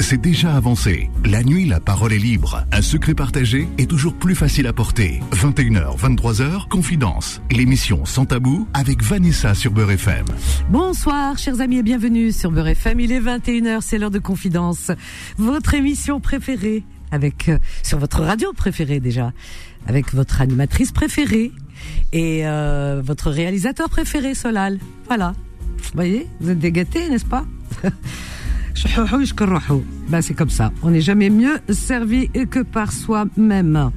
C'est déjà avancé. La nuit, la parole est libre. Un secret partagé est toujours plus facile à porter. 21h, 23h, Confidence. L'émission Sans Tabou avec Vanessa sur Beurre FM. Bonsoir, chers amis, et bienvenue sur Beurre FM. Il est 21h, c'est l'heure de Confidence. Votre émission préférée avec, euh, sur votre radio préférée déjà, avec votre animatrice préférée et euh, votre réalisateur préféré, Solal. Voilà. Vous voyez, vous êtes dégâtés, n'est-ce pas? ben, c'est comme ça. On n'est jamais mieux servi que par soi-même.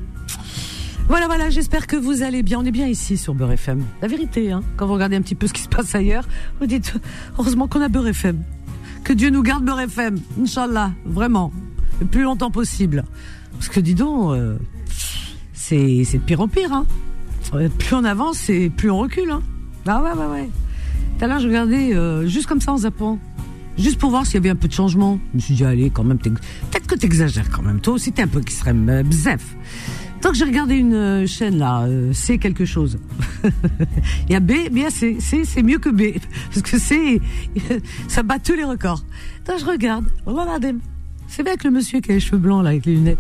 Voilà, voilà, j'espère que vous allez bien. On est bien ici sur Beurre FM. La vérité, hein, quand vous regardez un petit peu ce qui se passe ailleurs, vous dites, heureusement qu'on a Beurre FM. Que Dieu nous garde Beurre FM. Inch'Allah, vraiment. Le plus longtemps possible. Parce que dis donc, euh, c'est de pire en pire. Hein. Euh, plus on avance, et plus on recule. Hein. Ah ouais, ouais, ouais. Tout à l'heure, je regardais euh, juste comme ça en zappant juste pour voir s'il y avait un peu de changement. Je me suis dit, allez, quand même, peut-être que t'exagères quand même. Toi aussi, t'es un peu qui serait bzef. Tant que j'ai regardé une euh, chaîne là, euh, c'est quelque chose. Il y a B, bien C, C c'est mieux que B parce que C, ça bat tous les records. Donc je regarde, oh c'est vrai que le monsieur qui a les cheveux blancs là avec les lunettes.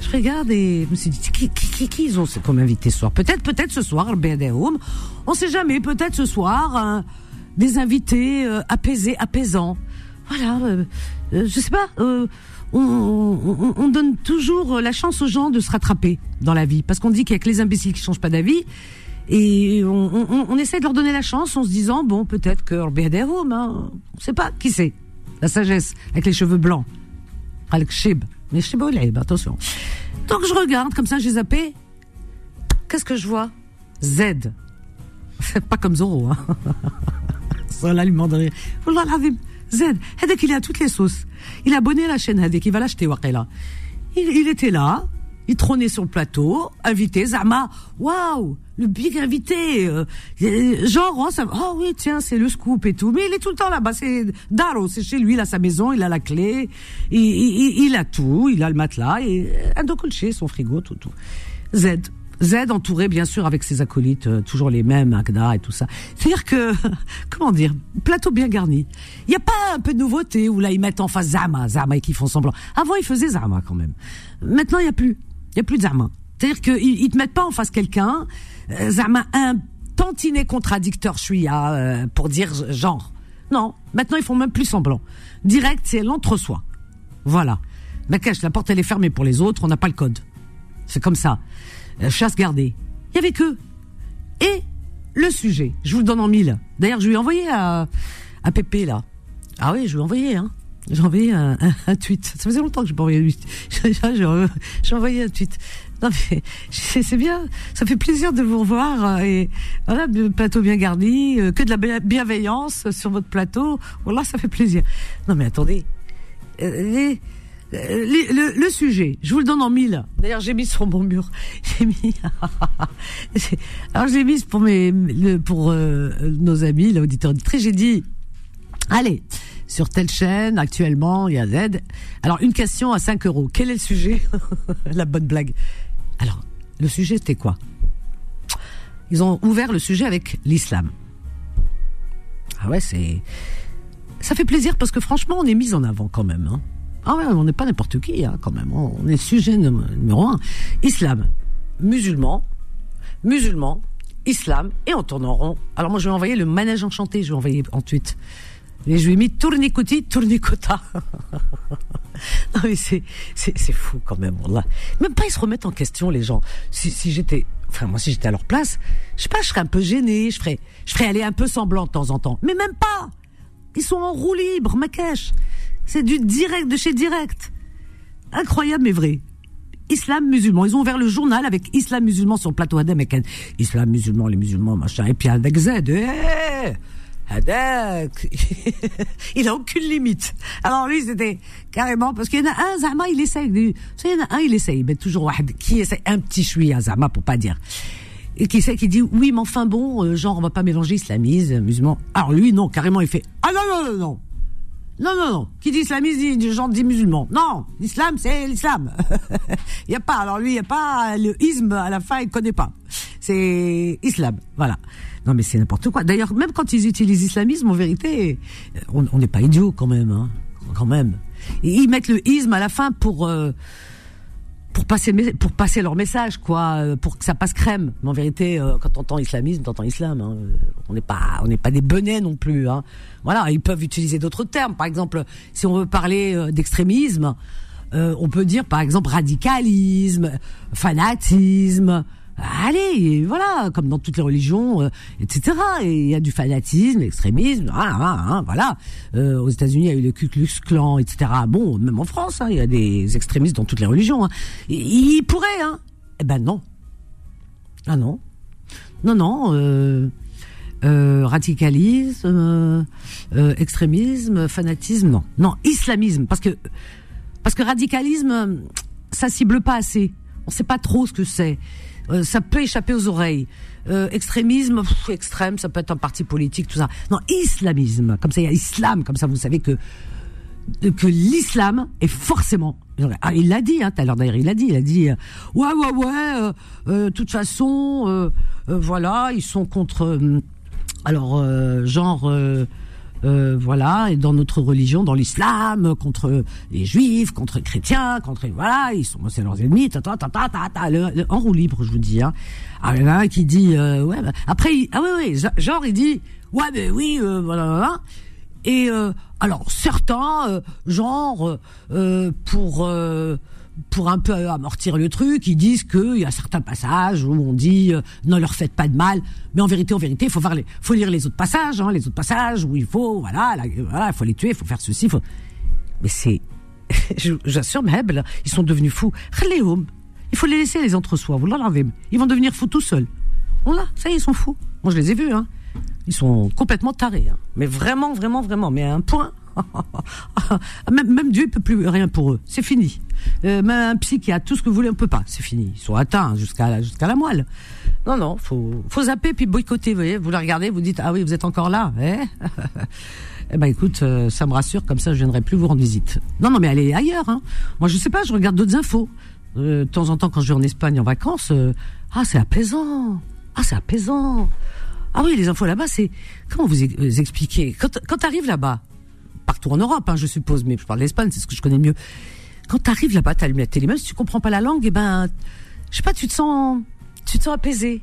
Je regarde et je me suis dit qui qui qui, qui ils ont comme invité ce soir? Peut-être peut-être ce soir le BD Home. On sait jamais. Peut-être ce soir des invités euh, apaisés, apaisants voilà, euh, euh, je sais pas. Euh, on, donne toujours la chance aux gens de se rattraper dans la vie, parce qu'on dit qu'il y a que les imbéciles qui changent pas d'avis. Et on, essaie de leur donner la chance en se disant bon peut-être que Home, hein, on sait pas qui c'est. La sagesse avec les cheveux blancs, avec Shib, mais Shib attention. Donc je regarde comme ça, j'ai zappé. Qu'est-ce que je vois? Z. pas comme Zoro. Hein. Ça là lui. Wallah Z, Hadek, il est à toutes les sauces. Il a abonné à la chaîne Hadek, il va l'acheter, Waqila. Il, il était là, il trônait sur le plateau, invité, Zama, waouh, le big invité, euh, genre, oh, oh oui, tiens, c'est le scoop et tout, mais il est tout le temps là-bas, c'est Daro, c'est chez lui, il a sa maison, il a la clé, il, il, il a tout, il a le matelas, et un son frigo, tout, tout. Z, Z entouré bien sûr avec ses acolytes, euh, toujours les mêmes, Akda et tout ça. C'est-à-dire que, comment dire, plateau bien garni. Il n'y a pas un peu de nouveauté où là ils mettent en face Zama, Zama et qui font semblant. Avant ils faisaient Zama quand même. Maintenant il n'y a plus, il y a plus de Zama. C'est-à-dire qu'ils ils te mettent pas en face quelqu'un, euh, Zama un tantinet contradicteur je suis à euh, pour dire genre. Non, maintenant ils font même plus semblant. Direct c'est l'entre-soi. Voilà. cache, la porte elle est fermée pour les autres, on n'a pas le code. C'est comme ça. Euh, chasse gardée. Il y avait que. Et le sujet, je vous le donne en mille. D'ailleurs, je lui ai envoyé à, à Pépé, là. Ah oui, je lui ai envoyé, hein. J'ai envoyé un, tweet. Ça faisait longtemps que je pas envoyé un tweet. J'ai envoyé un tweet. Non c'est bien, ça fait plaisir de vous revoir euh, et voilà, plateau bien garni, euh, que de la bienveillance sur votre plateau. Voilà, ça fait plaisir. Non mais attendez, euh, le, sujet, je vous le donne en mille. D'ailleurs, j'ai mis sur mon mur. J'ai mis. Alors, j'ai mis pour mes, pour euh, nos amis, l'auditeur auditrice, j'ai dit, allez, sur telle chaîne, actuellement, il y a Z. Alors, une question à 5 euros. Quel est le sujet La bonne blague. Alors, le sujet, c'était quoi? Ils ont ouvert le sujet avec l'islam. Ah ouais, c'est. Ça fait plaisir parce que franchement, on est mis en avant quand même. Hein. Ah ouais, on n'est pas n'importe qui, hein, quand même. On est sujet numéro un. Islam, musulman, musulman, islam, et on tourne en rond. Alors moi, je vais envoyer le manège enchanté, je vais envoyer en tweet. Et je lui ai mis tournicoti, tournicota. non mais c'est, c'est, c'est fou quand même, là. Même pas ils se remettent en question, les gens. Si, si j'étais, enfin moi si j'étais à leur place, je sais pas, je serais un peu gêné, je ferais, je ferais aller un peu semblant de temps en temps. Mais même pas! Ils sont en roue libre, ma cache. C'est du direct de chez direct. Incroyable mais vrai. Islam musulman. Ils ont ouvert le journal avec Islam musulman sur le plateau Adem avec Islam musulman, les musulmans, machin. Et puis avec Z, eh, il a aucune limite. Alors lui, c'était carrément parce qu'il y en a un, Zama, il essaye. il y en a un, il essaye, mais toujours qui essaie un petit chui à Zama pour pas dire. Et qui sait, qui dit oui, mais enfin bon, euh, genre on va pas mélanger islamisme, musulman. Alors lui, non, carrément, il fait ah non non non non. Non, non, non. Qui dit islamisme dit des gens dit musulmans. Non, l'islam, c'est l'islam. Il y a pas. Alors lui, il y a pas le isme à la fin, il connaît pas. C'est islam. Voilà. Non, mais c'est n'importe quoi. D'ailleurs, même quand ils utilisent islamisme, en vérité, on n'est pas idiot quand même. Hein. Quand même. ils mettent le isme à la fin pour euh, pour passer pour passer leur message quoi, euh, pour que ça passe crème. Mais en vérité, euh, quand t'entends islamisme, t'entends islam. Hein. On n'est pas on n'est pas des benets non plus. Hein. Voilà, ils peuvent utiliser d'autres termes. Par exemple, si on veut parler d'extrémisme, on peut dire par exemple radicalisme, fanatisme. Allez, voilà, comme dans toutes les religions, euh, etc. Et il y a du fanatisme, l'extrémisme, hein, hein, hein, voilà. Euh, aux États-Unis, il y a eu le Ku Klux Klan, etc. Bon, même en France, il y a des extrémistes dans toutes les religions. Il pourrait, hein. Eh ben non. Ah non. Non, non. Euh, radicalisme, extrémisme, fanatisme, non. Non, islamisme, parce que parce que radicalisme, ça cible pas assez. On sait pas trop ce que c'est. Euh, ça peut échapper aux oreilles. Euh, extrémisme, extrême, ça peut être un parti politique, tout ça. Non, islamisme, comme ça, il y a islam, comme ça, vous savez que que l'islam est forcément. Ah, il l'a dit, hein, tout à l'heure d'ailleurs, il l'a dit, il a dit, euh, ouais, ouais, ouais, de toute façon, voilà, ils sont contre, alors, genre euh, voilà, et dans notre religion, dans l'islam, contre les juifs, contre les chrétiens, contre voilà, ils sont c'est leurs ennemis, ta ta ta ta ta, en roue libre, je vous dis. Hein. Ah, il y en a un qui dit euh, ouais, bah, après ah oui oui, genre il dit ouais mais oui euh, voilà, voilà. Et euh, alors certains genre pour pour un peu amortir le truc, ils disent qu'il y a certains passages où on dit euh, ne leur faites pas de mal, mais en vérité, en vérité, il faut voir faut lire les autres passages, hein, les autres passages où il faut, voilà, il faut les tuer, il faut faire ceci, faut... mais c'est, j'assure, Meheb, ils sont devenus fous. Il faut les laisser les entre soi. Vous l'enlevez, ils vont devenir fous tout seuls. Voilà, ça y est, ils sont fous. Moi, je les ai vus, hein. Ils sont complètement tarés, hein. mais vraiment, vraiment, vraiment, mais à un point. même, même Dieu ne peut plus rien pour eux. C'est fini. Euh, même un psychiatre, tout ce que vous voulez, on peut pas. C'est fini. Ils sont atteints jusqu'à la moelle. Non, non, faut faut zapper puis boycotter. Vous vous le regardez, vous dites ah oui, vous êtes encore là. Eh, eh ben écoute, euh, ça me rassure. Comme ça, je viendrai plus vous rendre visite. Non, non, mais allez ailleurs. Hein. Moi, je sais pas. Je regarde d'autres infos. Euh, de temps en temps, quand je vais en Espagne en vacances, ah c'est apaisant. Ah c'est apaisant. Ah oui, les infos là-bas, c'est comment vous, expliquer quand quand t'arrives là-bas, partout en Europe, hein, je suppose, mais je parle d'Espagne, c'est ce que je connais mieux quand t'arrives là-bas, t'allumes la télé, même si tu comprends pas la langue, et eh ben, je sais pas, tu te sens, tu te sens apaisé.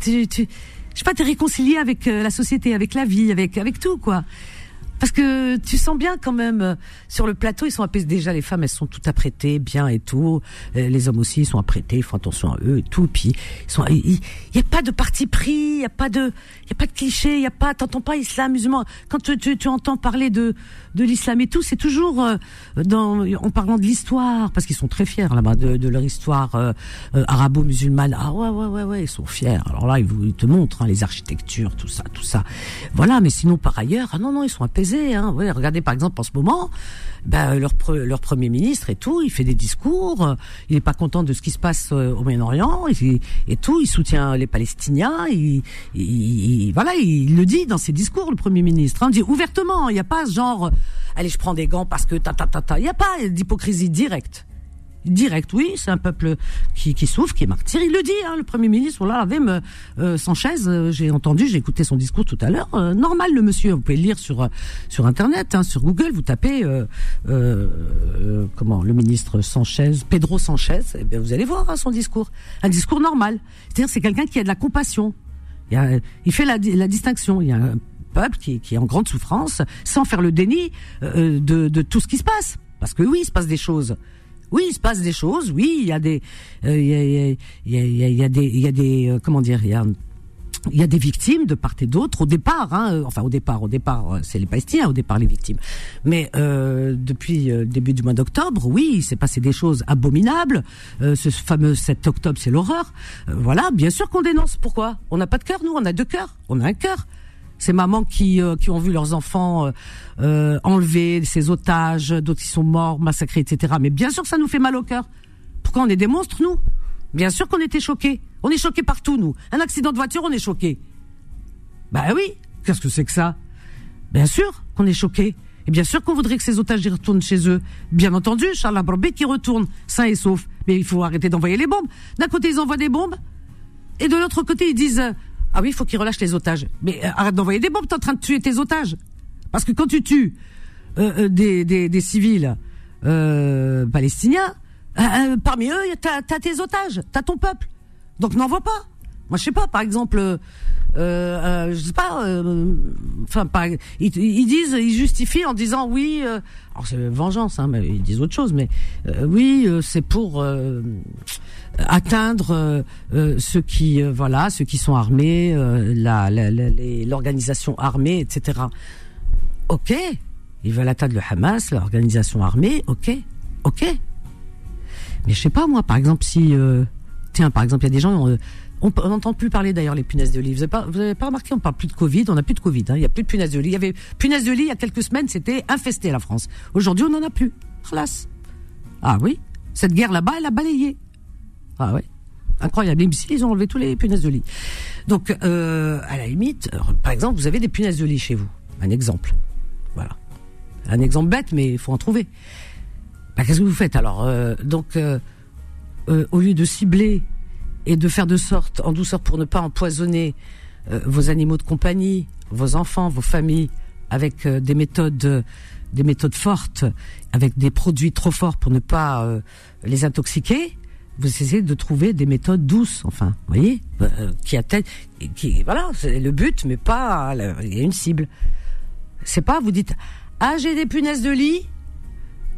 Tu, tu, je sais pas, t'es réconcilié avec euh, la société, avec la vie, avec, avec tout, quoi parce que tu sens bien quand même euh, sur le plateau ils sont apaisés. Déjà les femmes elles sont toutes apprêtées bien et tout. Euh, les hommes aussi ils sont apprêtés ils font attention à eux et tout. Puis ils sont il y, a pas de parti pris il y a pas de il y a pas de cliché il y a pas t'entends pas islam musulman. Quand tu, tu, tu entends parler de de l'islam et tout c'est toujours euh, dans en parlant de l'histoire parce qu'ils sont très fiers là-bas de, de leur histoire arabo-musulmane. Ah ouais ouais ouais ouais ils sont fiers. Alors là ils, vous, ils te montrent hein, les architectures tout ça tout ça. Voilà mais sinon par ailleurs ah non non ils sont apaisés Hein. regardez par exemple en ce moment, ben, leur, leur premier ministre et tout, il fait des discours, euh, il n'est pas content de ce qui se passe euh, au Moyen-Orient et, tout, il soutient les Palestiniens, il, voilà, il le dit dans ses discours, le premier ministre, hein, il dit ouvertement, il n'y a pas ce genre, allez je prends des gants parce que ta ta ta ta, il n'y a pas d'hypocrisie directe direct. Oui, c'est un peuple qui, qui souffre, qui est martyr. Il le dit, hein, le Premier ministre. Avait me, euh, Sanchez, euh, j'ai entendu, j'ai écouté son discours tout à l'heure. Euh, normal, le monsieur. Vous pouvez le lire sur sur internet, hein, sur Google. Vous tapez comment le ministre Sanchez, Pedro Sanchez. Eh bien, vous allez voir hein, son discours. Un discours normal. C'est-à-dire, c'est quelqu'un qui a de la compassion. Il, il fait la, la distinction. Il y a un peuple qui, qui est en grande souffrance, sans faire le déni de, de tout ce qui se passe. Parce que oui, il se passe des choses. Oui, il se passe des choses. Oui, il y a des, il y, a, des, il y a des, comment dire, il y a des victimes de part et d'autre au départ, hein, enfin au départ, au départ c'est les Palestiniens, au départ les victimes. Mais euh, depuis le début du mois d'octobre, oui, il s'est passé des choses abominables. Euh, ce fameux 7 octobre, c'est l'horreur. voilà, bien sûr qu'on dénonce. Pourquoi? On n'a pas de cœur, nous, on a deux cœurs. On a un cœur ces mamans qui euh, qui ont vu leurs enfants euh, euh, enlevés, ces otages, d'autres qui sont morts, massacrés, etc. Mais bien sûr que ça nous fait mal au cœur. Pourquoi on est des monstres, nous? Bien sûr qu'on était choqués. On est choqués partout, nous. Un accident de voiture, on est choqués. Bah oui, qu'est-ce que c'est que ça? Bien sûr qu'on est choqués. Et bien sûr qu'on voudrait que ces otages y retournent chez eux. Bien entendu, Charles Abrobé qui retourne, sain et sauf. Mais il faut arrêter d'envoyer les bombes. D'un côté, ils envoient des bombes. Et de l'autre côté, ils disent ah oui, il faut qu'ils relâchent les otages. Mais euh, arrête d'envoyer des bombes, t'es en train de tuer tes otages. Parce que quand tu tues euh, euh des, des, civils, palestiniens, parmi eux, t'as as tes otages, t'as ton peuple. Donc n'envoie pas. Moi, je sais pas, par exemple, euh, euh, je sais pas, enfin, ils, disent, ils justifient en disant oui. Alors c'est vengeance, hein, mais ils disent autre chose, mais oui, c'est pour atteindre ceux qui, voilà, ceux qui sont armés, la, l'organisation armée, etc. Ok, ils veulent atteindre le Hamas, l'organisation armée. Ok, ok. Mais je sais pas moi, par exemple, si tiens, par exemple, il y a des gens on n'entend plus parler d'ailleurs les punaises de lit. Vous n'avez pas, pas remarqué, on parle plus de Covid, on n'a plus de Covid. Hein. Il n'y a plus de punaises de lit. Il y avait punaises de lit il y a quelques semaines, c'était infesté la France. Aujourd'hui, on n'en a plus. Classe. Ah oui, cette guerre là-bas, elle a balayé. Ah oui, incroyable. Ici, ils ont enlevé tous les punaises de lit. Donc, euh, à la limite, euh, par exemple, vous avez des punaises de lit chez vous. Un exemple. Voilà. Un exemple bête, mais il faut en trouver. Bah, Qu'est-ce que vous faites alors euh, Donc, au lieu de cibler et de faire de sorte, en douceur, pour ne pas empoisonner vos animaux de compagnie, vos enfants, vos familles, avec des méthodes, des méthodes fortes, avec des produits trop forts pour ne pas les intoxiquer. Vous essayez de trouver des méthodes douces, enfin, vous voyez, qui atteignent, qui, voilà, c'est le but, mais pas, il y a une cible. C'est pas, vous dites, ah, j'ai des punaises de lit.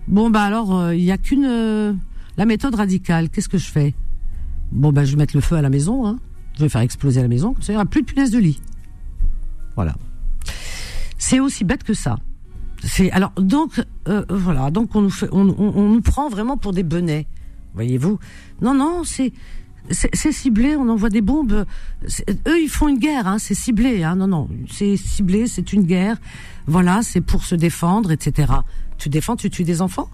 Bon, bah alors, il n'y a qu'une, la méthode radicale. Qu'est-ce que je fais? Bon, ben, je vais mettre le feu à la maison, hein. Je vais faire exploser la maison, ça, il n'y aura plus de punaises de lit. Voilà. C'est aussi bête que ça. C'est alors donc euh, voilà donc on nous fait on, nous prend vraiment pour des benets voyez-vous? Non non c'est ciblé on envoie des bombes. Eux ils font une guerre hein, c'est ciblé hein, non non c'est ciblé c'est une guerre. Voilà c'est pour se défendre etc tu défends tu tues des enfants?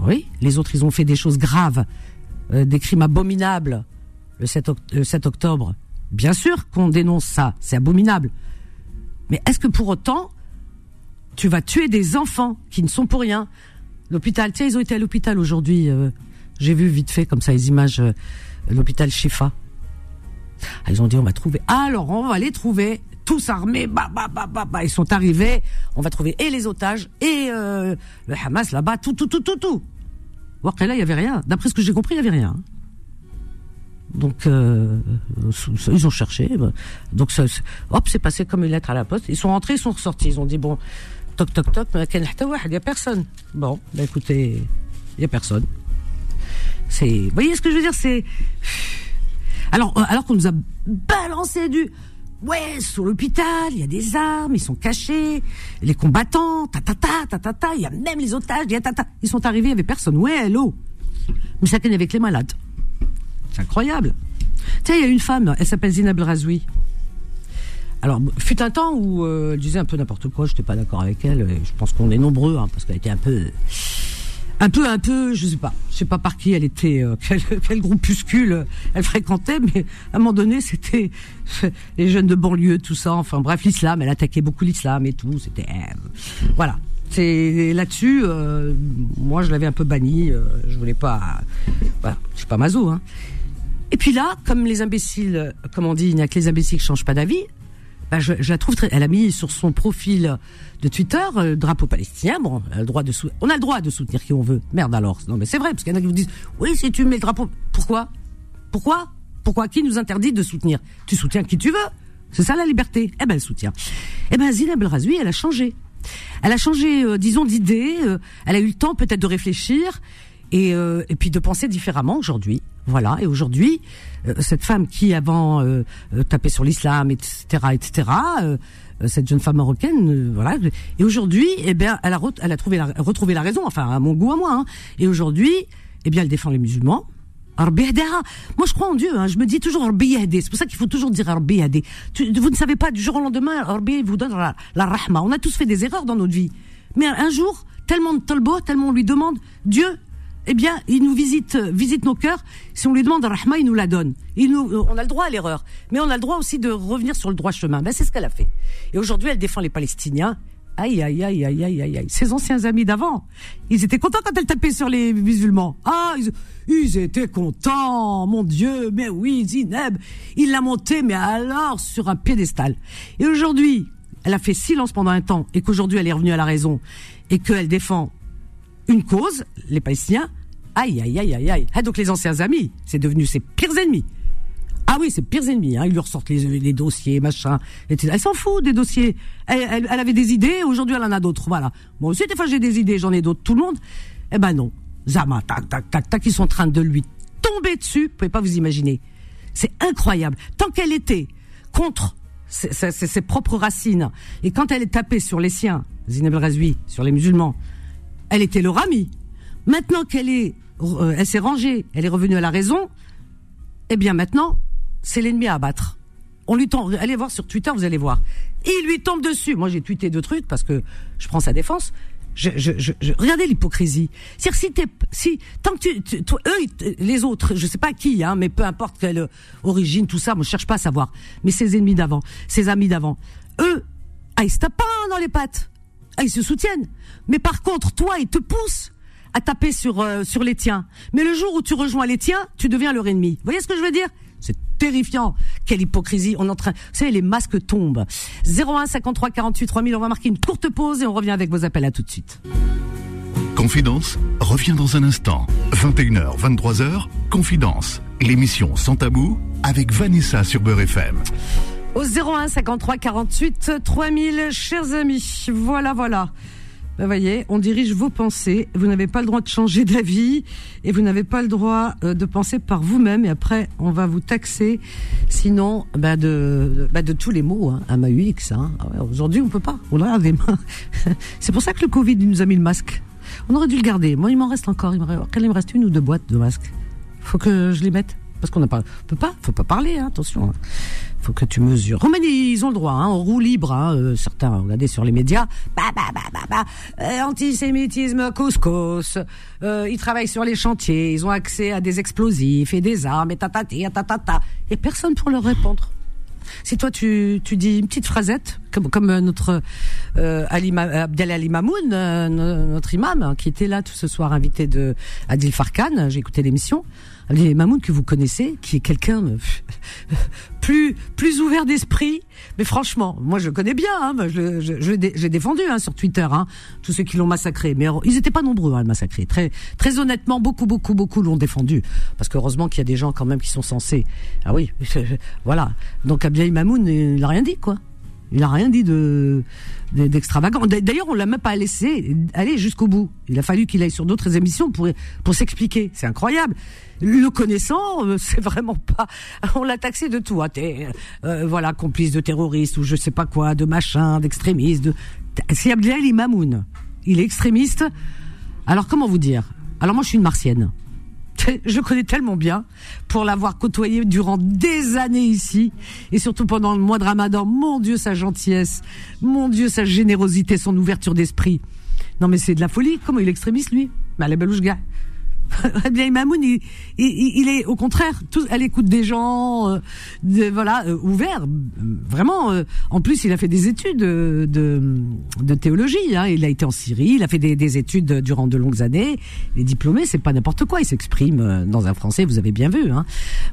Oui les autres ils ont fait des choses graves euh, des crimes abominables le 7, octobre, bien sûr qu'on dénonce ça, c'est abominable. Mais est-ce que pour autant, tu vas tuer des enfants qui ne sont pour rien? L'hôpital, tiens, ils ont été à l'hôpital aujourd'hui. Euh, j'ai vu vite fait comme ça les images, euh, l'hôpital Shifa. Ah, ils ont dit on va trouver. alors on va les trouver tous armés. Bah, bah, bah, bah, bah. Ils sont arrivés. On va trouver et les otages et le Hamas là-bas. Tout, tout, tout, tout, tout. Voir là, il y avait rien. D'après ce que j'ai compris, il y avait rien. Donc, euh, ils ont cherché. Donc, ça, hop, c'est passé comme une lettre à la poste. Ils sont rentrés, ils sont ressortis. Ils ont dit, bon, toc, toc, toc, il n'y a personne. Bon, bah écoutez, il n'y a personne. C'est, vous voyez ce que je veux dire C'est, alors, euh, alors qu'on nous a balancé du, Ouais, sur l'hôpital, il y a des armes, ils sont cachés, les combattants, ta ta ta ta ta ta, il y a même les otages, il y a ta ta. Ils sont arrivés, il y avait personne. Ouais, hello. Mais ça tenait avec les malades. C'est incroyable. Tiens, il y a une femme, elle s'appelle Zinab Razoui. Alors, fut un temps où euh, elle disait un peu n'importe quoi, je n'étais pas d'accord avec elle, je pense qu'on est nombreux, hein, parce qu'elle était un peu un peu, un peu, je sais pas, je sais pas par qui elle était, euh, quel, quel, groupuscule elle fréquentait, mais à un moment donné, c'était les jeunes de banlieue, tout ça. Enfin bref, l'islam, elle attaquait beaucoup l'islam et tout. C'était, euh, voilà. C'est là-dessus, euh, moi je l'avais un peu banni. je voulais pas, voilà, je suis pas mazo. Hein. Et puis là, comme les imbéciles, comme on dit, il n'y a que les imbéciles qui changent pas d'avis. Bah, je, je, la trouve très. Elle a mis sur son profil de Twitter, euh, drapeau palestinien, bon, on a le droit de on a le droit de soutenir qui on veut. Merde alors. Non mais c'est vrai parce qu'il y en a qui vous disent "Oui, si tu mets le drapeau, pourquoi? Pourquoi? Pourquoi qui nous interdit de soutenir? Tu soutiens qui tu veux. C'est ça la liberté. Eh ben elle soutient. Eh ben Zina Belrazoui, elle a changé. Elle a changé euh, disons d'idée, euh, elle a eu le temps peut-être de réfléchir et, et puis de penser différemment aujourd'hui. Voilà, et aujourd'hui, cette femme qui avant tapait sur l'islam, etc., etc., euh, cette jeune femme marocaine, euh, voilà. Et aujourd'hui, eh bien, elle a, elle a trouvé la, retrouvé la raison, enfin à mon goût à moi. Hein. Et aujourd'hui, eh bien, elle défend les musulmans. Moi, je crois en Dieu. Hein. Je me dis toujours C'est pour ça qu'il faut toujours dire Vous ne savez pas du jour au lendemain, Rabbi vous donne la, la rahma. On a tous fait des erreurs dans notre vie. Mais un jour, tellement de tolbo, tellement on lui demande, Dieu, eh bien, il nous visite, visite nos cœurs. Si on lui demande rahma, il nous la donne. Il nous, on a le droit à l'erreur, mais on a le droit aussi de revenir sur le droit chemin. Ben, c'est ce qu'elle a fait. Et aujourd'hui, elle défend les Palestiniens. Aïe, aïe, aïe, aïe, aïe, aïe, aïe. Ses anciens amis d'avant, ils étaient contents quand elle tapait sur les musulmans. Ah, ils, étaient contents, mon Dieu, mais oui, Zineb, il l'a monté, mais alors, sur un piédestal. Et aujourd'hui, elle a fait silence pendant un temps, et qu'aujourd'hui, elle est revenue à la raison, et qu'elle défend une cause, les Palestiniens, aïe, aïe, aïe, aïe, aïe. Ah, donc les anciens amis, c'est devenu ses pires ennemis. Ah oui, c'est pires ennemis. Hein. Ils lui ressortent les, dossiers, machin. Elle s'en fout des dossiers. Elle, avait des idées, aujourd'hui elle en a d'autres. Voilà. Moi aussi, des fois j'ai des idées, j'en ai d'autres. Tout le monde. Eh ben non. Zama, tac, tac, tac, tac, ils sont en train de lui tomber dessus. Vous pouvez pas vous imaginer. C'est incroyable. Tant qu'elle était contre ses, propres racines, et quand elle est tapée sur les siens, Zineb El sur les musulmans, elle était leur amie. Maintenant qu'elle est, euh, elle s'est rangée, elle est revenue à la raison, eh bien maintenant, c'est l'ennemi à abattre. On lui tombe, allez voir sur Twitter, vous allez voir. Il lui tombe dessus. Moi, j'ai tweeté deux trucs parce que je prends sa défense. Je, je, je, regardez l'hypocrisie. C'est-à-dire si t'es, si tant que tu, eux, les autres, je sais pas qui, hein, mais peu importe quelle origine, tout ça, moi je cherche pas à savoir. Mais ses ennemis d'avant, ses amis d'avant, eux, ah ils se tapent pas dans les pattes, ah ils se soutiennent. Mais par contre, toi, ils te poussent à taper sur euh, sur les tiens. Mais le jour où tu rejoins les tiens, tu deviens leur ennemi. Vous voyez ce que je veux dire? C'est terrifiant. Quelle hypocrisie. On est en train, vous savez, les masques tombent. 01 53 48 3000. On va marquer une courte pause et on revient avec vos appels. À tout de suite. Confidence revient dans un instant. 21h, 23h, Confidence. L'émission sans tabou avec Vanessa sur Beurre FM. Au 01 53 48 3000, chers amis. Voilà, voilà. Vous voyez, on dirige vos pensées. Vous n'avez pas le droit de changer d'avis et vous n'avez pas le droit euh, de penser par vous-même. Et après, on va vous taxer, sinon, bah de, bah de tous les mots, hein, à ma UX. Hein. Ah aujourd'hui, on peut pas. On a des mains. C'est pour ça que le Covid nous a mis le masque. On aurait dû le garder. Moi, il m'en reste encore. Il me reste une ou deux boîtes de masques. Faut que je les mette parce qu'on pas, peut pas, faut pas parler, hein, attention. Hein. Que tu mesures. Roumanie, ils ont le droit, hein, on roue libre. Hein, euh, certains, regardez sur les médias, bah bah bah bah bah, antisémitisme, couscous. Euh, ils travaillent sur les chantiers, ils ont accès à des explosifs et des armes et tatati, ta Et personne pour leur répondre. Si toi tu, tu dis une petite phrasette, comme, comme notre euh, Ali, Abdel Ali Mamoun, notre imam, qui était là tout ce soir invité de Adil Farkan, j'ai écouté l'émission, les Mamoun que vous connaissez, qui est quelqu'un plus plus ouvert d'esprit. Mais franchement, moi je connais bien. Hein, je, je, j'ai défendu hein, sur Twitter hein, tous ceux qui l'ont massacré. Mais ils n'étaient pas nombreux à le massacrer. Très très honnêtement, beaucoup beaucoup beaucoup l'ont défendu. Parce qu'heureusement qu'il y a des gens quand même qui sont censés. Ah oui, voilà. Donc Abdel Mamoun, il a rien dit quoi. Il a rien dit de d'extravagant. D'ailleurs, on l'a même pas laissé aller jusqu'au bout. Il a fallu qu'il aille sur d'autres émissions pour pour s'expliquer. C'est incroyable. Le connaissant, euh, c'est vraiment pas. On l'a taxé de tout. Hein. Euh, voilà, complice de terroristes ou je sais pas quoi, de machin, d'extrémistes. De... C'est Abdel Mamoun. Il est extrémiste. Alors comment vous dire? Alors moi, je suis une martienne je connais tellement bien pour l'avoir côtoyé durant des années ici et surtout pendant le mois de Ramadan. Mon Dieu, sa gentillesse, mon Dieu, sa générosité, son ouverture d'esprit. Non mais c'est de la folie. Comment il est extrémiste lui? Mais bah, gars. bien Mamoun, il, il, est au contraire, tout, elle écoute des gens, euh, de, voilà, euh, ouverts, vraiment. Euh, en plus, il a fait des études de, de, théologie. Hein, il a été en Syrie, il a fait des, des études durant de longues années. Il est diplômé, c'est pas n'importe quoi. Il s'exprime dans un français, vous avez bien vu. Hein,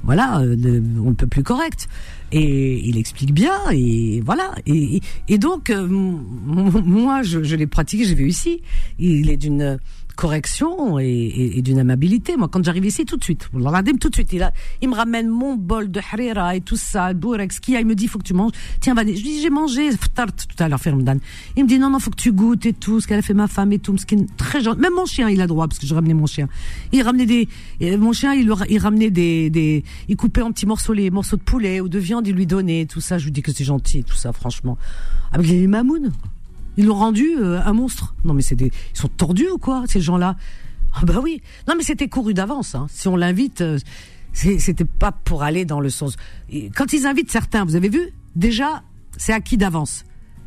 voilà, on ne peut plus correct. Et il explique bien, et voilà. Et, et donc, moi, je, je l'ai pratiqué, j'ai vu ici. Il est d'une correction et, d'une amabilité. Moi, quand j'arrive ici, tout de suite, tout de suite, il, me ramène mon bol de harira et tout ça, le bourrex, qui il me dit, faut que tu manges. Tiens, je lui dis, j'ai mangé, tout à l'heure, Fermdan. Il me dit, non, non, faut que tu goûtes et tout, ce qu'elle a fait ma femme et tout, très gentil. Même mon chien, il a droit, parce que je ramenais mon chien. Il ramenait des, mon chien, il, il ramenait des, des, il coupait en petits morceaux les morceaux de poulet ou de viande, il lui donnait, tout ça. Je lui dis que c'est gentil, tout ça, franchement. Avec les mamounes. Ils l'ont rendu euh, un monstre. Non mais c'est des, ils sont tordus ou quoi ces gens-là? Ah bah oui. Non mais c'était couru d'avance. Hein. Si on l'invite, euh, c'était pas pour aller dans le sens. Quand ils invitent certains, vous avez vu? Déjà, c'est acquis d'avance.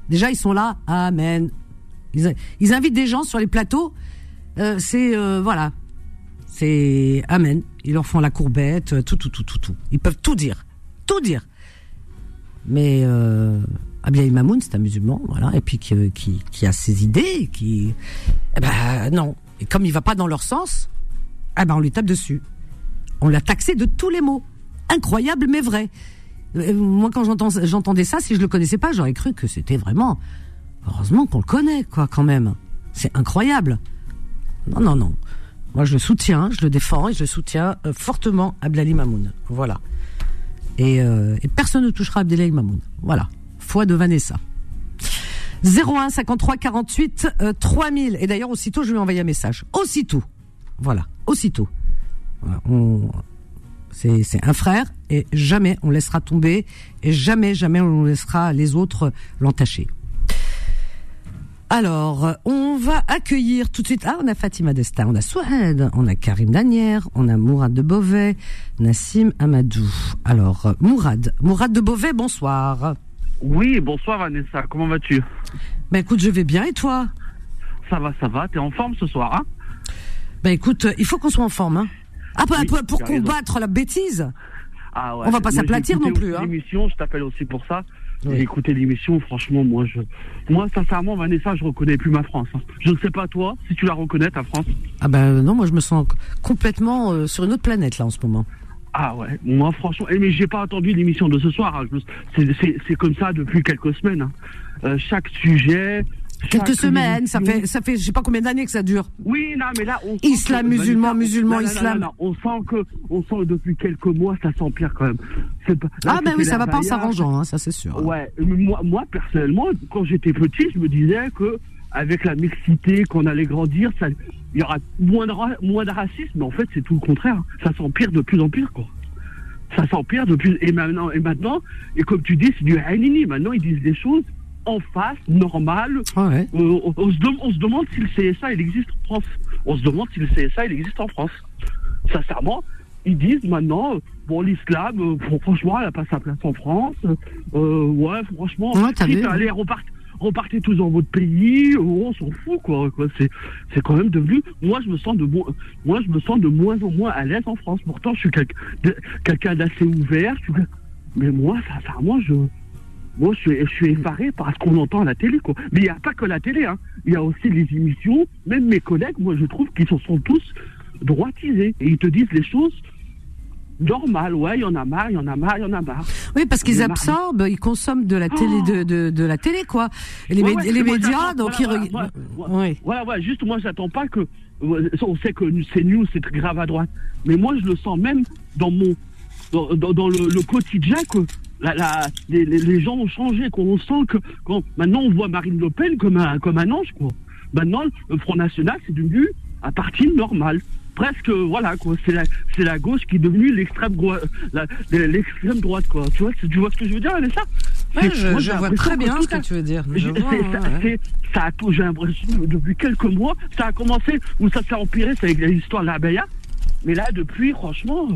Déjà, ils sont là. Amen. Ils, invitent des gens sur les plateaux. Euh, c'est voilà. C'est amen. Ils leur font la courbette, tout, tout, tout, tout, tout. Ils peuvent tout dire, tout dire. Mais Abdel Mamoun, c'est un musulman, voilà, et puis qui, qui, qui a ses idées, qui, eh ben non. Et comme il va pas dans leur sens, eh ben on lui tape dessus. On l'a taxé de tous les mots. Incroyable mais vrai. Euh, moi, quand j'entendais ça, si je le connaissais pas, j'aurais cru que c'était vraiment. Heureusement qu'on le connaît, quoi, quand même. C'est incroyable. Non, non, non. Moi, je le soutiens, je le défends et je soutiens euh, fortement Abdelali Mamoun. Voilà. Et, euh, et, personne ne touchera Abdelali Mamoun. Voilà. Foi de Vanessa. 01 53 48 3000. Et d'ailleurs, aussitôt, je lui ai un message. Aussitôt. Voilà. Aussitôt. C'est un frère et jamais on laissera tomber et jamais, jamais on laissera les autres l'entacher. Alors, on va accueillir tout de suite. Ah, on a Fatima Desta, on a Souhed, on a Karim Danière, on a Mourad de Beauvais, Nassim Amadou. Alors, Mourad, Mourad de Beauvais, bonsoir. Oui, bonsoir Vanessa, comment vas-tu? Ben écoute, je vais bien et toi? Ça va, ça va, t'es en forme ce soir, hein? Ben écoute, il faut qu'on soit en forme, hein ah, pour, pour combattre la bêtise ah ouais. On va pas s'aplatir non plus. Hein. L'émission, je t'appelle aussi pour ça. J'ai écouté l'émission, franchement, moi, je, moi, sincèrement, Vanessa, je reconnais plus ma France. Hein. Je ne sais pas toi, si tu la reconnais, ta France. Ah ben non, moi, je me sens complètement euh, sur une autre planète là en ce moment. Ah ouais, moi franchement, eh, mais j'ai pas attendu l'émission de ce soir. Hein. C'est comme ça depuis quelques semaines. Hein. Euh, chaque sujet, Quelques semaines, ça fait, ça fait, je sais pas combien d'années que ça dure. Oui, non, mais là, on islam, musulman, musulman, islam. on sent que, on sent que depuis quelques mois, ça s'empire quand même. ah ben oui, ça va pas en s'arrangeant, hein, ça c'est sûr. Ouais, moi, moi personnellement, quand j'étais petit, je me disais que avec la mixité, qu'on allait grandir, ça, il y aura moins de, moins de racisme, mais en fait, c'est tout le contraire. Ça s'empire de plus en plus, quoi ça s'empire de plus et maintenant et maintenant et comme tu dis c'est du hainini maintenant ils disent des choses en face, normal. Ah euh, on, se demande si le CSA il existe en France. On se demande si le CSA il existe en France. Sincèrement, ils disent maintenant, bon, l'islam, euh, franchement, elle n'a pas sa place en France. Euh, ouais, franchement, allez, repartez, repartez tous dans votre pays, on s'en fout, quoi. C'est, c'est quand même devenu. Moi, je me sens de moi, je me sens de moins en moins à l'aise en France. Pourtant, je suis quelqu'un d'assez ouvert. Mais moi, je moi, je suis, je suis effaré par ce qu'on entend à la télé, quoi. Mais il n'y a pas que la télé, hein. Il y a aussi les émissions. Même mes collègues, moi, je trouve qu'ils se sont tous droitisés. Et ils te disent les choses normales. Ouais, il y en a marre, il y en a marre, il y en a marre. Oui, parce qu'ils absorbent, ils consomment de la télé, oh de, de, de, la télé, quoi. Et les, les médias, donc ils voilà, oui. voilà, voilà, juste, moi, j'attends pas que, on sait que c'est news, c'est grave à droite. Mais moi, je le sens même dans mon, dans, dans, le, le, quotidien que la, la, les, les, gens ont changé, qu'on sent que quand, maintenant on voit Marine Le Pen comme un, comme un ange. Quoi. Maintenant, le Front National, c'est devenu un parti normal. Presque, voilà, quoi. C'est la, c'est la gauche qui est devenue l'extrême droite, l'extrême droite, quoi. Tu vois, tu vois ce que je veux dire, ouais, Je, je vois très bien ce que tu veux dire. J'ai l'impression, depuis quelques mois, ça a commencé, où ça s'est empiré, c'est avec l'histoire de la Béa. Mais là, depuis, franchement, euh,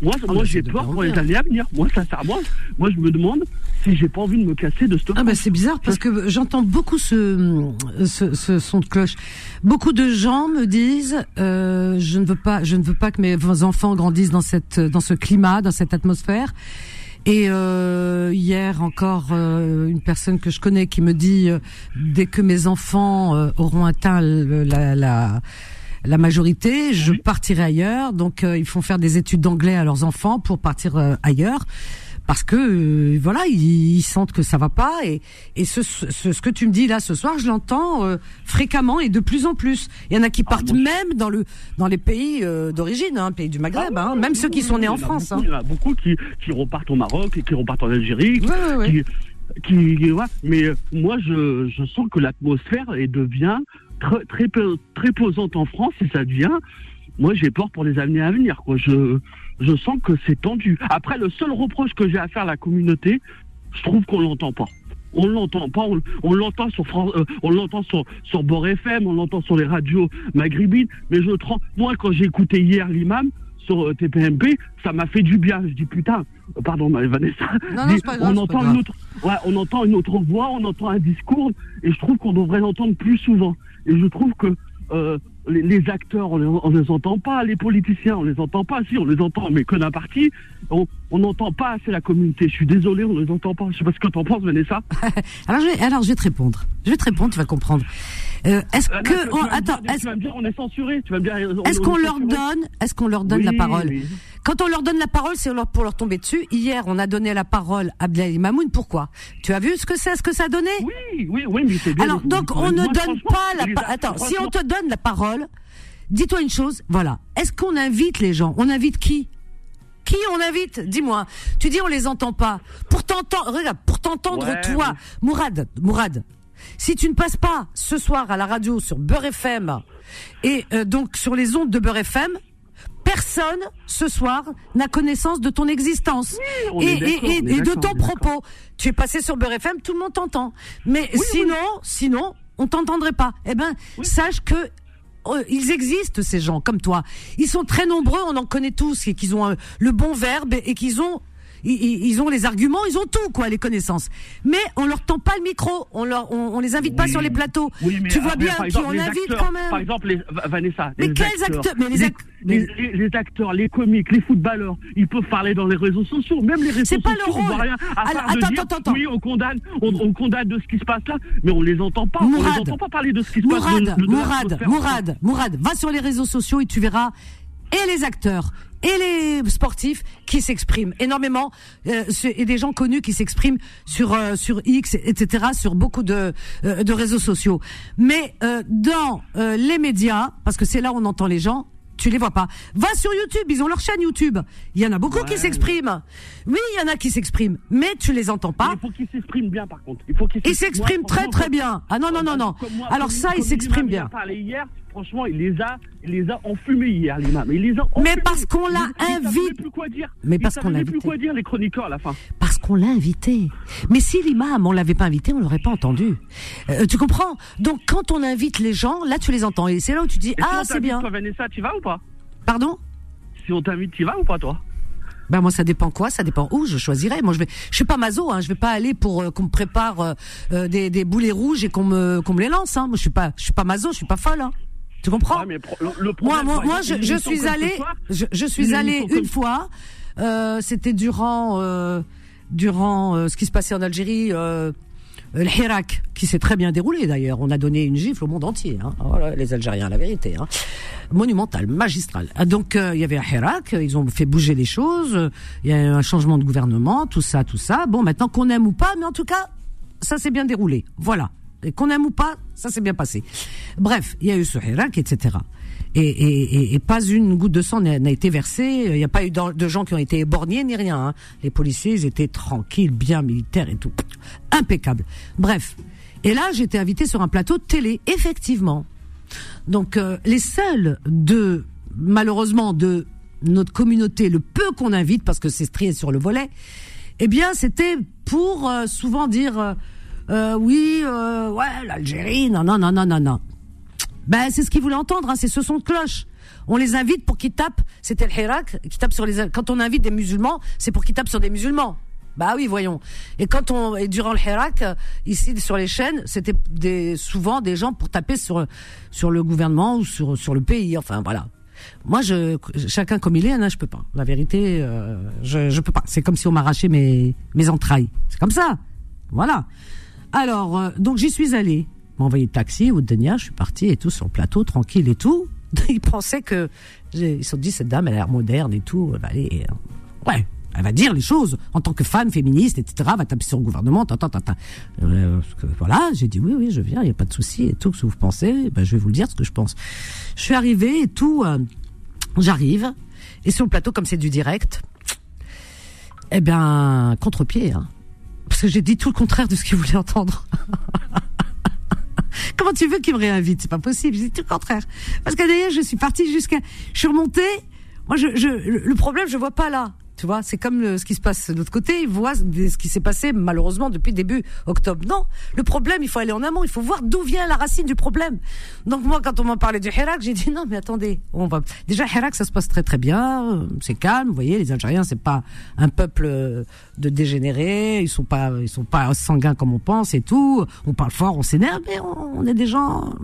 moi, ah, moi j'ai peur pour les années à venir. Moi, sincèrement, moi, je me demande si j'ai pas envie de me casser de ce Ah, bah, c'est bizarre parce que j'entends beaucoup ce, ce, ce, son de cloche. Beaucoup de gens me disent, euh, je ne veux pas, je ne veux pas que mes enfants grandissent dans cette, dans ce climat, dans cette atmosphère. Et euh, hier encore, euh, une personne que je connais qui me dit, euh, dès que mes enfants euh, auront atteint la, la la majorité, je partirai ailleurs. Donc ils font faire des études d'anglais à leurs enfants pour partir ailleurs parce que euh, voilà ils, sentent que ça va pas et, et ce, ce, ce, que tu me dis là ce soir je l'entends fréquemment et de plus en plus il y en a qui ah, partent même dans le dans les pays d'origine hein, pays du Maghreb ah, hein, même ceux qui sont nés en France hein. il y en a beaucoup qui, qui repartent au Maroc et qui repartent en Algérie qui, qui, qui mais moi je, je sens que l'atmosphère devient très, très, très posante en France et ça devient. Moi, j'ai peur pour les années à venir. Quoi. Je, je sens que c'est tendu. Après, le seul reproche que j'ai à faire à la communauté, je trouve qu'on l'entend pas. On l'entend pas, on, l'entend sur France, euh, on l'entend sur sur Bord FM, on l'entend sur les radios maghrébines, mais je. Moi, quand j'ai écouté hier l'imam sur euh, TPMP, ça m'a fait du bien. Je dis putain, euh, pardon Vanessa, on entend une autre, ouais, on entend une autre voix, on entend un discours, et je trouve qu'on devrait l'entendre plus souvent. Et je trouve que les, acteurs, on les, les entend pas, les politiciens, on les entend pas. Si, on les entend, mais que d'un parti. On n'entend pas assez la communauté. Je suis désolé, on les entend pas. Je sais pas ce que t'en penses, Vanessa. alors, je vais, alors, je vais te répondre. Je vais te répondre, tu vas comprendre. Euh, est-ce que, on, attends, tu vas me dire, on est censuré. Tu vas me dire, est-ce qu'on leur donne, est-ce qu'on leur donne la parole Quand on leur donne la parole, c'est pour leur tomber dessus. Hier, on a donné la parole à Abdelali Mamoun. Pourquoi? Tu as vu ce que c'est, ce que ça a donné? Oui, oui, oui, mais c'est bien. Alors, donc, on ne donne pas la. Attends, si on te donne la parole, dis-toi une chose, voilà. Est-ce qu'on invite les gens? On invite qui? Qui on invite? Dis-moi. Tu dis on les entend pas. Pour t'entendre, regarde, pour t'entendre toi, Mourad, Mourad. Si tu ne passes pas ce soir à la radio sur Beurre FM et euh, donc sur les ondes de Beurre FM, personne ce soir n'a connaissance de ton existence et, de ton propos. Tu es passé sur Beurre FM, tout le monde t'entend. Mais sinon, sinon, on t'entendrait pas. Eh ben, sache que euh, ils existent ces gens comme toi. Ils sont très nombreux, on en connaît tous, et qu'ils ont euh, le bon verbe et qu'ils ont ils, ont les arguments, ils ont tout, quoi, les connaissances. Mais on leur tend pas le micro, on leur, on, les invite pas sur les plateaux. tu vois bien qui on invite quand même. Par exemple, les, Vanessa. Mais quels acteurs, mais les, les, acteurs, les comiques, les footballeurs, ils peuvent parler dans les réseaux sociaux, même les réseaux sociaux. C'est pas leur rôle. Rien attends, attends, attends. Oui, on condamne, on, condamne de ce qui se passe là, mais on les entend pas. Mourad, on les entend pas parler de ce qui se passe. Mourad, Mourad, Mourad, Mourad, va sur les réseaux sociaux et tu verras et les acteurs et les sportifs qui s'expriment énormément euh, et des gens connus qui s'expriment sur euh, sur X etc sur beaucoup de euh, de réseaux sociaux mais dans les médias parce que c'est là où on entend les gens tu les vois pas. Va sur YouTube, ils ont leur chaîne YouTube. Il y en a beaucoup qui s'expriment. Oui, il y en a qui s'expriment, mais tu les entends pas. il faut qu'ils s'expriment bien, par contre. Il faut qu'ils s'expriment très très bien. Ah non non non non. Alors ça, ils s'expriment bien. hier, franchement, il les a, il les a enfumés hier, l'imam. Il les a Mais parce qu'on l'a invité. plus quoi dire. Mais parce qu'on l'a invité. plus quoi dire, les chroniqueurs, à la fin. Parce qu'on l'a invité. Mais si l'imam, on l'avait pas invité, on l'aurait pas entendu. Euh, tu comprends? Donc, quand on invite les gens, là, tu les entends. Et c'est là où tu dis, ah, c'est bien. Toi, Vanessa, tu vas ou pas? Pardon? Si on t'invite, tu vas ou pas, toi? Ben moi ça dépend quoi, ça dépend où je choisirais. Moi je vais, je suis pas mazo, hein, je vais pas aller pour euh, qu'on me prépare euh, euh, des, des boulets rouges et qu'on me qu'on me les lance. Hein. Moi je suis pas, je suis pas mazo, je suis pas folle. Hein. Tu comprends Moi, moi, moi je, je, suis allé, je, je, suis allé une fois. Euh, C'était durant durant ce qui se passait en Algérie. Euh, le Hirak, qui s'est très bien déroulé d'ailleurs. On a donné une gifle au monde entier. Hein. Oh les Algériens, la vérité. Hein. Monumental, magistral. Ah, donc euh, il y avait un Hirak, ils ont fait bouger les choses. Il y a eu un changement de gouvernement, tout ça, tout ça. Bon, maintenant qu'on aime ou pas, mais en tout cas, ça s'est bien déroulé. Voilà. Qu'on aime ou pas, ça s'est bien passé. Bref, il y a eu ce Hirak, etc et, et, et, pas une goutte de sang n'a été versée. Il n'y a pas eu de gens qui ont été éborgnés ni rien. Hein. Les policiers, ils étaient tranquilles, bien militaires et tout. Impeccable. Bref. Et là, j'étais invité sur un plateau de télé, effectivement. Donc, euh, les seuls de, malheureusement, de notre communauté, le peu qu'on invite, parce que c'est strié sur le volet, eh bien, c'était pour euh, souvent dire, euh, oui, ouais, l'Algérie, non, non, non, non, non, non. Ben, c'est ce qu'ils voulaient entendre, hein, c'est ce son de cloche. On les invite pour qu'ils tapent, c'était le Hirak, qui tape sur les, quand on invite des musulmans, c'est pour qu'ils tapent sur des musulmans. Bah oui, voyons. Et quand on, et durant le Hirak, ici sur les chaînes, c'était des, souvent des gens pour taper sur, sur le gouvernement ou sur, sur le pays. Enfin, voilà. Moi, je, chacun comme il est, hein, je peux pas. La vérité, euh, je, je peux pas. C'est comme si on m'arrachait mes, mes entrailles. C'est comme ça. Voilà. Alors, euh, donc j'y suis allée m'a envoyé le taxi au Denia, je suis parti et tout sur le plateau, tranquille et tout. Ils pensaient que, ils se sont dit, cette dame, elle a l'air moderne et tout, va aller, euh, ouais, elle va dire les choses en tant que femme féministe, etc. Va taper sur le gouvernement, tant, tant. Euh, voilà, j'ai dit oui, oui, je viens, il y a pas de souci et tout. Ce que vous pensez, ben, je vais vous le dire ce que je pense. Je suis arrivée et tout, euh, j'arrive et sur le plateau comme c'est du direct, eh bien contre-pied, hein, parce que j'ai dit tout le contraire de ce qu'ils voulaient entendre. Comment tu veux qu'il me réinvite? C'est pas possible. C'est tout le contraire. Parce que d'ailleurs, je suis partie jusqu'à, je suis remontée. Moi, je, je, le problème, je vois pas là. Tu vois, c'est comme euh, ce qui se passe de l'autre côté. Ils voient ce qui s'est passé malheureusement depuis début octobre. Non, le problème, il faut aller en amont. Il faut voir d'où vient la racine du problème. Donc moi, quand on m'a parlé du Hirak, j'ai dit non, mais attendez, on va déjà Hirak, ça se passe très très bien, c'est calme. Vous voyez, les Algériens, c'est pas un peuple euh, de dégénérés. Ils sont pas, ils sont pas sanguins comme on pense et tout. On parle fort, on s'énerve, mais on, est des gens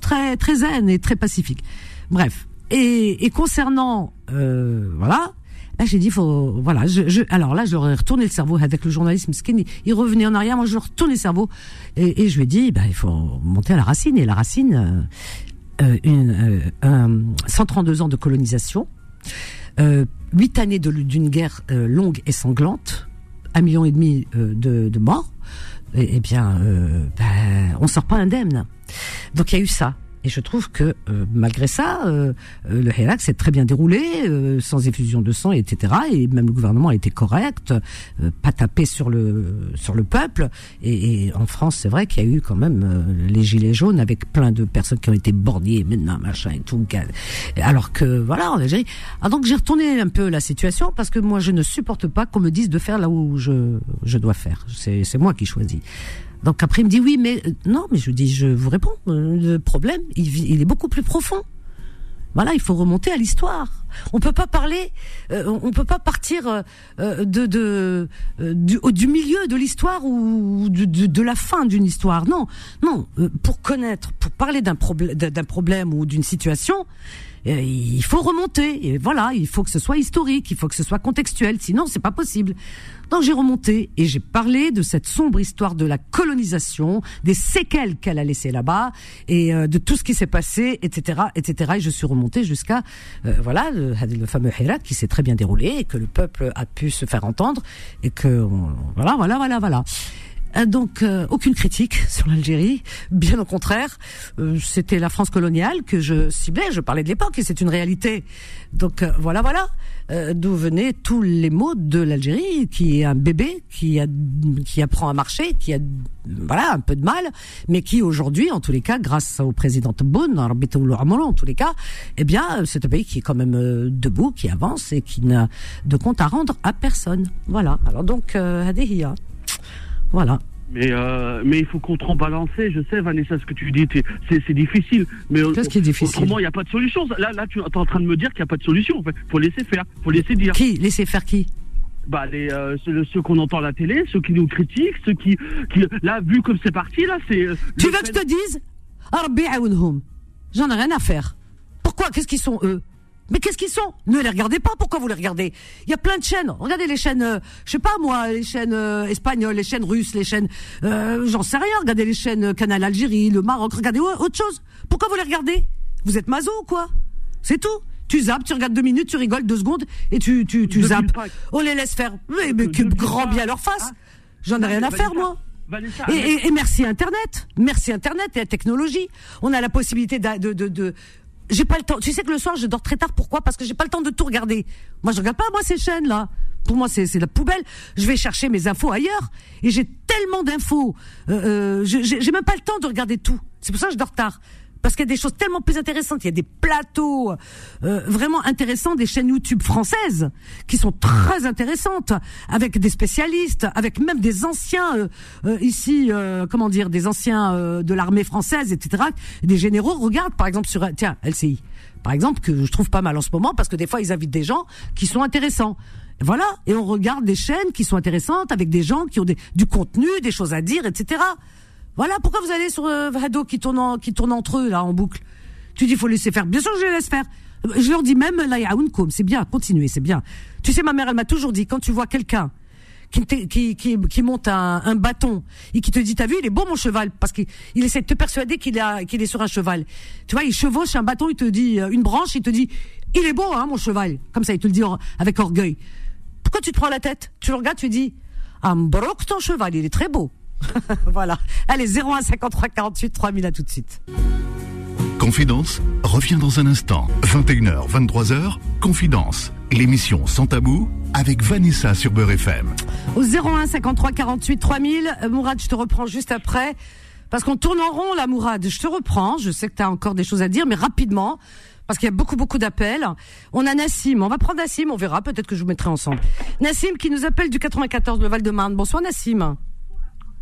très très zen et très pacifiques. Bref. Et, et concernant, euh, voilà Là, j'ai dit, faut, voilà, je, je, alors là, je leur ai retourné le cerveau avec le journalisme skinny. Il revenait en arrière, moi, je leur retourné le cerveau. Et, et je lui ai dit, bah, il faut monter à la racine. Et la racine, euh, euh une, euh, 132 ans de colonisation, euh, 8 années d'une guerre euh, longue et sanglante, un million et demi euh, de, de morts, eh bien, ben, on sort pas indemne. Donc il y a eu ça. Et je trouve que euh, malgré ça, euh, euh, le Hirak s'est très bien déroulé, sans effusion de sang, etc. Et même le gouvernement a été correct, pas tapé sur le sur le peuple. Et, et en France, c'est vrai qu'il y a eu quand même les gilets jaunes avec plein de personnes qui ont été bornées, maintenant machin et tout. Alors que voilà, en Algérie. Ah, donc j'ai retourné un peu la situation parce que moi je ne supporte pas qu'on me dise de faire là où je je dois faire. C'est c'est moi qui choisis. Donc après, il me dit oui, mais euh, non, mais je dis, je vous réponds, euh, le problème, il, est beaucoup plus profond. Voilà, il faut remonter à l'histoire. On peut pas parler, euh, on peut pas partir de, de du, milieu de l'histoire ou de, de, la fin d'une histoire. Non, non. pour connaître, pour parler d'un problème, d'un problème ou d'une situation, il faut remonter. Voilà, il faut que ce soit historique, il faut que ce soit contextuel. Sinon, c'est pas possible. Donc j'ai remonté et j'ai parlé de cette sombre histoire de la colonisation, des séquelles qu'elle a laissées là-bas et euh, de tout ce qui s'est passé, etc., etc. Et je suis remonté jusqu'à euh, voilà le, fameux Hirat qui s'est très bien déroulé et que le peuple a pu se faire entendre et que voilà, voilà, voilà, voilà. Euh, donc aucune critique sur l'Algérie, bien au contraire, c'était la France coloniale que je ciblais, je parlais de l'époque et c'est une réalité. Donc voilà, voilà. Euh, d'où venaient tous les mots de l'Algérie, qui est un bébé qui a, qui apprend à marcher, qui a voilà un peu de mal, mais qui aujourd'hui, en tous les cas, grâce au président Tebboune, en tous les cas, eh bien, c'est un pays qui est quand même euh, debout, qui avance et qui n'a de compte à rendre à personne. Voilà. Alors donc, euh, Voilà. Mais, euh, mais il faut contrebalancer. Je sais, Vanessa, ce que tu dis, c'est difficile. Mais Qu'est-ce qui est difficile? Autrement, il n'y a pas de solution. Là, là tu es en train de me dire qu'il n'y a pas de solution. Il faut laisser faire. faut laisser dire. Qui? Laisser faire qui? Bah, les, euh, ceux, qu'on entend à la télé, ceux qui nous critiquent, ceux qui. qui là, vu comme c'est parti, là, c'est. Euh, tu veux que je te dise? J'en ai rien à faire. Pourquoi? Qu'est-ce qu'ils sont, eux? Mais qu'est-ce qu'ils sont? Ne les regardez pas. Pourquoi vous les regardez? Il y a plein de chaînes. Regardez les chaînes, euh, je sais pas moi, les chaînes euh, espagnoles, les chaînes russes, les chaînes, euh, j'en sais rien. Regardez les chaînes Canal Algérie, le Maroc. Regardez autre chose. Pourquoi vous les regardez? Vous êtes mazo ou quoi? C'est tout. Tu zappes, tu regardes deux minutes, tu rigoles deux secondes et tu tu tu zappes. On les laisse faire. Mais, mais que grand bien leur face. Hein j'en ai rien à faire moi. Et, et, merci Internet, merci Internet et la technologie. On a la possibilité de, de, de, j'ai pas le temps. Tu sais que le soir, je dors très tard. Pourquoi? Parce que j'ai pas le temps de tout regarder. Moi, je regarde pas moi ces chaînes là. Pour moi, c'est la poubelle. Je vais chercher mes infos ailleurs. Et j'ai tellement d'infos. Euh, euh, j'ai même pas le temps de regarder tout. C'est pour ça que je dors tard parce qu'il y a des choses tellement plus intéressantes. Il y a des plateaux euh, vraiment intéressants, des chaînes YouTube françaises qui sont très intéressantes, avec des spécialistes, avec même des anciens euh, euh, ici, comment dire, des anciens de l'armée française, etc. Des généraux. Regarde, par exemple, sur tiens LCI, par exemple, que je trouve pas mal en ce moment, parce que des fois ils invitent des gens qui sont intéressants. Voilà, et on regarde des chaînes qui sont intéressantes avec des gens qui ont du contenu, des choses à dire, etc. Voilà, pourquoi vous allez sur euh, Vado qui tourne, qui tourne entre eux, là, en boucle? Tu dis, faut laisser faire. Bien sûr, je les laisse faire. Je leur dis même, là, c'est bien, continuez, c'est bien. Tu sais, ma mère, elle m'a toujours dit, quand tu vois quelqu'un qui, qui, qui, qui, monte un, un, bâton et qui te dit, t'as vu, il est beau mon cheval, parce qu'il il essaie de te persuader qu'il a, qu'il est sur un cheval. Tu vois, il chevauche un bâton, il te dit, euh, une branche, il te dit, il est beau, hein, mon cheval. Comme ça, il te le dit avec orgueil. Pourquoi tu te prends la tête? Tu le regardes, tu dis, ah, broc ton cheval, il est très beau. voilà. Allez, 01 53 48 3000 à tout de suite. Confidence revient dans un instant. 21h, 23h, Confidence. L'émission Sans Tabou avec Vanessa sur Beurre FM. Au 01 53 48 3000, Mourad, je te reprends juste après. Parce qu'on tourne en rond là, Mourad. Je te reprends. Je sais que tu as encore des choses à dire, mais rapidement. Parce qu'il y a beaucoup, beaucoup d'appels. On a Nassim. On va prendre Nassim. On verra. Peut-être que je vous mettrai ensemble. Nassim qui nous appelle du 94, le Val-de-Marne. Bonsoir, Nassim.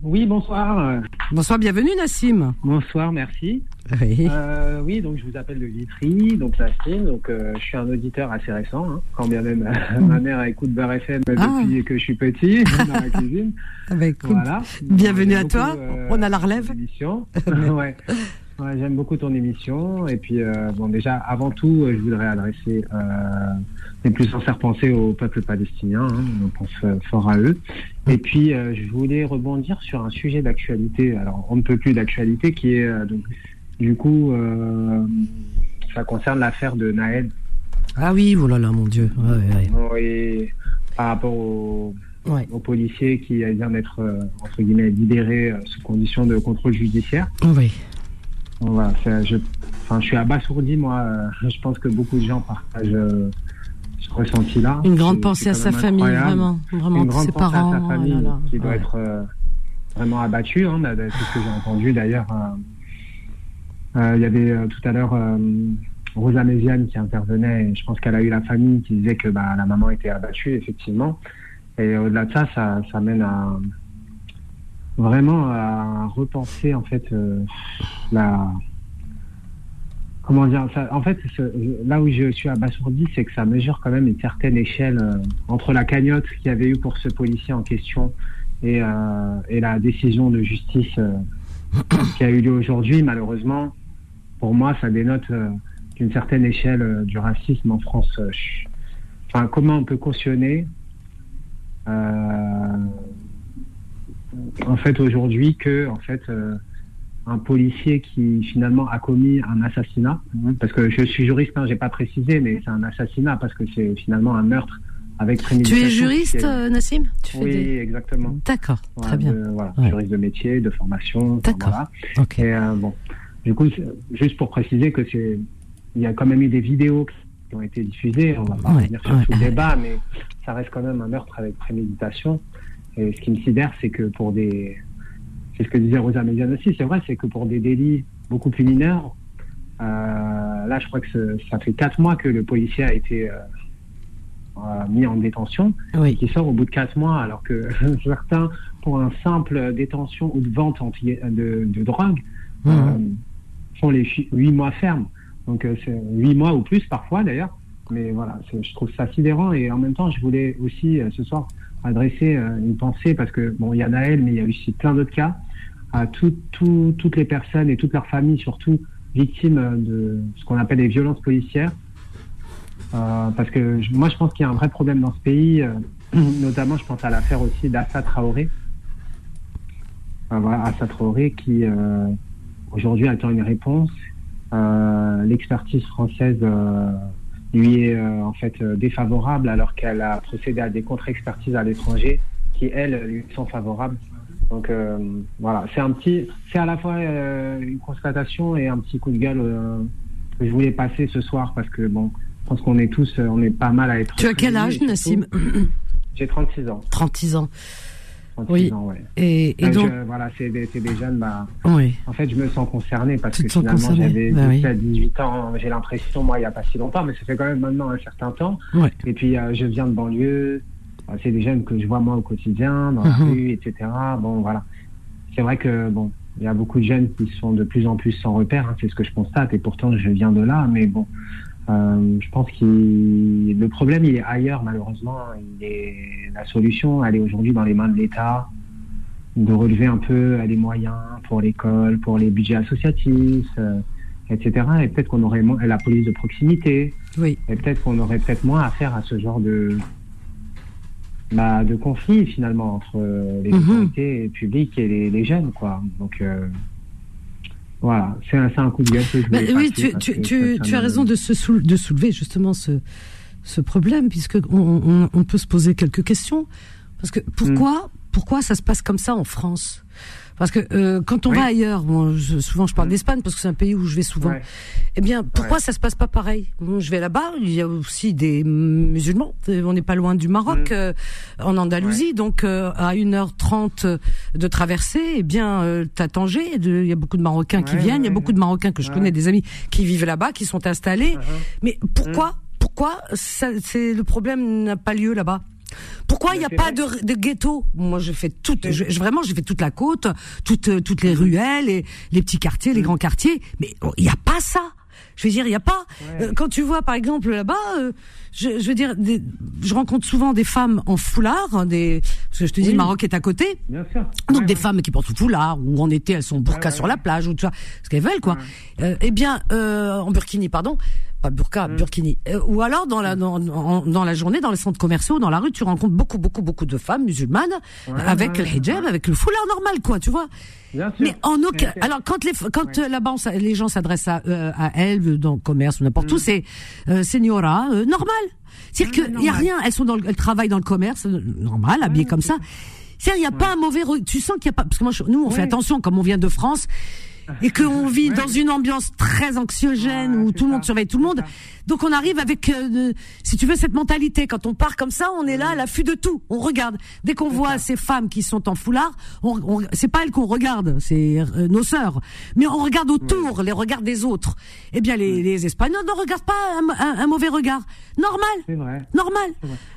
Oui, bonsoir. Bonsoir, bienvenue Nassim. Bonsoir, merci. Oui. Euh, oui, donc je vous appelle de Litry, donc Nassim, donc euh, je suis un auditeur assez récent, hein, quand bien même euh, ma mère écoute Beurre FM ah. depuis que je suis petit dans la cuisine. Ah bah, voilà. Bienvenue à toi, on a la relève. ouais. J'aime beaucoup ton émission. Et puis, euh, bon, déjà, avant tout, euh, je voudrais adresser euh, mes plus sincères pensées au peuple palestinien. Hein, on pense euh, fort à eux. Et puis, je voulais rebondir sur un sujet d'actualité. Alors, on ne peut plus d'actualité, qui est donc, du coup, ça concerne l'affaire de Naël. Ah oui, voilà, mon Dieu. Oui, par rapport au, aux policiers qui vient d'être entre guillemets libérés sous condition de contrôle judiciaire. Oui. Voilà, je, enfin, je suis abasourdi, moi. je pense que beaucoup de gens partagent ce ressenti-là. Une grande pensée à sa famille, vraiment. Vraiment, Une grande ses pensée parents. à sa famille oh là là. qui doit être euh, vraiment abattue. Hein, de- de tout ce que j'ai entendu d'ailleurs. euh, euh, Il y avait euh, tout à l'heure euh, Rosa Méziane qui intervenait. Et je pense qu'elle a eu la famille qui disait que bah, la maman était abattue, effectivement. Et au-delà de ça, ça, ça mène à vraiment à repenser en fait euh, la comment dire ça, en fait là où je suis abasourdi c'est que ça mesure quand même une certaine échelle euh, entre la cagnotte qu'il y avait eu pour ce policier en question et, euh, et la décision de justice euh, qui a eu lieu aujourd'hui. Malheureusement pour moi ça dénote euh, une certaine échelle euh, du racisme en France enfin comment on peut cautionner euh, en fait aujourd'hui que en fait euh, un policier qui finalement a commis un assassinat parce que je suis juriste hein, j'ai pas précisé mais c'est un assassinat parce que c'est finalement un meurtre avec Tu préméditation es juriste, est- euh, Nassim? Tu fais oui des- exactement D'accord, très bien. de- voilà, Ouais. juriste de métier de formation enfin, D'accord. voilà. Ok. Et euh, bon, du coup, juste pour préciser que c'est, il y a quand même eu des vidéos qui ont été diffusées. On va pas Ouais, revenir sur ouais, tout le ouais. débat, mais ça reste quand même un meurtre avec préméditation. Et ce qui me sidère, c'est que pour des, c'est ce que disait Rosa Méziane aussi, c'est vrai, c'est que pour des délits beaucoup plus mineurs, euh, là, je crois que ce- ça fait quatre mois que le policier a été euh, euh, mis en détention Oui. qui sort au bout de quatre mois, alors que certains, pour un simple détention ou de vente de, de drogue, euh, font les hu- huit mois fermes. Donc c'est huit mois ou plus parfois d'ailleurs. Mais voilà, je trouve ça sidérant et en même temps, je voulais aussi ce soir adresser euh, une pensée parce que bon, il y a Naël, mais il y a aussi plein d'autres cas à tout- tout- toutes les personnes et toutes leurs familles, surtout victimes de ce qu'on appelle les violences policières. Euh, parce que moi, je pense qu'il y a un vrai problème dans ce pays. euh, notamment, je pense à l'affaire aussi d'Assa Traoré. Euh, voilà, Assa Traoré qui aujourd'hui attend une réponse. L'expertise française lui est euh, en fait euh, défavorable alors qu'elle a procédé à des contre-expertises à l'étranger qui elles lui sont favorables. Donc euh, voilà, c'est un petit, c'est à la fois euh, une constatation et un petit coup de gueule euh, que je voulais passer ce soir parce que bon, je pense qu'on est tous, euh, on est pas mal à être. Tu as quel âge, Nassim? J'ai 36 ans. 36 ans. 36 Oui. ans, ouais. Et, et donc, voilà, c'est des, des jeunes, bah, oui. en fait, je me sens concerné parce Tu que finalement, j'avais bah oui. 17, 18 ans, j'ai l'impression, moi, il n'y a pas si longtemps, mais ça fait quand même maintenant un certain temps. Ouais. Et puis, euh, je viens de banlieue, euh, c'est des jeunes que je vois moi au quotidien, dans la Mhm. rue, etc. Bon, voilà. C'est vrai que, bon, il y a beaucoup de jeunes qui sont de plus en plus sans repère, hein, c'est ce que je constate, et pourtant, je viens de là, mais bon, euh, je pense que le problème, il est ailleurs, malheureusement. Il est... La solution, elle est aujourd'hui dans les mains de l'État, de relever un peu euh, les moyens pour l'école, pour les budgets associatifs, euh, etc. Et peut-être qu'on aurait moins la police de proximité, Oui. et peut-être qu'on aurait peut-être moins affaire à ce genre de bah, de conflit finalement entre les Mhm. autorités publiques et les, les jeunes, quoi. Donc euh, voilà, c'est un, un coup de gueule que je Bah, oui, tu, tu, tu, tu as raison de, se soul- de soulever justement ce, ce problème, puisque on, on, on peut se poser quelques questions. Parce que pourquoi, pourquoi ça se passe comme ça en France? Parce que euh, quand on Oui. va ailleurs, bon, je- souvent je parle Mm. d'Espagne parce que c'est un pays où je vais souvent. Ouais. Eh bien, pourquoi Ouais. ça se passe pas pareil? Bon, Je vais là-bas, il y a aussi des musulmans. On n'est pas loin du Maroc, Mm. euh, en Andalousie, donc euh, à 1h30 de traversée, eh bien, euh, t'as Tanger, il y a beaucoup de Marocains qui viennent, il y a beaucoup de Marocains que je connais, des amis qui vivent là-bas, qui sont installés. Uh-huh. Mais pourquoi, pourquoi ça, c'est le problème n'a pas lieu là-bas? Pourquoi il n'y a pas de, de ghetto? Moi, je fais toute, je- vraiment, j'ai fait toute la côte, toutes, euh, toutes les ruelles, et les petits quartiers, les grands quartiers. Mais oh, il n'y a pas ça. Je veux dire, il n'y a pas. Ouais. euh, quand tu vois, par exemple, là-bas, euh, je, je veux dire, des- je rencontre souvent des femmes en foulard, hein, des, parce que je te dis, Oui. le Maroc est à côté. Bien sûr. Donc Ouais, des ouais. femmes qui portent sous foulard ou en été elles sont burqa sur la plage ou tout ça, ce qu'elles veulent quoi. Euh, eh bien euh, en burkini pardon, pas burqa, Mm. burkini. Euh, ou alors dans la dans, en- dans la journée dans les centres commerciaux, dans la rue, tu rencontres beaucoup beaucoup beaucoup de femmes musulmanes Ouais, avec ouais, le hijab, ouais. avec le foulard normal quoi, tu vois. Bien sûr. Mais en aucun. Alors quand les quand euh, là-bas les gens s'adressent à euh, à elles euh, dans le commerce ou n'importe où, c'est euh, señora euh, normal. C'est-à-dire Ouais, qu'il y a rien. Elles sont dans le, elles travaillent dans le commerce normal, habillées comme ça. C'est-à-dire il y a pas un mauvais. Tu sens qu'il y a pas parce que moi je- nous on fait attention comme on vient de France. Et qu'on vit dans une ambiance très anxiogène où tout le monde surveille tout le monde. Donc on arrive avec, euh, si tu veux, cette mentalité. Quand on part comme ça, on est là à l'affût de tout. On regarde. Dès qu'on voit ces femmes qui sont en foulard, on, c'est pas elles qu'on regarde, c'est euh, nos sœurs. Mais on regarde autour, les regards des autres. Eh bien, les, les Espagnols ne regardent pas un, un, mauvais regard. Normal. C'est vrai. Normal.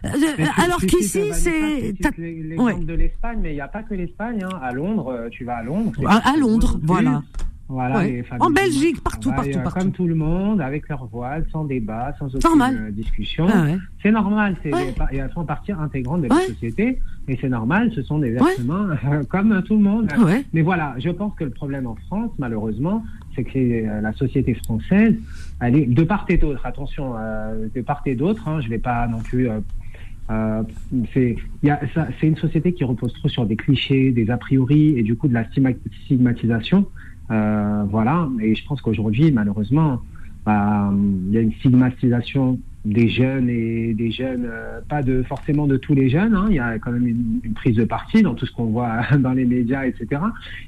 Euh, alors qu'ici, c'est... L'exemple de l'Espagne, mais il n'y a pas que l'Espagne. Hein. À Londres, tu vas à Londres. À, Londres, voilà. Voilà, en Belgique, partout, partout, euh, partout. Comme tout le monde, avec leur voile, sans débat, sans aucune euh, discussion. Ah c'est normal, c'est et elles font partie intégrante de la société. Et c'est normal, ce sont des êtres humains comme tout le monde. Mais voilà, je pense que le problème en France, malheureusement, c'est que euh, la société française, elle est de part et d'autre. Attention, de part et d'autre. Hein, je vais pas non plus euh, c'est une société qui repose trop sur des clichés, des a priori et du coup de la stigmatisation. Euh, voilà, et je pense qu'aujourd'hui, malheureusement, bah, il y a une stigmatisation des jeunes et des jeunes, euh, pas de forcément de tous les jeunes. Hein, il y a quand même une, prise de parti dans tout ce qu'on voit dans les médias, etc.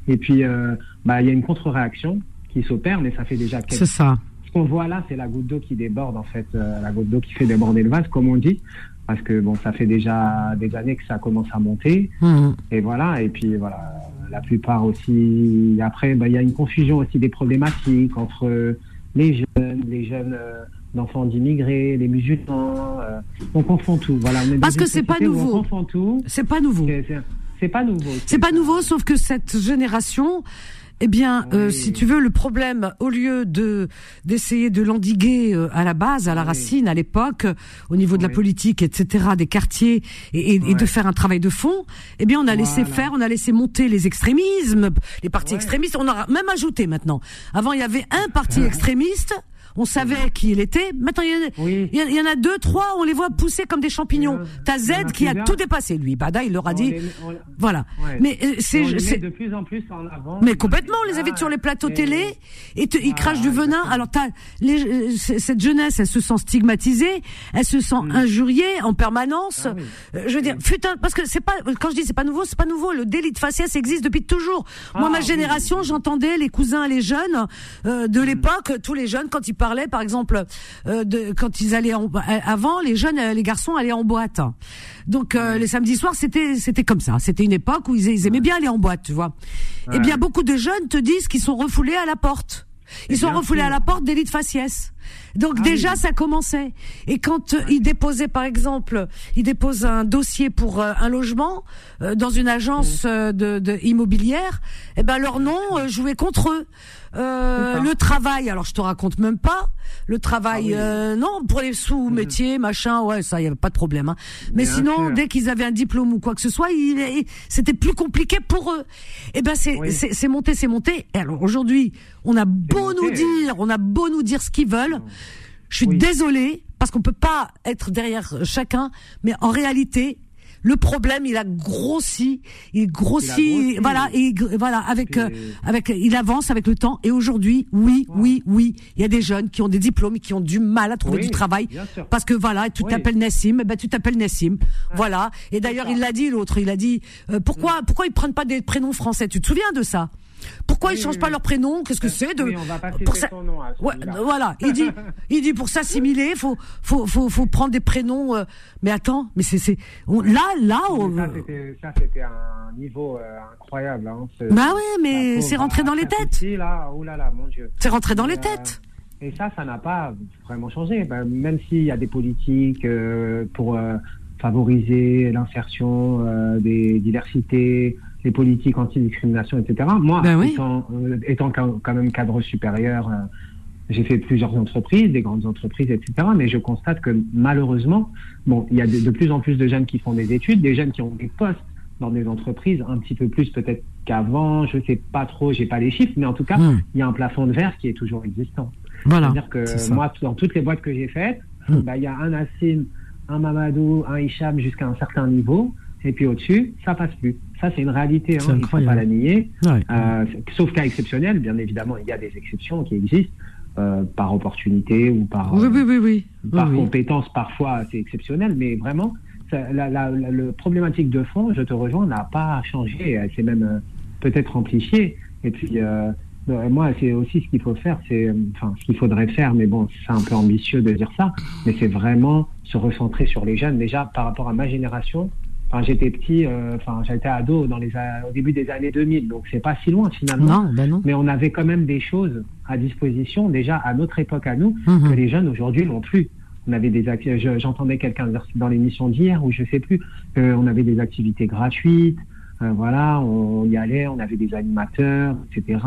Et puis, euh, bah, il y a une contre-réaction qui s'opère, mais ça fait déjà quelques. C'est ça. Ce qu'on voit là, c'est la goutte d'eau qui déborde, en fait, la goutte d'eau qui fait déborder le vase, comme on dit parce que bon, ça fait déjà des années que ça commence à monter. Mmh. Et voilà, et puis voilà, la plupart aussi. Après, bah, il y a une confusion aussi des problématiques entre les jeunes, les jeunes euh, d'enfants d'immigrés, les musulmans. Euh, on confond tout. Voilà, on est Parce que c'est pas nouveau. On confond tout. C'est pas nouveau. C'est pas nouveau. C'est pas nouveau, sauf que cette génération eh bien, euh, si tu veux, le problème, au lieu de d'essayer de l'endiguer euh, à la base, à la racine, à l'époque, au niveau de la politique, etc., des quartiers, et, de faire un travail de fond, eh bien, on a laissé faire, on a laissé monter les extrémismes, les partis extrémistes. On a même ajouté maintenant. Avant, il y avait un parti extrémiste on savait qui il était. Maintenant, il y, en a deux, trois, on les voit pousser comme des champignons. T'as Z qui a tout dépassé, lui. Bada, il leur a dit, voilà. Mais euh, c'est de plus en plus en avant. Mais complètement, on les invite sur les plateaux télé et ils ah, crachent du venin. Alors t'as euh, cette jeunesse, elle se sent stigmatisée, elle se sent mm. injuriée en permanence. Ah euh, je veux dire, putain, parce que c'est pas quand je dis c'est pas nouveau, c'est pas nouveau. Le délit de faciès existe depuis toujours. Moi, ma ah, génération, j'entendais les cousins, les jeunes de mm. l'époque, tous les jeunes quand ils par exemple, euh, de quand ils allaient en, avant, les jeunes, les garçons allaient en boîte. Donc euh, les samedis soirs, c'était c'était comme ça. C'était une époque où ils, aimaient bien aller en boîte, tu vois. Et eh bien beaucoup de jeunes te disent qu'ils sont refoulés à la porte. Ils sont refoulés à la porte délit de faciès. Donc ah déjà ça commençait. Et quand euh, ils déposaient par exemple, ils déposent un dossier pour euh, un logement euh, dans une agence de, de, immobilière, eh ben leur nom jouait contre eux. Le travail, alors je te raconte même pas. Le travail, ah non, pour les sous-métiers, machin, ouais, ça, y avait pas de problème. Hein. Mais sinon, dès qu'ils avaient un diplôme ou quoi que ce soit, il, c'était plus compliqué pour eux. Et eh ben c'est c'est monté, c'est monté. Et alors aujourd'hui, on a beau nous dire, on a beau nous dire ce qu'ils veulent. Je suis désolée parce qu'on peut pas être derrière chacun, mais en réalité, le problème, il a grossi, il grossit, voilà, et voilà, avec, euh, avec, il avance avec le temps. Et aujourd'hui, oui, oui, oui, il y a des jeunes qui ont des diplômes et qui ont du mal à trouver du travail parce que voilà, tu t'appelles Nassim, eh ben tu t'appelles Nassim, voilà. Et d'ailleurs, il l'a dit l'autre, il a dit euh, pourquoi, mm. pourquoi ils prennent pas des prénoms français Tu te souviens de ça? Pourquoi ils changent pas leur prénom? Qu'est-ce que c'est de oui, on va pour ça... nom à ouais, Voilà, il dit, il dit pour s'assimiler, faut, faut, faut, faut prendre des prénoms. Euh, mais attends, mais c'est, c'est, là, là, ça c'était un niveau euh, incroyable. Hein, bah oui, mais c'est rentré dans les têtes. là, oh là là, mon Dieu. C'est rentré dans les euh, têtes. Et ça, ça n'a pas vraiment changé. Ben, même s'il y a des politiques pour favoriser l'insertion des diversités les politiques anti-discrimination, etc. Moi, ben étant, euh, étant, quand même cadre supérieur, euh, j'ai fait plusieurs entreprises, des grandes entreprises, etc. Mais je constate que malheureusement, bon, il y a de, plus en plus de jeunes qui font des études, des jeunes qui ont des postes dans des entreprises, un petit peu plus peut-être qu'avant, je sais pas trop, j'ai pas les chiffres, mais en tout cas, hmm. il y a un plafond de verre qui est toujours existant. Voilà. C'est-à-dire que moi, dans toutes les boîtes que j'ai faites, hmm. bah, il y a un Nassim, un Mamadou, un Hicham jusqu'à un certain niveau, et puis au-dessus, ça passe plus. Ça, c'est une réalité, hein, il ne faut pas la nier. Euh, sauf cas exceptionnel, bien évidemment, il y a des exceptions qui existent. Euh, par opportunité ou par, oui, oui, oui, par compétence, parfois c'est exceptionnel, mais vraiment, la, la, le problématique de fond, je te rejoins, n'a pas changé, elle s'est même euh, peut-être amplifiée. Et puis, moi, c'est aussi ce qu'il faut faire, c'est, enfin, ce qu'il faudrait faire, mais bon, c'est un peu ambitieux de dire ça, mais c'est vraiment se recentrer sur les jeunes. Déjà, par rapport à ma génération, enfin, j'étais petit, euh, enfin, j'étais ado dans les, au début des années 2000, donc c'est pas si loin finalement. Non, ben non. Mais on avait quand même des choses à disposition, déjà à notre époque à nous, Mhm. que les jeunes aujourd'hui n'ont plus. On avait des je- j'entendais quelqu'un dans l'émission d'hier ou je sais plus, euh, on avait des activités gratuites. Euh, voilà, on y allait, on avait des animateurs, etc.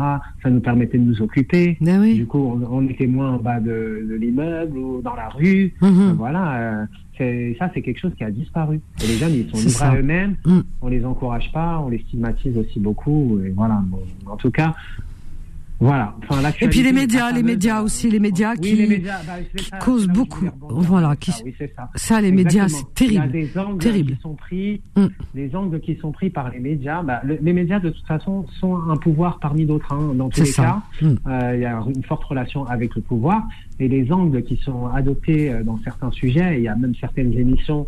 Ça nous permettait de nous occuper. Ben oui. Du coup, on, on était moins en bas de, de l'immeuble ou dans la rue. Mhm. Euh, Voilà, euh, c'est- ça c'est quelque chose qui a disparu. Et les jeunes, ils sont livrés à eux-mêmes. Mm. On les encourage pas, on les stigmatise aussi beaucoup. Et voilà. Bon, en tout cas, voilà. Enfin, Et puis les médias, les médias euh, aussi, les médias oui, qui, les médias, bah, c'est qui ça, causent beaucoup. Voilà, qui, ça, oui, c'est ça. ça, les médias, c'est Il y a terrible. des angles Terrible. qui sont pris, Mm. les angles qui sont pris par les médias. Bah, le- les médias, de toute façon, sont un pouvoir parmi d'autres. hein, dans tous les ça. cas, Mm. Euh, il y a une forte relation avec le pouvoir. Et les angles qui sont adoptés euh, dans certains sujets, il y a même certaines émissions,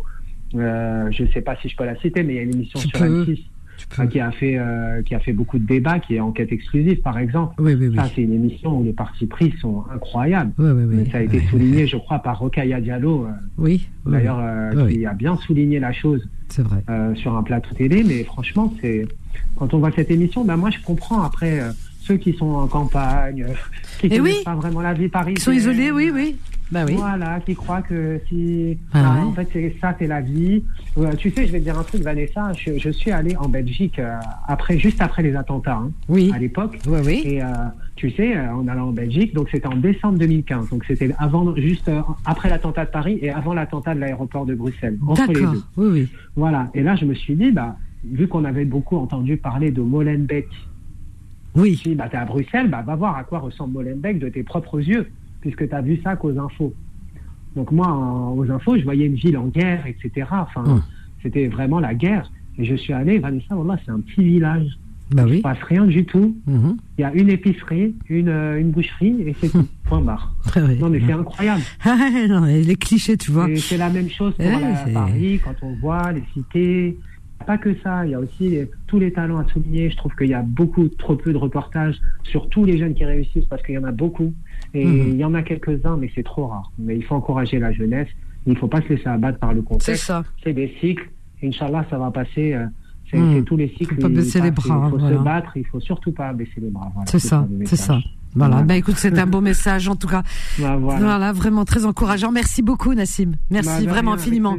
euh, je ne sais pas si je peux la citer, mais il y a une émission Tu sur peux. M6 Tu peux. euh, qui, a fait, euh, qui a fait beaucoup de débats, qui est Enquête exclusive, par exemple. Oui, oui, oui. Ça, c'est une émission où les partis pris sont incroyables. Mais ça a été souligné, je crois, par Rokaya Diallo, euh, Oui, d'ailleurs, euh, qui a bien souligné la chose c'est vrai. sur un plateau télé. Mais franchement, c'est quand on voit cette émission, ben moi, je comprends après ceux qui sont en campagne, qui Eh ne oui. connaissent pas vraiment la vie parisienne. Ils sont isolés, oui, oui. Bah oui. Voilà, qui croient que si. Ah ah, ouais. En fait, c'est ça, c'est la vie. Euh, tu sais, je vais te dire un truc, Vanessa. Je, je suis allé en Belgique euh, après, juste après les attentats, hein, Oui. à l'époque. Oui, oui. Et euh, tu sais, on allait en Belgique, donc c'était en décembre 2015. Donc c'était avant, juste après l'attentat de Paris et avant l'attentat de l'aéroport de Bruxelles. Entre les deux. Oui, oui. Voilà. Et là, je me suis dit, bah, vu qu'on avait beaucoup entendu parler de Molenbeek, Oui. je me suis dit, bah, t'es à Bruxelles, bah, va voir à quoi ressemble Molenbeek de tes propres yeux, puisque tu as vu ça qu'aux infos. Donc moi, en- aux infos, je voyais une ville en guerre, etc. Enfin, Hum. c'était vraiment la guerre. Et je suis allé, Vanessa, voilà, c'est un petit village. Bah Il oui. se passe rien du tout. Mhm. Il y a une épicerie, une, euh, une boucherie, et c'est tout. Point barre. Ouais. Non, mais c'est incroyable. Ah, non, mais les clichés, tu vois. C'est la même chose pour Ouais, Paris, quand on voit les cités. Pas que ça, il y a aussi les- tous les talents à souligner. Je trouve qu'il y a beaucoup, trop peu de reportages sur tous les jeunes qui réussissent parce qu'il y en a beaucoup. Et Mhm. il y en a quelques-uns, mais c'est trop rare. Mais il faut encourager la jeunesse. Il ne faut pas se laisser abattre par le C'est contexte. ça. C'est des cycles. Inch'Allah, ça va passer. euh, C'est Mhm. c'est tous les cycles. Faut pas baisser les bras, Il faut voilà. se battre. Il faut surtout pas baisser les bras. Voilà, C'est ça. C'est ça. Voilà. Voilà. Bah écoute, c'est un beau message en tout cas. Bah, voilà. Vraiment très encourageant. Merci beaucoup, Nassim. Merci Bah, de vraiment rien, infiniment.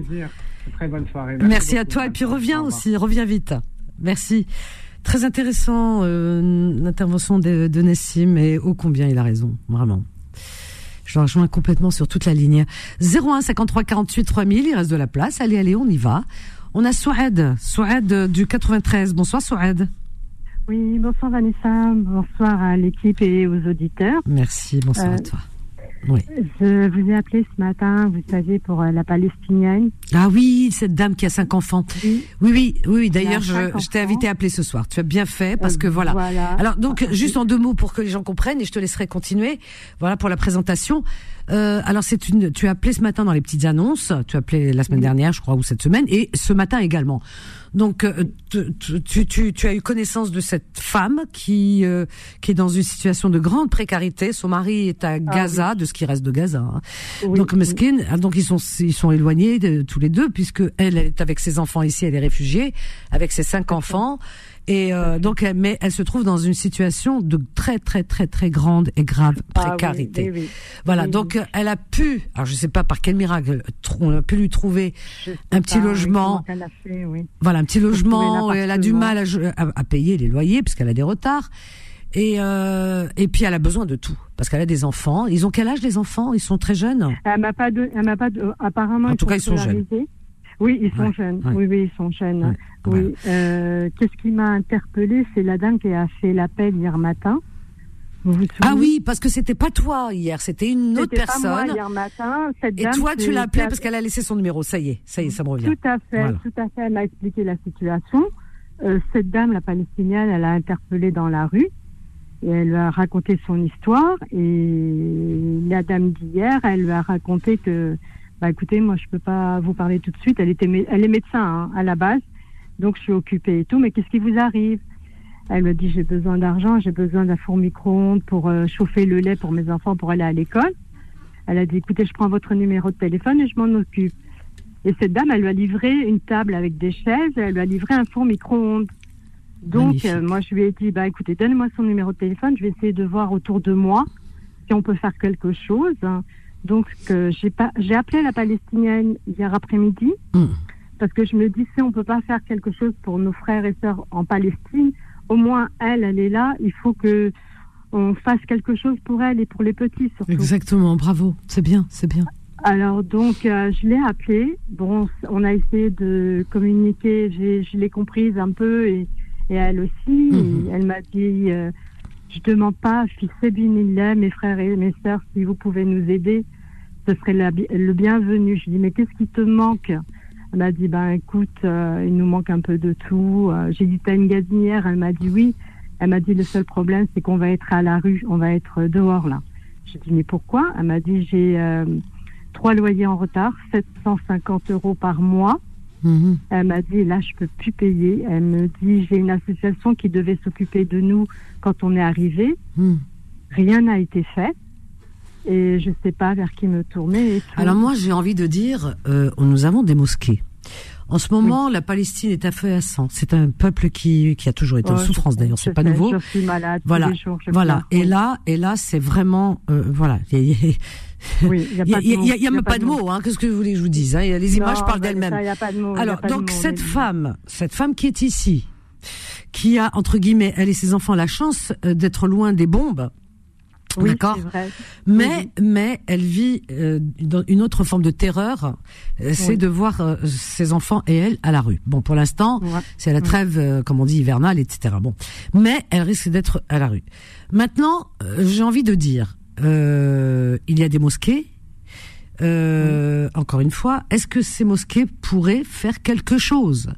Très bonne soirée. Merci, à toi et puis reviens aussi, reviens vite. Merci. Très intéressant euh, l'intervention de, de Nassim et ô combien il a raison, vraiment. Je rejoins complètement sur toute la ligne. 01 53 48 3000, il reste de la place. Allez, allez, on y va. On a Souad, Souad euh, du 93. Bonsoir Souad. Oui, bonsoir Vanessa, bonsoir à l'équipe et aux auditeurs. Merci, bonsoir Euh, à toi. Je vous ai appelé ce matin, vous savez, pour euh, la Palestinienne. Ah oui, cette dame qui a cinq enfants. Oui. Oui, oui, oui, oui. D'ailleurs, je, je t'ai invité à appeler ce soir. Tu as bien fait parce que Euh, voilà. voilà. Alors donc, juste en deux mots pour que les gens comprennent et je te laisserai continuer. Voilà pour la présentation. Euh, alors c'est une, tu as appelé ce matin dans les petites annonces. Tu as appelé la semaine dernière, je crois, ou cette semaine, et ce matin également. Donc euh, tu, tu, tu, tu as eu connaissance de cette femme qui euh, qui est dans une situation de grande précarité. Son mari est à Gaza, de ce qui reste de Gaza. hein. Oui, donc. Meskin, ah, donc ils sont ils sont éloignés de, tous les deux puisque elle, elle est avec ses enfants ici, elle est réfugiée avec ses cinq enfants. Et euh, donc, elle- mais elle se trouve dans une situation de très très très très grande et grave Ah oui, précarité. oui, oui. Voilà, Oui, donc euh, elle a pu, alors je sais pas par quel miracle, on a pu lui trouver un petit pas, logement. elle a fait, voilà un petit logement. Et elle a du mal à, payer les loyers puisqu'elle a des retards. Et euh, et puis elle a besoin de tout parce qu'elle a des enfants. Ils ont quel âge les enfants? Ils sont très jeunes? Elle m'a pas de, elle m'a pas de, apparemment. En tout cas, ils sont jeunes. Oui, ils sont Ouais, jeunes. ouais. Oui, oui, ils sont jeunes. Ouais, Oui. Euh, Qu'est-ce qui m'a interpellée, c'est la dame qui a fait l'appel hier matin. Vous vous Ah oui, parce que c'était pas toi hier, c'était une autre C'était pas moi personne. hier matin. Cette Et dame toi, tu l'as appelée parce qu'elle a laissé son numéro. Ça y est, ça y est, ça me revient. Tout à fait, Voilà. tout à fait. Elle m'a expliqué la situation. Euh, cette dame, la palestinienne, elle a interpellé dans la rue et elle lui a raconté son histoire. Et la dame d'hier, elle lui a raconté que, bah écoutez, moi je peux pas vous parler tout de suite. Elle était, elle est médecin hein, à la base, donc je suis occupée et tout. Mais qu'est-ce qui vous arrive? Elle me dit j'ai besoin d'argent, j'ai besoin d'un four micro-ondes pour euh, chauffer le lait pour mes enfants pour aller à l'école. Elle a dit écoutez, je prends votre numéro de téléphone et je m'en occupe. Et cette dame, elle lui a livré une table avec des chaises, et elle lui a livré un four micro-ondes. Donc, euh, moi, je lui ai dit, bah, écoutez, donnez-moi son numéro de téléphone, je vais essayer de voir autour de moi si on peut faire quelque chose. Donc, euh, j'ai pas, j'ai appelé la Palestinienne hier après-midi, hmm. parce que je me dis, si on peut pas faire quelque chose pour nos frères et sœurs en Palestine, au moins elle, elle est là, il faut que on fasse quelque chose pour elle et pour les petits surtout. Exactement, bravo, c'est bien, c'est bien. Alors donc euh, je l'ai appelée. Bon, on a essayé de communiquer. Je l'ai comprise un peu et, et elle aussi. Mhm. elle m'a dit euh, je demande pas, fils mes frères et mes sœurs, si vous pouvez nous aider, ce serait le bienvenu. Je dis mais qu'est-ce qui te manque? Elle m'a dit ben écoute, euh, il nous manque un peu de tout. J'ai dit t'as une gazinière Elle m'a dit oui. Elle m'a dit le seul problème c'est qu'on va être à la rue, on va être dehors là. J'ai dit mais pourquoi? Elle m'a dit j'ai trois loyers en retard, 750 euros par mois. Mhm. Elle m'a dit, là, je peux plus payer. Elle me dit, j'ai une association qui devait s'occuper de nous quand on est arrivé. Mhm. Rien n'a été fait. Et je ne sais pas vers qui me tourner. Alors moi, j'ai envie de dire, euh, nous avons des mosquées. En ce moment, la Palestine est à feu et à sang. C'est un peuple qui, qui a toujours été en souffrance. D'ailleurs, c'est pas nouveau. Je suis malade. Voilà, tous les jours, voilà. Et là, et là, c'est vraiment, euh, voilà. Oui, il n'y a, même pas de mots. Hein. Qu'est-ce que vous voulez que je vous dise hein? Les images parlent d'elles-mêmes. Alors, donc cette femme, cette femme qui est ici, qui a entre guillemets, elle et ses enfants la chance euh, d'être loin des bombes. Oui, D'accord. Mais mais elle vit euh, dans une autre forme de terreur, euh, c'est de voir ses enfants et elle à la rue. Bon, pour l'instant, c'est la trêve, comme on dit, hivernale, etc. Bon, mais elle risque d'être à la rue. Maintenant, j'ai envie de dire, euh, il y a des mosquées. Euh, encore une fois, est-ce que ces mosquées pourraient faire quelque chose?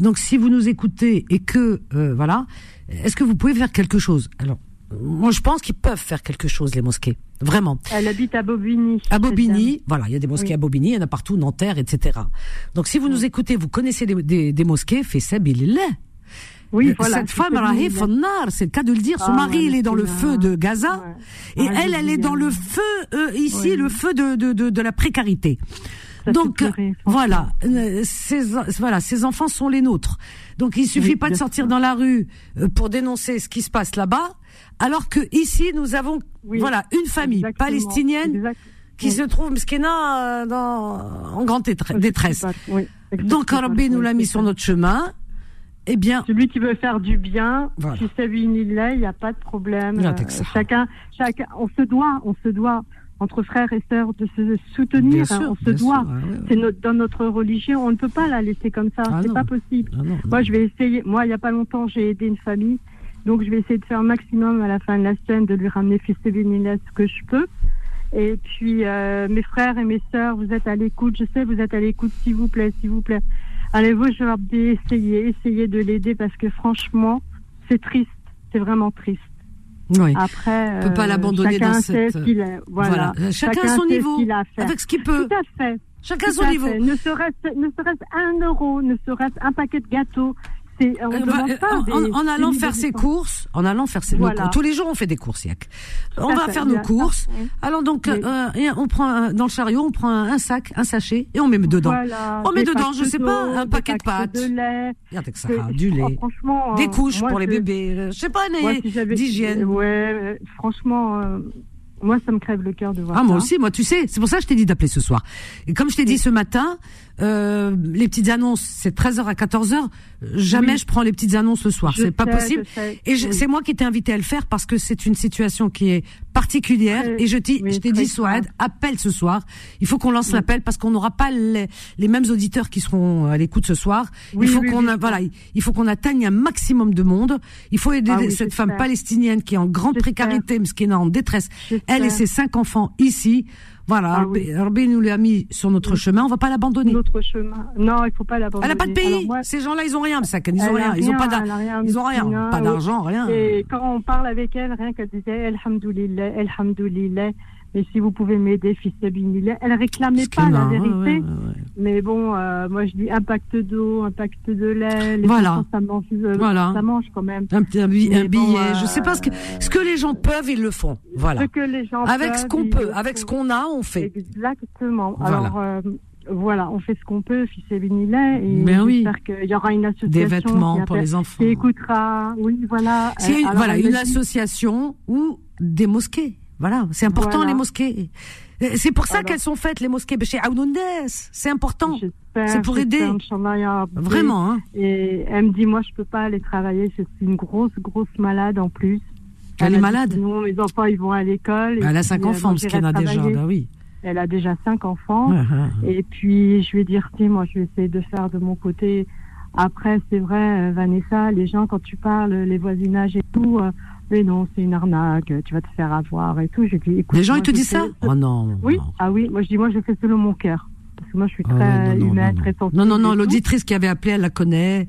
Donc, si vous nous écoutez et que euh, voilà, est-ce que vous pouvez faire quelque chose? Alors, moi, je pense qu'ils peuvent faire quelque chose, les mosquées. Vraiment. Elle habite à Bobigny. À Bobigny, voilà, il y a des mosquées à Bobigny, il y en a partout, Nanterre, etc. Donc, si vous nous écoutez, vous connaissez des, des, des mosquées, fait ça, oui, voilà, cette femme, c'est le cas de le dire. Son ah, mari, il est dans le feu de Gaza, et elle, elle est dans le feu euh, ici, le feu de, de, de, de la précarité. Donc voilà, euh, ces, voilà, ces enfants sont les nôtres. Donc il suffit pas de sortir dans la rue euh, pour dénoncer ce qui se passe là-bas, alors que ici nous avons voilà une famille palestinienne qui se trouve mskena dans en grande détresse. Donc Rabbi nous l'a mis sur notre chemin. Eh bien, celui qui veut faire du bien, si c'est il n'y a pas de problème. Euh, chacun, chacun, on se doit, on se doit entre frères et sœurs de se soutenir. on se doit. c'est dans notre religion, on ne peut pas la laisser comme ça. Ah c'est pas possible. Ah moi, je vais essayer. Moi, il n'y a pas longtemps, j'ai aidé une famille, donc je vais essayer de faire un maximum à la fin de la scène de lui ramener fils et ce que je peux. Et puis, euh, mes frères et mes sœurs, vous êtes à l'écoute. Je sais, vous êtes à l'écoute, s'il vous plaît, s'il vous plaît. Allez-vous, je vais essayer, essayer de l'aider parce que franchement, c'est triste, c'est vraiment triste. Oui. Après, on peut pas euh, l'abandonner dans cette. Voilà. Chacun, son niveau, avec ce qu'il peut. Tout à fait. Chacun son niveau. Ne serait-ce, ne serait-ce un euro, ne serait-ce un paquet de gâteaux, en, allant faire ses courses, en allant faire ses tous les jours on fait des courses, Yac. On va faire nos courses. Alors donc euh, on prend dans le chariot, on prend un, sac, un sachet et on met dedans. on met dedans, je sais pas, un paquet de pâtes. De lait. Regardez que ça, du lait. des couches pour les bébés, je sais pas, d'hygiène. Ouais, franchement. Euh, moi, ça me crève le cœur de voir ah, moi aussi, moi, tu sais, c'est pour ça que je t'ai dit d'appeler ce soir. Et comme je t'ai dit ce matin, euh, les petites annonces, c'est 13h à 14h. Jamais je prends les petites annonces le soir. C'est pas possible. Et c'est moi qui t'ai invité à le faire parce que c'est une situation qui est particulière. et je t'ai t'ai dit, Souad, appelle ce soir. Il faut qu'on lance l'appel parce qu'on n'aura pas les, les, mêmes auditeurs qui seront à l'écoute ce soir. il faut qu'on voilà, il faut qu'on atteigne un maximum de monde. Il faut aider ah cette femme palestinienne qui est en grande précarité, mais qui est en détresse. Elle et ses cinq enfants ici. Voilà, ah nous l'a mis sur notre chemin, on va pas l'abandonner. Notre chemin. Non, il faut pas l'abandonner. Elle n'a pas de pays. Ces gens-là, ils ont rien, ça. Ils ont rien. Ils ont pas Ils ont rien. Pas d'argent, rien. Et quand on parle avec elle, rien qu'elle disait, Alhamdoulilah, Alhamdoulilah. Et si vous pouvez m'aider, fils elle réclamait pas la vérité. Mais bon, euh, moi je dis impact d'eau, impact de lait. Les Voilà. ça mange, euh, Voilà. ça mange quand même. Un, petit- un bi- Mais un billet. bon, je sais pas ce que, euh, ce que les gens peuvent, ils le font. Voilà. Ce que les gens Avec ce qu'on peut, avec ce qu'on a, on fait. Exactement. Voilà. Alors euh, voilà, on fait ce qu'on peut, fils et Benilet, et Ben oui. j'espère qu'il y aura une association Des vêtements qui, pour les enfants. qui écoutera. Oui, voilà. C'est Euh, une- alors, voilà une association ou des mosquées. Voilà, c'est important Voilà. les mosquées. C'est pour ça Voilà. qu'elles sont faites les mosquées. Chez c'est important. J'espère, C'est pour aider. Vraiment. Hein. Et elle me dit, moi, je peux pas aller travailler. Je suis une grosse, grosse malade en plus. Elle est dit, malade Sinon, mes enfants, ils vont à l'école. et Elle a cinq euh, enfants, parce qu'elle en a déjà. Bah oui. Elle a déjà cinq enfants. Ouais, ouais. Et puis, je vais dire, tiens, moi, je vais essayer de faire de mon côté. Après, c'est vrai, euh, Vanessa, les gens, quand tu parles, les voisinages et tout, euh, mais non, c'est une arnaque, tu vas te faire avoir et tout. Je dis, écoute, Les gens moi, ils te disent ça Oh non. Oui, non. ah oui, moi, je dis, moi, je fais selon mon cœur. Parce que moi, je suis Ah très non, humaine, non, très non. sensible. Non, non, non, l'auditrice qui avait appelé, elle la connaît.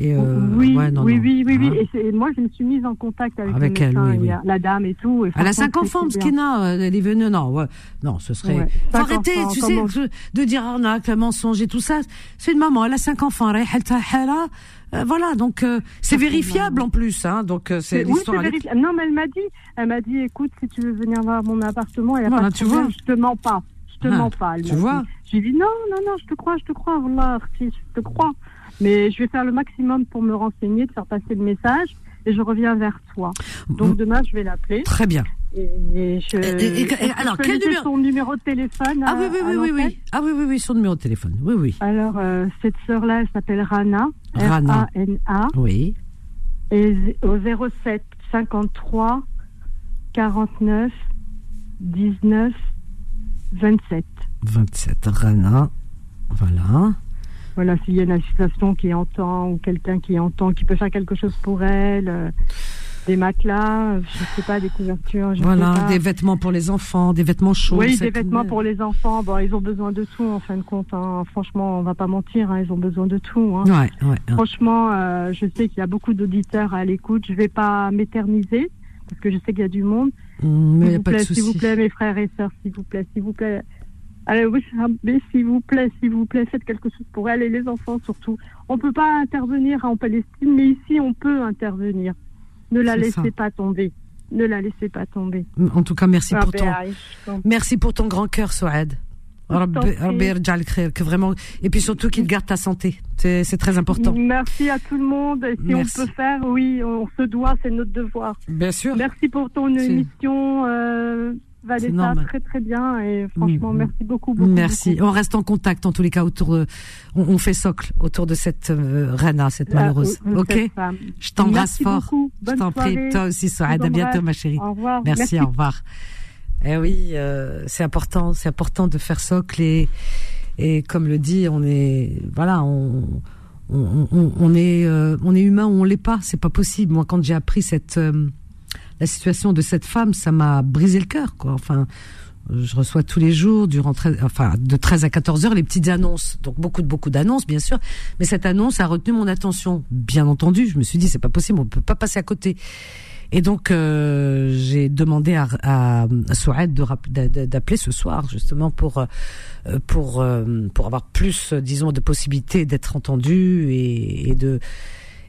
Et euh, oui, ouais, non, oui, non. oui, oui, oui. Hein? Et, moi, je me suis mise en contact avec, Avec le elle, oui, la dame et tout. et Elle a cinq enfants. Mskina, euh, elle est venue, non, ouais. non, ce serait, Ouais, faut arrêter, enfants, tu sais, comment- de, de dire arnaque, mensonge et tout ça. C'est une maman, elle a cinq enfants, elle a hala, euh, voilà, donc, euh, c'est vérifiable en plus, hein, donc, euh, c'est Oui, elle vérifiable. Non, mais elle m'a dit, elle m'a dit, écoute, si tu veux venir voir mon appartement, y a Voilà, pas de tu problème, vois. je te mens pas. Je te Ah, mens pas. elle tu vois. dit. J'ai dit, non, non, non, je te crois, je te crois, Wallah, si, je te crois. Mais je vais faire le maximum pour me renseigner, de faire passer le message, et je reviens vers toi. Donc demain, je vais l'appeler. Très bien. Et, et je, Et- et- que alors, quel numéro son numéro de téléphone Ah à- oui, oui, oui, oui, oui. Ah oui, oui, oui, son numéro de téléphone. Oui, oui. Alors, euh, cette sœur-là, elle s'appelle Rana. Rana. R-A-N-A. Oui. Et au 07 53 49 19 27. 27, Rana. Voilà. Voilà, s'il y a une association qui entend ou quelqu'un qui entend, qui peut faire quelque chose pour elle, euh, des matelas, euh, je sais pas, des couvertures, je sais Voilà, pas. des vêtements pour les enfants, des vêtements chauds. Oui, des vêtements pour les enfants. Bon, ils ont besoin de tout en fin de compte. hein. Franchement, on va pas mentir, hein, ils ont besoin de tout. hein. Ouais. Franchement, euh, je sais qu'il y a beaucoup d'auditeurs à l'écoute. Je vais pas m'éterniser parce que je sais qu'il y a du monde. Mm, Mais il S'il vous plaît, s'il souci. vous plaît, mes frères et sœurs, s'il vous plaît, s'il vous plaît. Allez, oui, mais s'il vous plaît, s'il vous plaît, faites quelque chose pour elle et les enfants surtout. On peut pas intervenir en Palestine, mais ici on peut intervenir. Ne la laissez ça. pas tomber. Ne la laissez pas tomber. En tout cas, merci pour Rabbi ton, merci pour ton grand cœur, khair, que vraiment, et puis surtout qu'il garde ta santé. C'est, très important. Merci à tout le monde. Et si Merci. on peut faire, oui, on se doit, c'est notre devoir. Bien sûr. Merci pour ton émission, euh, Normal. très très bien. Et franchement, merci beaucoup. beaucoup Merci. beaucoup. On reste en contact en tous les cas autour. de- on, on fait socle autour de cette euh, Rana, cette malheureuse. Ah, euh, ok? cette femme. Je t'embrasse fort. beaucoup. Je t'en prie. Toi aussi, Souad. Je À bientôt, ma chérie. Au revoir. Merci, au revoir. Eh oui, euh, c'est important, c'est important de faire socle et et comme le dit, on est voilà, on on, on, on est euh, on est humain ou on l'est pas, c'est pas possible. Moi, quand j'ai appris cette euh, la situation de cette femme, ça m'a brisé le cœur, quoi. Enfin, je reçois tous les jours durant 13, enfin de 13 à 14 heures les petites annonces. Donc beaucoup beaucoup d'annonces bien sûr, mais cette annonce a retenu mon attention. Bien entendu, je me suis dit c'est pas possible, on peut pas passer à côté. Et donc euh, j'ai demandé à, à, à d'appeler ce soir justement pour euh, pour euh, pour avoir plus euh, disons de possibilités d'être entendu et, et de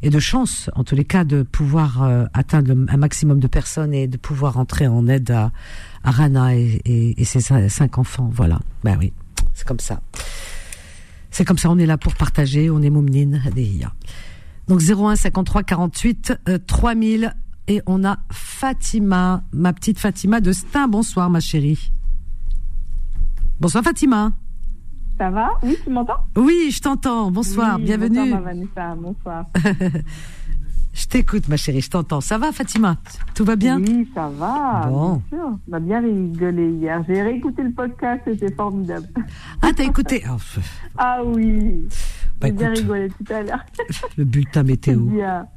et de chance en tous les cas de pouvoir euh, atteindre un maximum de personnes et de pouvoir entrer en aide à, à Rana et, ses cin- cinq enfants. Voilà. Ben oui, c'est comme ça. C'est comme ça, on est là pour partager, on est Moumnine. Donc 01 53 48 euh, 3000 et on a Fatima, ma petite Fatima de Stein. Bonsoir ma chérie. Bonsoir Fatima. Ça va Oui, tu m'entends Oui, je t'entends. Bonsoir, Oui, bienvenue. Bonsoir, Vanessa, bonsoir. Je t'écoute ma chérie, je t'entends. Ça va Fatima? Tout va bien? Oui, ça va. Bon. Bien sûr. On a bien rigolé hier. J'ai réécouté le podcast, c'était formidable. Ah, t'as écouté? Ah, Ah oui. Bah, J'ai bien rigolé tout à l'heure. Le bulletin météo. Bien.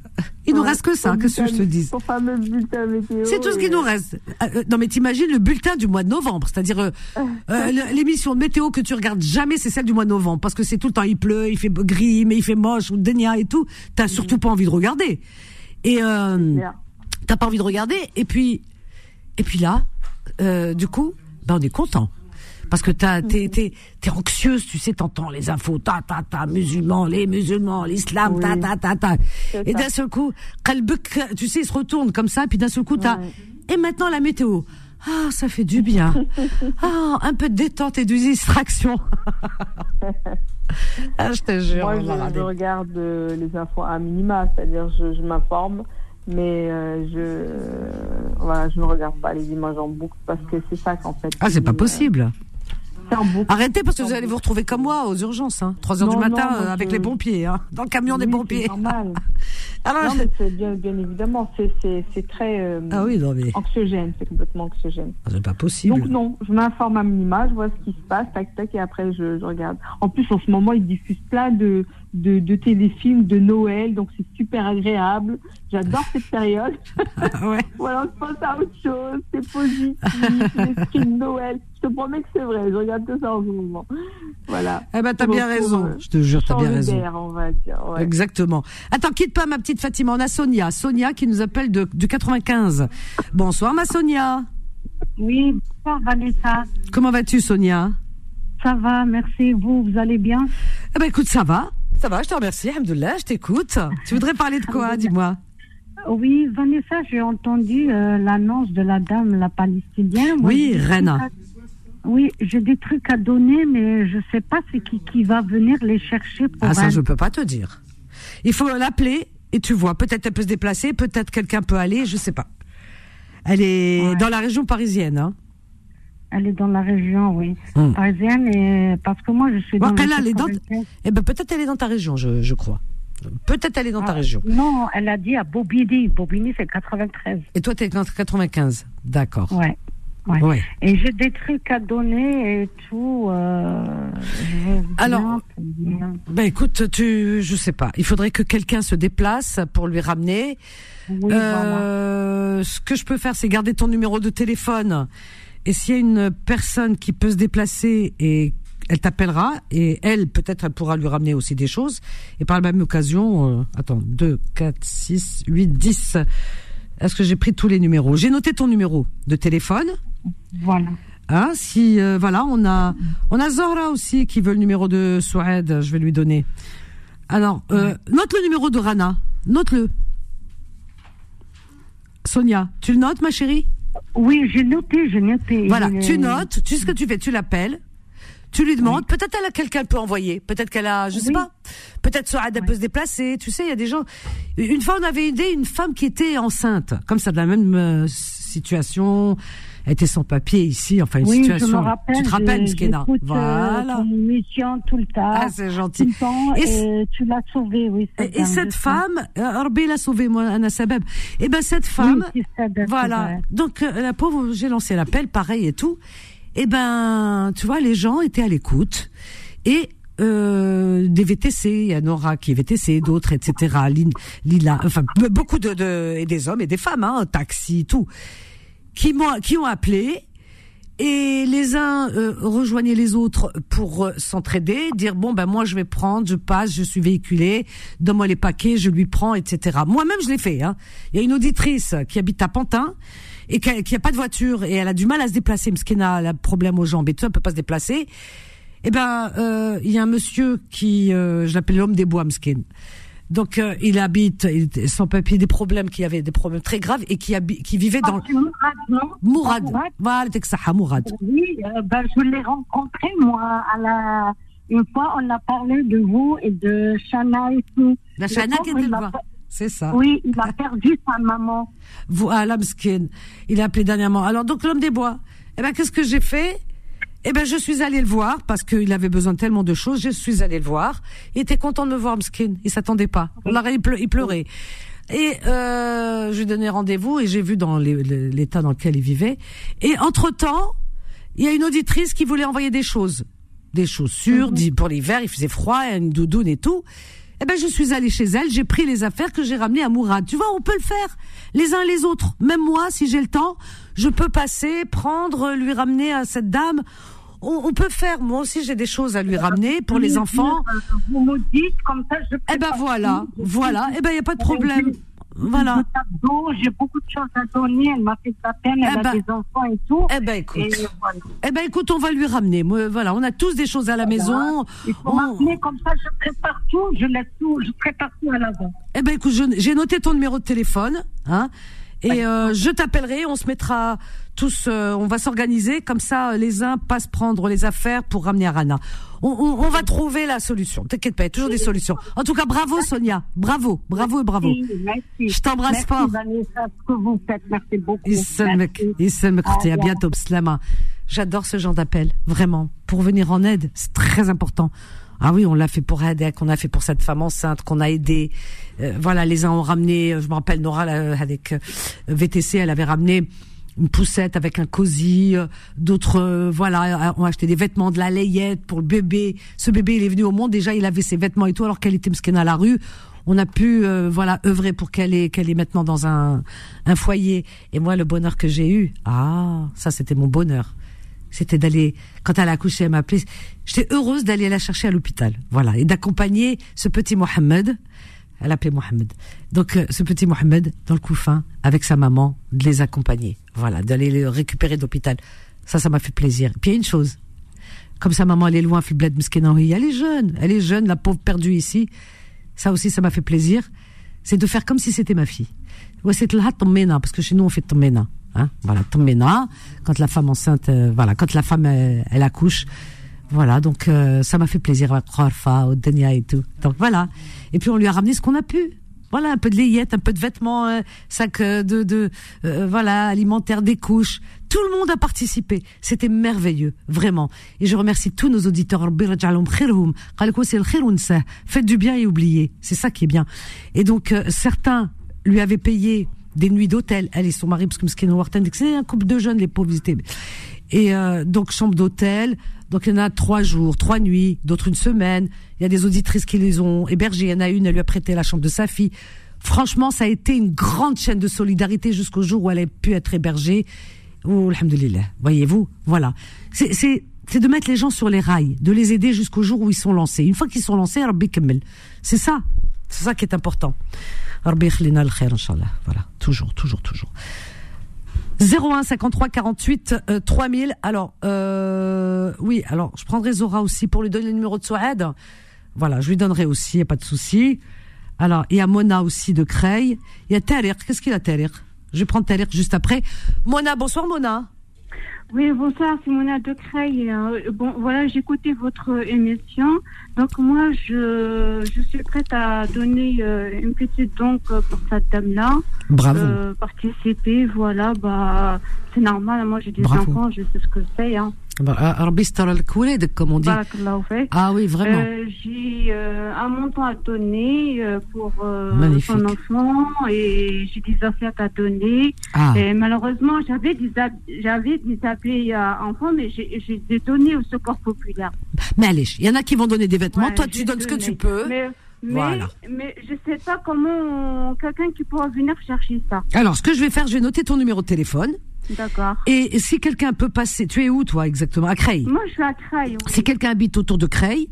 Il nous Ouais, reste que ça, qu'est-ce que je te dis. C'est tout ce qui et- nous reste. Euh, euh, non mais t'imagines le bulletin du mois de novembre, c'est-à-dire euh, euh, l'émission de météo que tu regardes jamais, c'est celle du mois de novembre parce que c'est tout le temps il pleut, il fait gris, mais il fait moche ou dénia et tout. T'as surtout pas envie de regarder. Et euh, t'as pas envie de regarder. Et puis et puis là, euh, du coup, ben on est content parce que t'as, t'es, t'es, t'es anxieuse, tu sais, t'entends les infos, ta, ta, ta, musulmans, les musulmans, l'islam, ta, ta, ta, ta. Et d'un seul coup, tu sais, il se retourne comme ça, puis d'un seul coup, t'as, et maintenant la météo. Ah, ça fait du bien. Ah, un peu de détente et de distraction. ah, je te jure. Moi, je, regarde euh, les infos à minima, c'est-à-dire je, je m'informe, mais euh, je, voilà, je ne regarde pas les images en boucle parce que c'est ça qu'en fait. Ah, c'est pas possible. Arrêtez parce que vous allez vous retrouver comme moi aux urgences, hein, 3 heures du matin euh, avec les pompiers, hein, dans le camion des pompiers. Normal. Alors, non, mais bien, bien, évidemment, c'est très euh, ah oui, non, mais... anxiogène, c'est complètement anxiogène. Ah, c'est pas possible. Donc non, je m'informe à minima, je vois ce qui se passe, tac tac, et après je, je regarde. En plus, en ce moment, ils diffusent plein de, de, de téléfilms de Noël, donc c'est super agréable. J'adore cette période. Ah ouais. voilà, je pense à autre chose, c'est positif, l'esprit de Noël. Je te promets que c'est vrai, je regarde que ça en ce moment. Voilà. Eh ben, t'as bien raison. Euh, je te jure, t'as bien raison. on va dire, ouais. Exactement. Attends, quitte pas ma petite Fatima, on a Sonia. Sonia qui nous appelle de, du 95. Bonsoir, ma Sonia. Oui, bonsoir, Vanessa. Comment vas-tu, Sonia? Ça va, merci. Vous, vous allez bien? Eh ben, écoute, ça va. Ça va, je te remercie, Alhamdoulilah, je t'écoute. Tu voudrais parler de quoi, dis-moi? Oui, Vanessa, j'ai entendu euh, l'annonce de la dame, la palestinienne. oui, Rena. Oui, j'ai des trucs à donner, mais je ne sais pas c'est qui qui va venir les chercher pour Ah, ça, je ne peux pas te dire. Il faut l'appeler et tu vois, peut-être elle peut se déplacer, peut-être quelqu'un peut aller, je ne sais pas. Elle est dans la région parisienne, hein elle est dans la région, oui. Hmm. Parisienne, et parce que moi, je suis dans elle, elle est dans... Eh ben, peut-être elle est dans ta région, je, je crois. Peut-être elle est dans ta ah, région. Non, elle a dit à Bobigny. Bobigny, c'est 93. Et toi, tu es dans 95. D'accord. Ouais. Ouais. Et j'ai des trucs à donner et tout. Euh, Alors, ben écoute, tu, je sais pas. Il faudrait que quelqu'un se déplace pour lui ramener. Oui, euh, Ce que je peux faire, c'est garder ton numéro de téléphone et s'il y a une personne qui peut se déplacer et elle t'appellera et elle peut-être elle pourra lui ramener aussi des choses. Et par la même occasion euh, attends 2 4 6 8 10 est-ce que j'ai pris tous les numéros? J'ai noté ton numéro de téléphone. Voilà. Hein, si euh, voilà on a on a Zora aussi qui veut le numéro de Souad je vais lui donner. Alors euh, note le numéro de Rana. Note-le. Sonia tu le notes ma chérie? Oui, j'ai noté, j'ai noté. Voilà, tu notes, tu sais ce que tu fais, tu l'appelles, tu lui demandes, peut-être elle a quelqu'un peut envoyer, peut-être qu'elle a, je sais pas, peut-être Soad elle peut se déplacer, tu sais, il y a des gens. Une fois on avait aidé une femme qui était enceinte, comme ça, de la même euh, situation, était sans papier ici, enfin une oui, situation. Je me rappelle, tu te rappelles, Skena euh, Voilà. Mission tout le temps. Ah, c'est gentil. et, tu l'as sauvée, oui. et, cette femme, euh, l'a sauvée, moi, Anna Sabeb. Et ben cette femme, voilà. Donc euh, la pauvre, j'ai lancé l'appel, pareil et tout. Et ben, tu vois, les gens étaient à l'écoute et euh, des VTC, il y a Nora qui est VTC, d'autres, etc. Lila, enfin beaucoup de, de, et des hommes et des femmes, hein, taxi, tout qui m'ont qui ont appelé et les uns euh, rejoignaient les autres pour euh, s'entraider, dire bon ben moi je vais prendre, je passe, je suis véhiculé, donne-moi les paquets, je lui prends, etc. Moi-même je l'ai fait. Hein. Il y a une auditrice qui habite à Pantin et qui a, pas de voiture et elle a du mal à se déplacer, parce qu'elle a un problème aux jambes et tout, elle peut pas se déplacer. Eh ben, euh, il y a un monsieur qui, euh, je l'appelle l'homme des bois, Mskin. Donc euh, il habite sans papier des problèmes qui avait des problèmes très graves et qui qui vivait dans ah, Mourad, non? Mourad. Voilà, Mourad. Oui, euh, ben, je l'ai rencontré moi à la une fois on a parlé de vous et de Shana et tout. La Shana qui était C'est ça. Oui, il a perdu sa maman. Voilà, Mskin. Il a appelé dernièrement. Alors donc l'homme des bois. Eh ben qu'est-ce que j'ai fait? Eh ben, je suis allée le voir parce qu'il avait besoin de tellement de choses. Je suis allée le voir. Il était content de me voir, Mskin. Il s'attendait pas. Il, pleurait. Et euh, je lui ai donné rendez-vous et j'ai vu dans l'état dans lequel il vivait. Et entre-temps, il y a une auditrice qui voulait envoyer des choses. Des chaussures, mhm. pour l'hiver, il faisait froid, une doudoune et tout. Eh ben, je suis allée chez elle, j'ai pris les affaires que j'ai ramenées à Mourad. Tu vois, on peut le faire, les uns les autres. Même moi, si j'ai le temps, je peux passer, prendre, lui ramener à cette dame on, peut faire. Moi aussi, j'ai des choses à lui ramener pour les enfants. Vous me dites comme ça, je. Eh ben voilà, voilà. Eh ben il y a pas de problème. voilà. J'ai beaucoup de choses à donner. Elle m'a fait sa peine. Elle Eh a ben- des enfants et tout. Eh ben écoute, Et voilà. eh ben écoute, on va lui ramener. Moi, Voilà, on a tous des choses à la maison. Il faut On- comme ça, je prépare tout, je laisse tout, je prépare tout à l'avant. Eh ben écoute, j'ai noté ton numéro de téléphone, hein, et euh, je t'appellerai. On se mettra tous, euh, on va s'organiser comme ça. Les uns passent prendre les affaires pour ramener Arana. On, on, on va trouver la solution. T'inquiète pas, il y a toujours des solutions. En tout cas, bravo Sonia, bravo, bravo et bravo. Merci. Je t'embrasse fort. Vanessa, ce que vous faites, merci beaucoup. Merci. À bientôt, Slama. J'adore ce genre d'appel, vraiment. Pour venir en aide, c'est très important. Ah oui, on l'a fait pour Hadek, on a fait pour cette femme enceinte qu'on a aidé. Euh, voilà, les uns ont ramené, euh, je me rappelle Nora là, avec euh, VTC, elle avait ramené une poussette avec un cosy, euh, d'autres euh, voilà, euh, ont acheté des vêtements, de la layette pour le bébé. Ce bébé, il est venu au monde déjà, il avait ses vêtements et tout alors qu'elle était mskena à la rue. On a pu euh, voilà œuvrer pour qu'elle est qu'elle est maintenant dans un un foyer. Et moi, le bonheur que j'ai eu, ah, ça c'était mon bonheur c'était d'aller quand elle a accouché, elle m'a appelé. J'étais heureuse d'aller la chercher à l'hôpital, voilà, et d'accompagner ce petit Mohamed. Elle appelait Mohamed. Donc euh, ce petit Mohamed dans le couffin avec sa maman, de les accompagner, voilà, d'aller le récupérer de l'hôpital. Ça, ça m'a fait plaisir. Puis il y a une chose, comme sa maman elle est loin, Fibled Mskenaoui, elle est jeune, elle est jeune, la pauvre perdue ici. Ça aussi, ça m'a fait plaisir. C'est de faire comme si c'était ma fille. Ouais, c'est le tommena, parce que chez nous on fait tommena. Hein, voilà, tommena, quand la femme enceinte, euh, voilà, quand la femme euh, elle accouche, voilà, donc euh, ça m'a fait plaisir avec Kharfa, Odenia et tout. Donc voilà. Et puis on lui a ramené ce qu'on a pu. Voilà, un peu de layette, un peu de vêtements, sac euh, de, de euh, voilà, alimentaire, des couches. Tout le monde a participé. C'était merveilleux, vraiment. Et je remercie tous nos auditeurs. Faites du bien et oubliez. C'est ça qui est bien. Et donc, euh, certains lui avaient payé des nuits d'hôtel. Elle et son mari, parce que Mskin Warten, c'est un couple de jeunes, les pauvres. Et euh, donc, chambre d'hôtel. Donc, il y en a trois jours, trois nuits, d'autres une semaine. Il y a des auditrices qui les ont hébergées. Il y en a une, elle lui a prêté la chambre de sa fille. Franchement, ça a été une grande chaîne de solidarité jusqu'au jour où elle a pu être hébergée. Oh. Voyez-vous, voilà. C'est, de mettre les gens sur les rails, de les aider jusqu'au jour où ils sont lancés. Une fois qu'ils sont lancés, Rabbi Kammel. C'est ça. C'est ça qui est important. Rabbi yakhlina al-khair, Inch'Allah. Voilà. Toujours, toujours, toujours. 01 53 48 euh, 3000. Alors, euh, oui, alors je prendrai Zora aussi pour lui donner le numéro de Souad. Voilà, je lui donnerai aussi, y a pas de souci. Alors, il y a Mona aussi de Creil. Il y a Tariq. Qu'est-ce qu'il a Tariq Je vais prendre Tariq juste après. Mona, bonsoir Mona. Oui, bonsoir, c'est Mona de Creil. Euh, Bon, voilà, j'ai écouté votre émission. Donc, moi, je, je suis prête à donner euh, une petite donc euh, pour cette dame-là. Bravo. Euh, participer, voilà, bah, c'est normal. Moi, j'ai des Bravo. enfants, je sais ce que c'est. Hein. Bah, ah. Ah oui, vraiment. Euh, j'ai euh, un montant à donner euh, pour son enfant et j'ai des affaires à donner. Ah. Et malheureusement, j'avais des, j'avais des appelés à enfants, mais j'ai des donné au secours populaire. Mais allez, il y en a qui vont donner des vêtements. Ouais, Toi, tu donnes ce que tu peux. Mais, mais, Voilà. mais je sais pas comment quelqu'un qui pourra venir chercher ça. Alors, ce que je vais faire, je vais noter ton numéro de téléphone. D'accord. Et si quelqu'un peut passer, tu es où toi exactement? À Creil. Moi, je suis à Creil. oui. Si quelqu'un habite autour de Creil,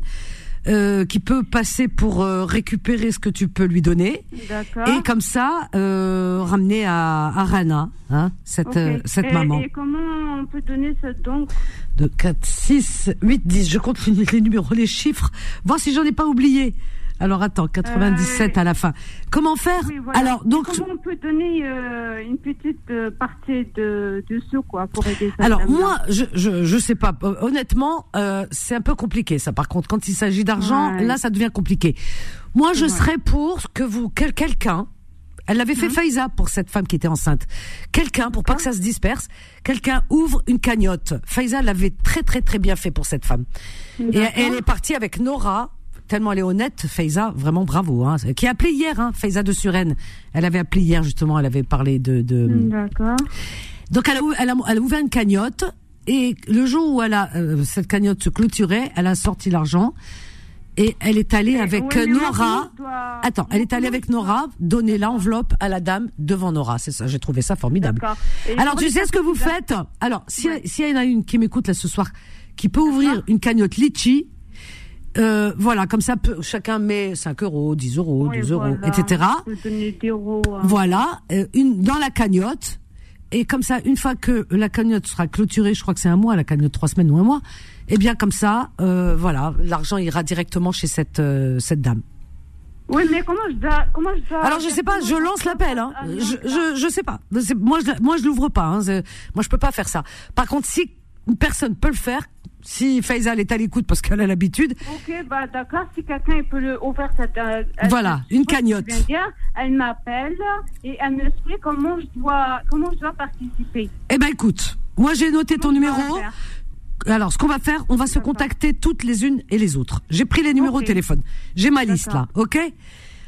euh, qui peut passer pour euh, récupérer ce que tu peux lui donner, et comme ça euh, ramener à, à Rana, hein, cette cette Et- maman Et comment on peut donner ce don? De 4, 6, 8, 10. Je compte les numéros, les chiffres, voir si j'en ai pas oublié. Alors attends, 97 à la fin. Comment faire Euh, Oui, voilà. Alors donc comment on peut donner euh, une petite euh, partie de, de ce quoi pour aider cette Alors moi, je, je je sais pas. Euh, Honnêtement, euh, c'est un peu compliqué ça. Par contre, quand il s'agit d'argent, Ouais. là, ça devient compliqué. Moi, je Ouais. serais pour que vous quel- quelqu'un. Elle l'avait fait. Faiza pour cette femme qui était enceinte. Quelqu'un, pour pas que ça se disperse, quelqu'un ouvre une cagnotte. Faiza l'avait très très très bien fait pour cette femme. Et elle est partie avec Nora, tellement elle est honnête, Faiza, vraiment bravo, hein, qui a appelé hier, hein, Faiza de Suresnes. Elle avait appelé hier justement, elle avait parlé de, de, D'accord. donc elle a, elle, a, elle a ouvert une cagnotte et le jour où elle a euh, cette cagnotte se clôturait, elle a sorti l'argent et elle est allée avec oui, Nora. Attends, elle est allée avec Nora donner l'enveloppe à la dame devant Nora. C'est ça, j'ai trouvé ça formidable. Alors tu sais ce que vous faites? Alors si Ouais. s'il y en a une qui m'écoute là ce soir qui peut ouvrir une cagnotte litchi Euh, voilà, comme ça, chacun met 5 euros, 10 euros, 12 euros, etc. Voilà, euh, une, dans la cagnotte. Et comme ça, une fois que la cagnotte sera clôturée, je crois que c'est un mois, la cagnotte trois semaines ou un mois, et eh bien comme ça, euh, voilà, l'argent ira directement chez cette, euh, cette dame. Oui, mais comment je dois, comment je dois Alors je sais pas, je lance l'appel. Hein. Je, je, je sais pas. Moi, je, moi, je l'ouvre pas. Hein. Moi, je peux pas faire ça. Par contre, si une personne peut le faire, si Faisal est à l'écoute parce qu'elle a l'habitude. Ok, bah d'accord. Si quelqu'un peut le ouvrir cette. Euh, voilà, une cagnotte. elle m'appelle et elle me explique comment je dois comment je dois participer. Eh ben écoute, moi j'ai noté ton numéro. Alors, ce qu'on va faire, on va se contacter toutes les unes et les autres. J'ai pris les numéros de téléphone. J'ai ma liste là, ok?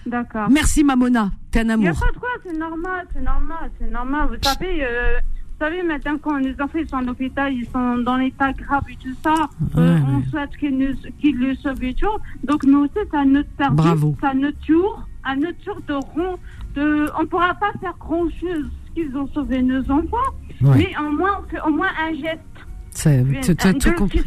D'accord. Merci Mamona, t'es un amour. Il n'y a pas de quoi, c'est normal, c'est normal, c'est normal. Vous savez, euh, vous savez, maintenant, quand les enfants sont en hôpital, ils sont dans l'état grave et tout ça, euh, on souhaite qu'ils le sauvent et tout. Donc, nous aussi, c'est à notre service, Bravo. c'est à notre tour, à notre tour de rond. De, on ne pourra pas faire grand-chose qu'ils ont sauvé nos enfants, mais au moins, on fait au moins un geste. Tu as tout compris.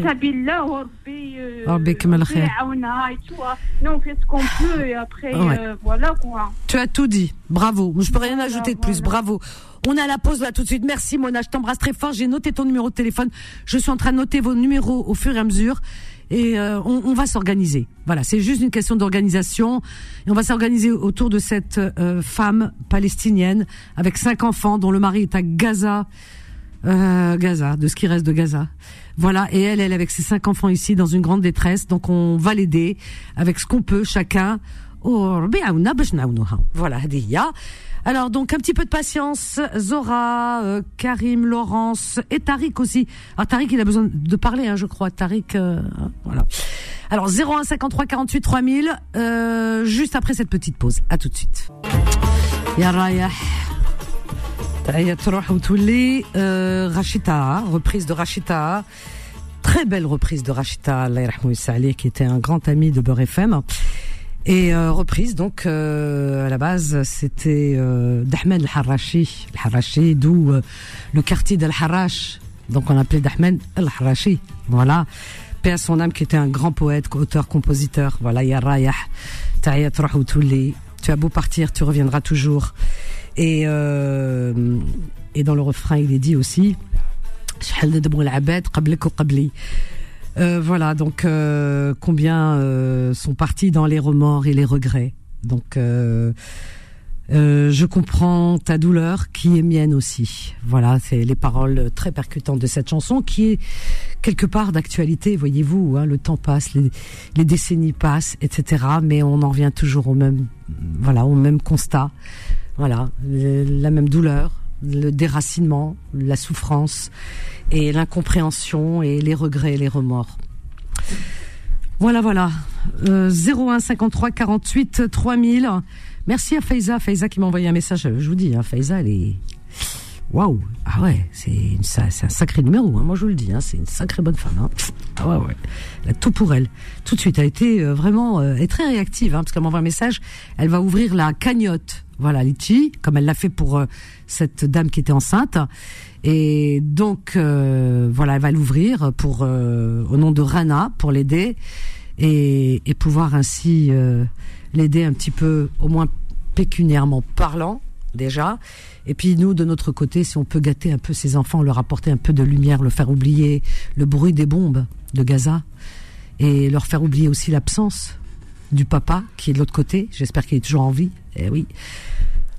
Nous, on fait ce qu'on peut et après, euh, voilà quoi. Tu as tout dit. Bravo. Je peux rien ajouter de plus. Bravo. On a la pause là tout de suite. Merci Mona, je t'embrasse très fort. J'ai noté ton numéro de téléphone. Je suis en train de noter vos numéros au fur et à mesure. Et euh, on, va s'organiser. Voilà, c'est juste une question d'organisation. Et on va s'organiser autour de cette euh, femme palestinienne avec cinq enfants dont le mari est à Gaza. Euh, Gaza, de ce qui reste de Gaza. Voilà, et elle, elle avec ses cinq enfants ici dans une grande détresse. Donc on va l'aider avec ce qu'on peut chacun. Alors donc un petit peu de patience, Zora, euh, Karim, Laurence et Tariq aussi. Alors Tariq il a besoin de parler, hein, je crois. Tariq, euh, voilà. Alors 01 53 48 3000, euh, juste après cette petite pause. À tout de suite. Rachita, reprise de Rachita, très belle reprise de Rachita, qui était un grand ami de Beurre FM. Et euh, reprise, donc euh, à la base, c'était euh, d'Ahmed al-Harashi, al-Harashi, d'où euh, le quartier d'Al-Harash. Donc on appelait d'Ahmed al-Harashi. Voilà. Paix à son âme qui était un grand poète, auteur, compositeur. Voilà, ya rayah, ta'ayat Tu as beau partir, tu reviendras toujours. Et, euh, et dans le refrain, il est dit aussi, euh, voilà, donc euh, combien euh, sont partis dans les remords et les regrets. Donc euh, je comprends ta douleur qui est mienne aussi. Voilà, c'est les paroles très percutantes de cette chanson qui est quelque part d'actualité, voyez-vous. Hein, le temps passe, les, les, décennies passent, etc. Mais on en revient toujours au même, voilà, au même constat. Voilà, la même douleur, le déracinement, la souffrance et l'incompréhension et les regrets, les remords. Voilà, voilà. Euh, 01 53 48 3000. Merci à Faiza, Faiza qui m'a envoyé un message. Je vous dis, hein, Faiza, elle est waouh. Ah ouais, c'est un sacré numéro. Hein, moi, je vous le dis, hein, c'est une sacrée bonne femme. Hein. Ah ouais, ouais. Elle a tout pour elle. Tout de suite, elle a été euh, vraiment, euh, est très réactive, hein, parce qu'elle m'envoie un message. Elle va ouvrir la cagnotte. Voilà, Litchi, comme elle l'a fait pour euh, cette dame qui était enceinte. Et donc, euh, voilà, elle va l'ouvrir pour au nom de Rana pour l'aider et, et, pouvoir ainsi l'aider un petit peu, au moins pécuniairement parlant déjà. Et puis nous, de notre côté, si on peut gâter un peu ses enfants, leur apporter un peu de lumière, leur faire oublier le bruit des bombes de Gaza et leur faire oublier aussi l'absence du papa qui est de l'autre côté. J'espère qu'il est toujours en vie. Eh oui.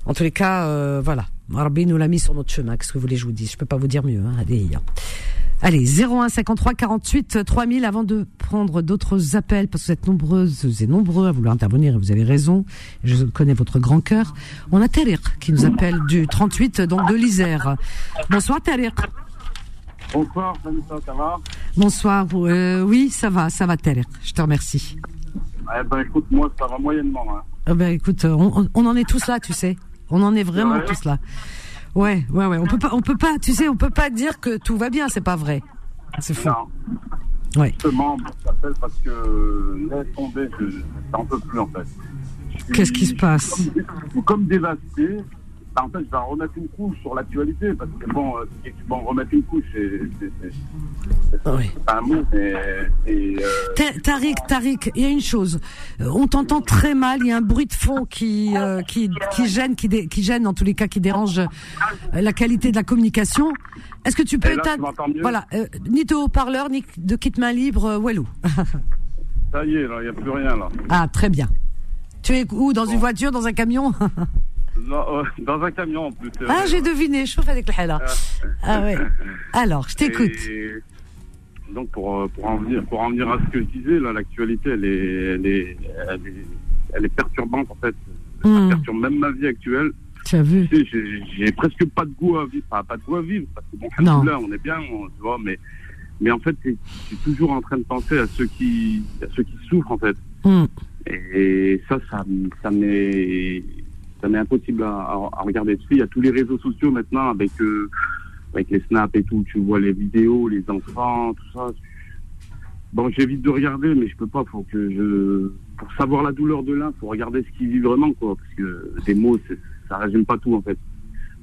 En tous les cas, euh, voilà. Rabbi nous l'a mis sur notre chemin. Qu'est-ce que vous voulez que je vous dise? Je peux pas vous dire mieux. Hein. Allez, Allez, 01 53 48 3000 avant de prendre d'autres appels parce que vous êtes nombreuses et nombreux à vouloir intervenir et vous avez raison. Je connais votre grand cœur. On a Tariq qui nous appelle du 38 donc de l'Isère. Bonsoir Tariq. Bonsoir, ça va? Bonsoir, euh, oui, ça va, ça va Tariq. Je te remercie. Eh ben, écoute, moi, ça va moyennement. Hein. Eh ben, écoute, on, on, en est tous là, tu sais. On en est vraiment tous là. Ouais, ouais, ouais. On peut pas, on peut pas, tu sais, on peut pas dire que tout va bien, c'est pas vrai. C'est faux. Non. Ouais. Justement, je t'appelle parce que laisse tomber, je n'en peux plus en fait. Qu'est-ce qui se passe? comme, comme, dévasté bah, en fait, je vais en remettre une couche sur l'actualité, parce que bon, euh, si tu peux en remettre une couche, c'est un mot, mais. Euh... Tariq, Tariq, il y a une chose. Euh, on t'entend très mal, il y a un bruit de fond qui, euh, qui, qui, gêne, qui, qui gêne, en tous les cas, qui dérange la qualité de la communication. Est-ce que tu peux éteindre. Voilà, ni de haut-parleur, ni de kit main libre, Walou. Ça y est, il n'y a plus rien, là. Ah, très bien. Tu es où? Dans une voiture, dans un camion? Non, euh, dans un camion en plus. Ah, j'ai deviné, je chauffe avec le hala. Ah ouais. Alors, je t'écoute. Donc pour, euh, pour, en venir, pour en venir à ce que je disais, là, l'actualité, elle est, elle, est, elle, est, perturbante en fait. Elle hmm. perturbe même ma vie actuelle. Tu as vu J'ai presque pas de goût à vivre, pas, pas de goût à vivre, parce que bon, non. là, on est bien, tu vois, mais, mais en fait, je suis toujours en train de penser à ceux qui, à ceux qui souffrent en fait. Hmm. Et ça, ça, ça m'est ça m'est impossible à, à, regarder dessus. Il y a tous les réseaux sociaux maintenant avec euh, avec les snaps et tout. Tu vois les vidéos, les enfants, tout ça. Bon, j'évite de regarder, mais je peux pas. Faut que je pour savoir la douleur de l'un, faut regarder ce qu'il vit vraiment, quoi. Parce que des mots, ça résume pas tout en fait.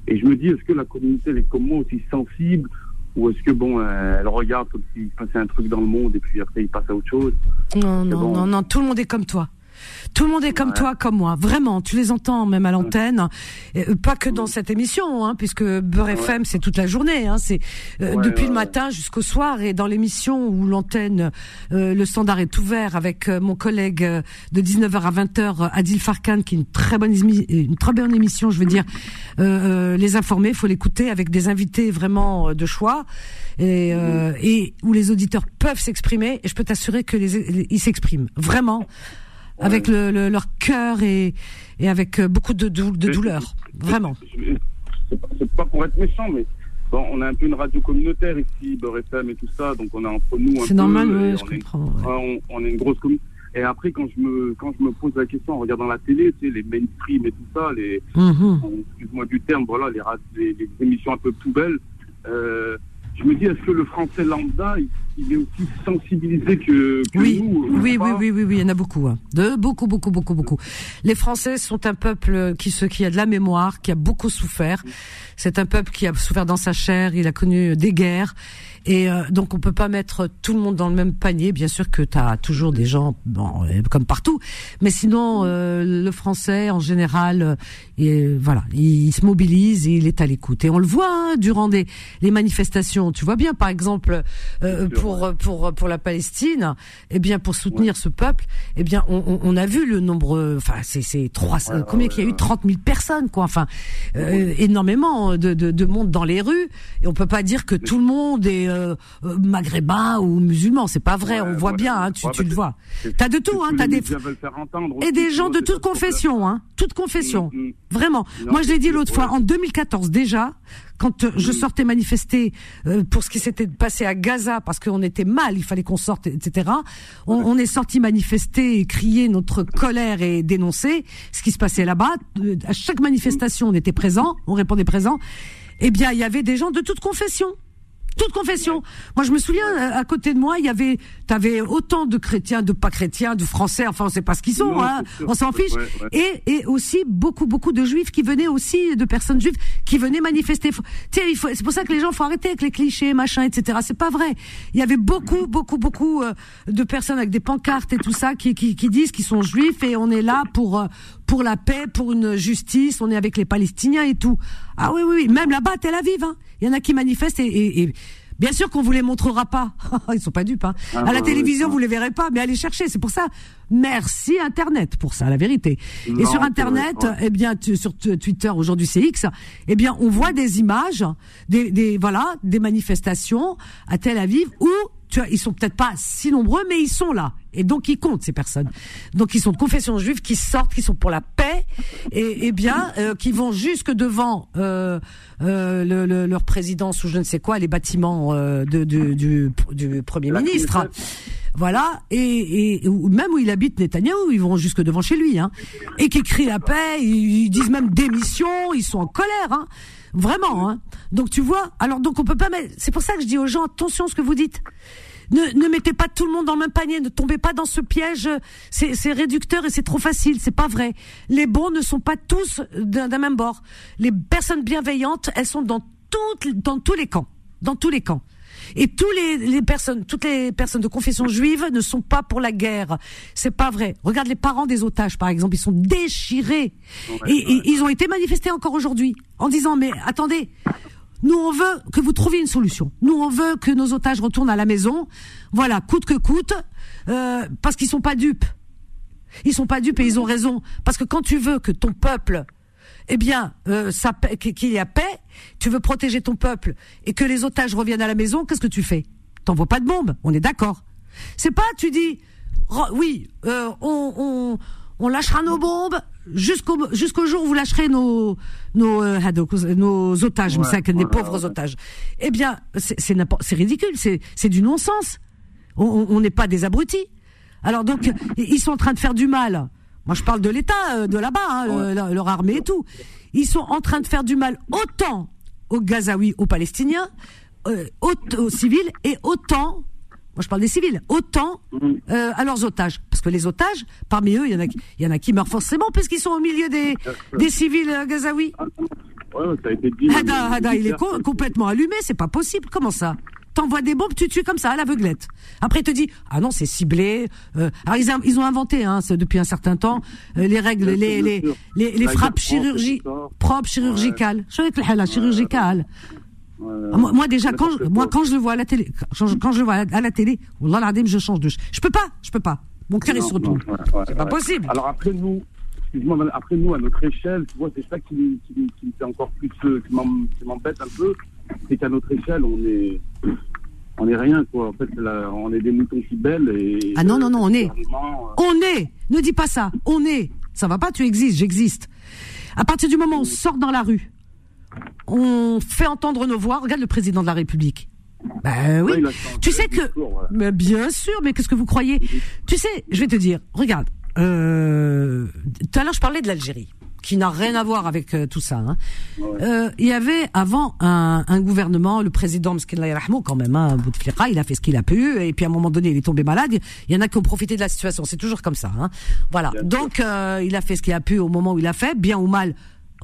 Et je me dis, est-ce que la communauté elle est comme moi aussi sensible? Ou est-ce que bon, elle regarde comme s'il passait un truc dans le monde et puis après il passe à autre chose? Non, non, non, non, tout le monde est comme toi. Tout le monde est comme toi, comme moi. Vraiment, tu les entends même à l'antenne, euh, pas que dans cette émission, hein, puisque Beurre FM c'est toute la journée. Hein, c'est euh, depuis le matin jusqu'au soir et dans l'émission où l'antenne, euh, le standard est ouvert avec mon collègue de 19h à 20h, Adil Farkan, qui est une très bonne une très bonne émission, je veux dire. les informer, faut l'écouter avec des invités vraiment de choix. Et, et où les auditeurs peuvent s'exprimer. Et je peux t'assurer que les, ils s'expriment. Vraiment avec le, leur cœur et, et avec euh, beaucoup de, de, douleur, vraiment. C'est pas pour être méchant, mais bon, on a un peu une radio communautaire ici, Beurre FM et tout ça, donc on est entre nous. C'est normal, oui, je comprends. on, est une grosse communauté. Et après, quand je me quand je me pose la question en regardant la télé, tu sais, les mainstream et tout ça, les mhm. excuse-moi du terme, voilà, les, les, émissions un peu poubelles. Euh, je me dis, est-ce que le français lambda, il, est aussi sensibilisé que, oui. nous oui, oui, oui, oui, oui, il y en a beaucoup. Hein. De beaucoup, beaucoup, beaucoup, beaucoup. Les Français sont un peuple qui, se, qui a de la mémoire, qui a beaucoup souffert. C'est un peuple qui a souffert dans sa chair, il a connu des guerres. Et euh, donc on peut pas mettre tout le monde dans le même panier. Bien sûr que tu as toujours des gens, bon, euh, comme partout, mais sinon euh, le français en général, et voilà, il, se mobilise et il est à l'écoute. Et on le voit hein, durant des les manifestations. Tu vois bien, par exemple, pour pour pour la Palestine, eh bien pour soutenir ce peuple, eh bien on, on, a vu le nombre, enfin c'est c'est trois, combien qu'il y a eu? 30 000 personnes quoi. Enfin énormément de, de de monde dans les rues. Et on peut pas dire que tout le monde est euh, euh, maghrébins ou musulmans. C'est pas vrai. on voit bien. Hein, tu, tu le vois. T'as de tout. Hein, t'as des et des gens de toute confession. Hein, toute confession. Mm, mm. Vraiment. Moi, je l'ai dit l'autre fois en 2014 déjà quand euh, je mm. sortais manifester pour ce qui s'était passé à Gaza, parce qu'on était mal, il fallait qu'on sorte, etc. On, on est sorti manifester et crier notre colère et dénoncer ce qui se passait là-bas. À chaque manifestation, on était présent, on répondait présent. Eh bien, il y avait des gens de toute confession toute confession. Moi, je me souviens, euh, à côté de moi, il y avait, t'avais autant de chrétiens, de pas chrétiens, de français, enfin, on sait pas ce qu'ils sont, hein, on s'en fiche. Et, et aussi beaucoup, beaucoup de juifs qui venaient aussi, de personnes juives, qui venaient manifester. Faut, c'est pour ça que les gens faut arrêter avec les clichés, machin, etc. C'est pas vrai. Il y avait beaucoup, beaucoup, beaucoup euh, de personnes avec des pancartes et tout ça qui, qui, qui disent qu'ils sont juifs et on est là pour, euh, pour la paix, pour une justice, on est avec les Palestiniens et tout. Ah oui, oui, oui. même là-bas à Tel Aviv, hein. il y en a qui manifestent et, et, bien sûr qu'on vous les montrera pas. Ils sont pas dupes. Hein. Ah à la télévision, vous les verrez pas, mais allez chercher. C'est pour ça. Merci Internet pour ça, la vérité. et sur Internet, eh bien, sur Twitter aujourd'hui c'est X, eh bien, on voit des images, des, des voilà, des manifestations à Tel Aviv où tu vois, ils sont peut-être pas si nombreux, mais ils sont là. Et donc ils comptent ces personnes. Donc ils sont de confession juive, qui sortent, qui sont pour la paix, et, et bien euh, qui vont jusque devant euh, euh, le, leur présidence ou je ne sais quoi, les bâtiments euh, de, du, du, premier ministre. Voilà, et, et même où il habite Netanyahou, ils vont jusque devant chez lui, hein, et qui crient la paix, ils, disent même démission, ils sont en colère, hein, vraiment. Hein. Donc tu vois, alors donc on peut pas mettre. C'est pour ça que je dis aux gens attention à ce que vous dites Ne, mettez pas tout le monde dans le même panier, ne tombez pas dans ce piège. C'est réducteur et c'est trop facile, c'est pas vrai. Les bons ne sont pas tous d'un même bord. Les personnes bienveillantes, elles sont dans toutes, dans tous les camps, dans tous les camps. Et tous les, les, personnes, toutes les personnes de confession juive ne sont pas pour la guerre. C'est pas vrai. Regarde les parents des otages, par exemple, ils sont déchirés. et, ils ont été manifestés encore aujourd'hui en disant mais attendez, nous, on veut que vous trouviez une solution. Nous, on veut que nos otages retournent à la maison. Voilà, coûte que coûte, euh, parce qu'ils sont pas dupes. Ils sont pas dupes et ils ont raison. Parce que quand tu veux que ton peuple, eh bien, euh, qu'il y a paix, tu veux protéger ton peuple et que les otages reviennent à la maison, qu'est-ce que tu fais? T'envoies pas de bombes. On est d'accord. C'est pas, tu dis, oui, euh, on, on lâchera nos bombes jusqu'au jusqu'au jour où vous lâcherez nos nos euh, nos otages, ouais, des pauvres otages. Eh bien, c'est c'est ridicule, c'est c'est du non-sens. On n'est pas des abrutis. Alors donc, ils sont en train de faire du mal. Moi, je parle de l'État, euh, de là-bas, hein, leur armée et tout. Ils sont en train de faire du mal autant aux Gazaouis, aux Palestiniens, euh, aux civils et autant moi je parle des civils, autant mhm. euh, à leurs otages. Parce que les otages, parmi eux, il y en a, il y en a qui meurent forcément puisqu'ils sont au milieu des, des civils euh, gazaouis. Ouais, ça a été dit. Hada, Hada, il est complètement allumé, c'est pas possible. Comment ça? T'envoies des bombes, tu tues comme ça, à l'aveuglette. Après, il te dit, ah non, c'est ciblé. Euh, alors, ils, ils, ont inventé, hein, depuis un certain temps, euh, les règles, les, les, les, les, frappes chirurgicales, propres chirurgicales. chirurgicales. Ah, moi, déjà quand je, moi quand je le vois à la télé quand je, le vois à la, télé Wallah je change de je peux pas je peux pas mon cœur est sur tout c'est pas possible alors après nous excuse-moi après nous à notre échelle tu vois c'est ça qui, qui, qui, fait encore plus euh, qui m'embête un peu c'est qu'à notre échelle on est on est rien quoi en fait on est des moutons qui belles et ah non non non on est euh, on est ne dis pas ça on est ça va pas tu existes j'existe à partir du moment où on sort dans la rue on fait entendre nos voix. Regarde le président de la République. Ben oui. tu sais que, mais bien sûr, mais qu'est-ce que vous croyez? Tu sais, je vais te dire. Regarde. Euh, tout à l'heure, je parlais de l'Algérie, qui n'a rien à voir avec euh, tout ça. Hein. Euh, il y avait avant un, un gouvernement, le président Rahmou quand même, hein, Bouteflika, il a fait ce qu'il a pu, et puis à un moment donné, il est tombé malade. Il y en a qui ont profité de la situation. C'est toujours comme ça. Hein. Voilà. Donc, euh, il a fait ce qu'il a pu au moment où il a fait, bien ou mal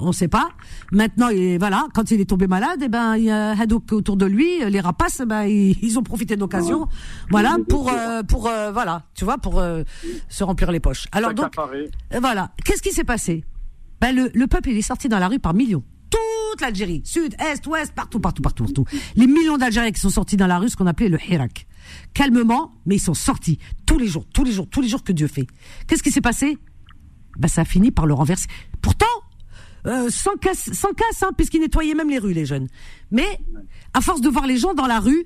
on ne sait pas. Maintenant, il, voilà, quand il est tombé malade, eh ben, il y a Hadouk autour de lui, les rapaces, ben, ils, ont profité de l'occasion, voilà, pour, euh, pour, euh, voilà, tu vois, pour euh, se remplir les poches. Alors donc, voilà, qu'est-ce qui s'est passé? Ben le, le peuple, il est sorti dans la rue par millions. Toute l'Algérie, sud, est, ouest, partout, partout, partout, partout. Les millions d'Algériens qui sont sortis dans la rue, ce qu'on appelait le Hirak. Calmement, mais ils sont sortis tous les jours, tous les jours, tous les jours que Dieu fait. Qu'est-ce qui s'est passé? Ben ça a fini par le renverser. Pourtant, euh, sans casse, sans casse, hein, puisqu'ils nettoyaient même les rues, les jeunes. Mais à force de voir les gens dans la rue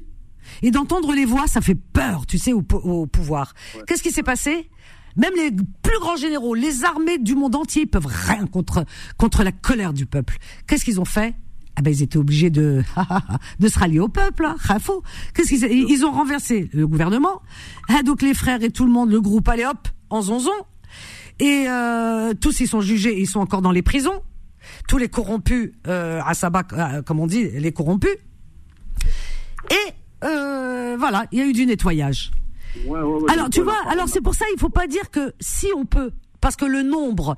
et d'entendre les voix, ça fait peur, tu sais, au, pouvoir. Qu'est-ce qui s'est passé? Même les plus grands généraux, les armées du monde entier, peuvent rien contre contre la colère du peuple. Qu'est-ce qu'ils ont fait? Ah ben ils étaient obligés de de se rallier au peuple, hein, Qu'est-ce qu'ils ils ont renversé le gouvernement. Ah, donc les frères et tout le monde, le groupe, allez hop, en zonzon. Et euh, tous ils sont jugés, ils sont encore dans les prisons tous les corrompus euh, à Sabah, euh, comme on dit, les corrompus. Et euh, voilà, il y a eu du nettoyage. Alors tu vois, alors c'est pour ça il faut pas dire que si on peut, parce que le nombre,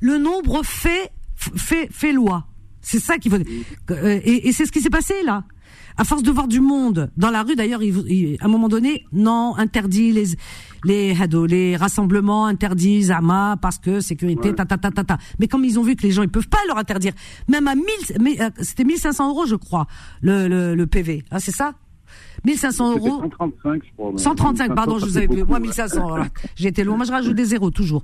le nombre fait fait fait loi. C'est ça qu'il faut. Et, et c'est ce qui s'est passé là. À force de voir du monde dans la rue, d'ailleurs, à un moment donné, non, interdit les les les rassemblements, interdits Zama parce que sécurité, ta, ta ta ta ta. Mais comme ils ont vu que les gens ils peuvent pas leur interdire, même à 1000, euh, c'était 1500 euros, je crois, le le, le PV, ah, c'est ça? 1500 euros. 135, je crois. 135, pardon, je vous avais plus. Moi, 1500. J'ai été loin. Moi, je rajoute des zéros, toujours.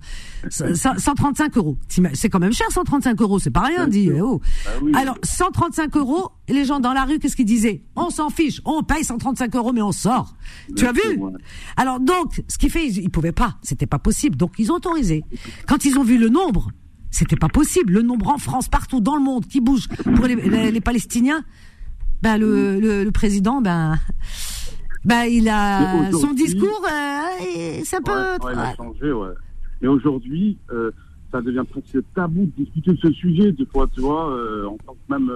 135 euros. C'est quand même cher, 135 euros. C'est pas rien, dit. Oh. Bah Alors, 135 euros, les gens dans la rue, qu'est-ce qu'ils disaient? On s'en fiche. On paye 135 euros, mais on sort. Tu as vu? Alors, donc, ce qui fait, ils, pouvaient pas. C'était pas possible. Donc, ils ont autorisé. Quand ils ont vu le nombre, c'était pas possible. Le nombre en France, partout dans le monde, qui bouge pour les Palestiniens, ben le, le, président, ben, ben il a son discours, euh, c'est un peu. il a changé, ouais. Mais aujourd'hui, euh, ça devient presque tabou de discuter de ce sujet. Des fois, tu vois, euh, en tant que même.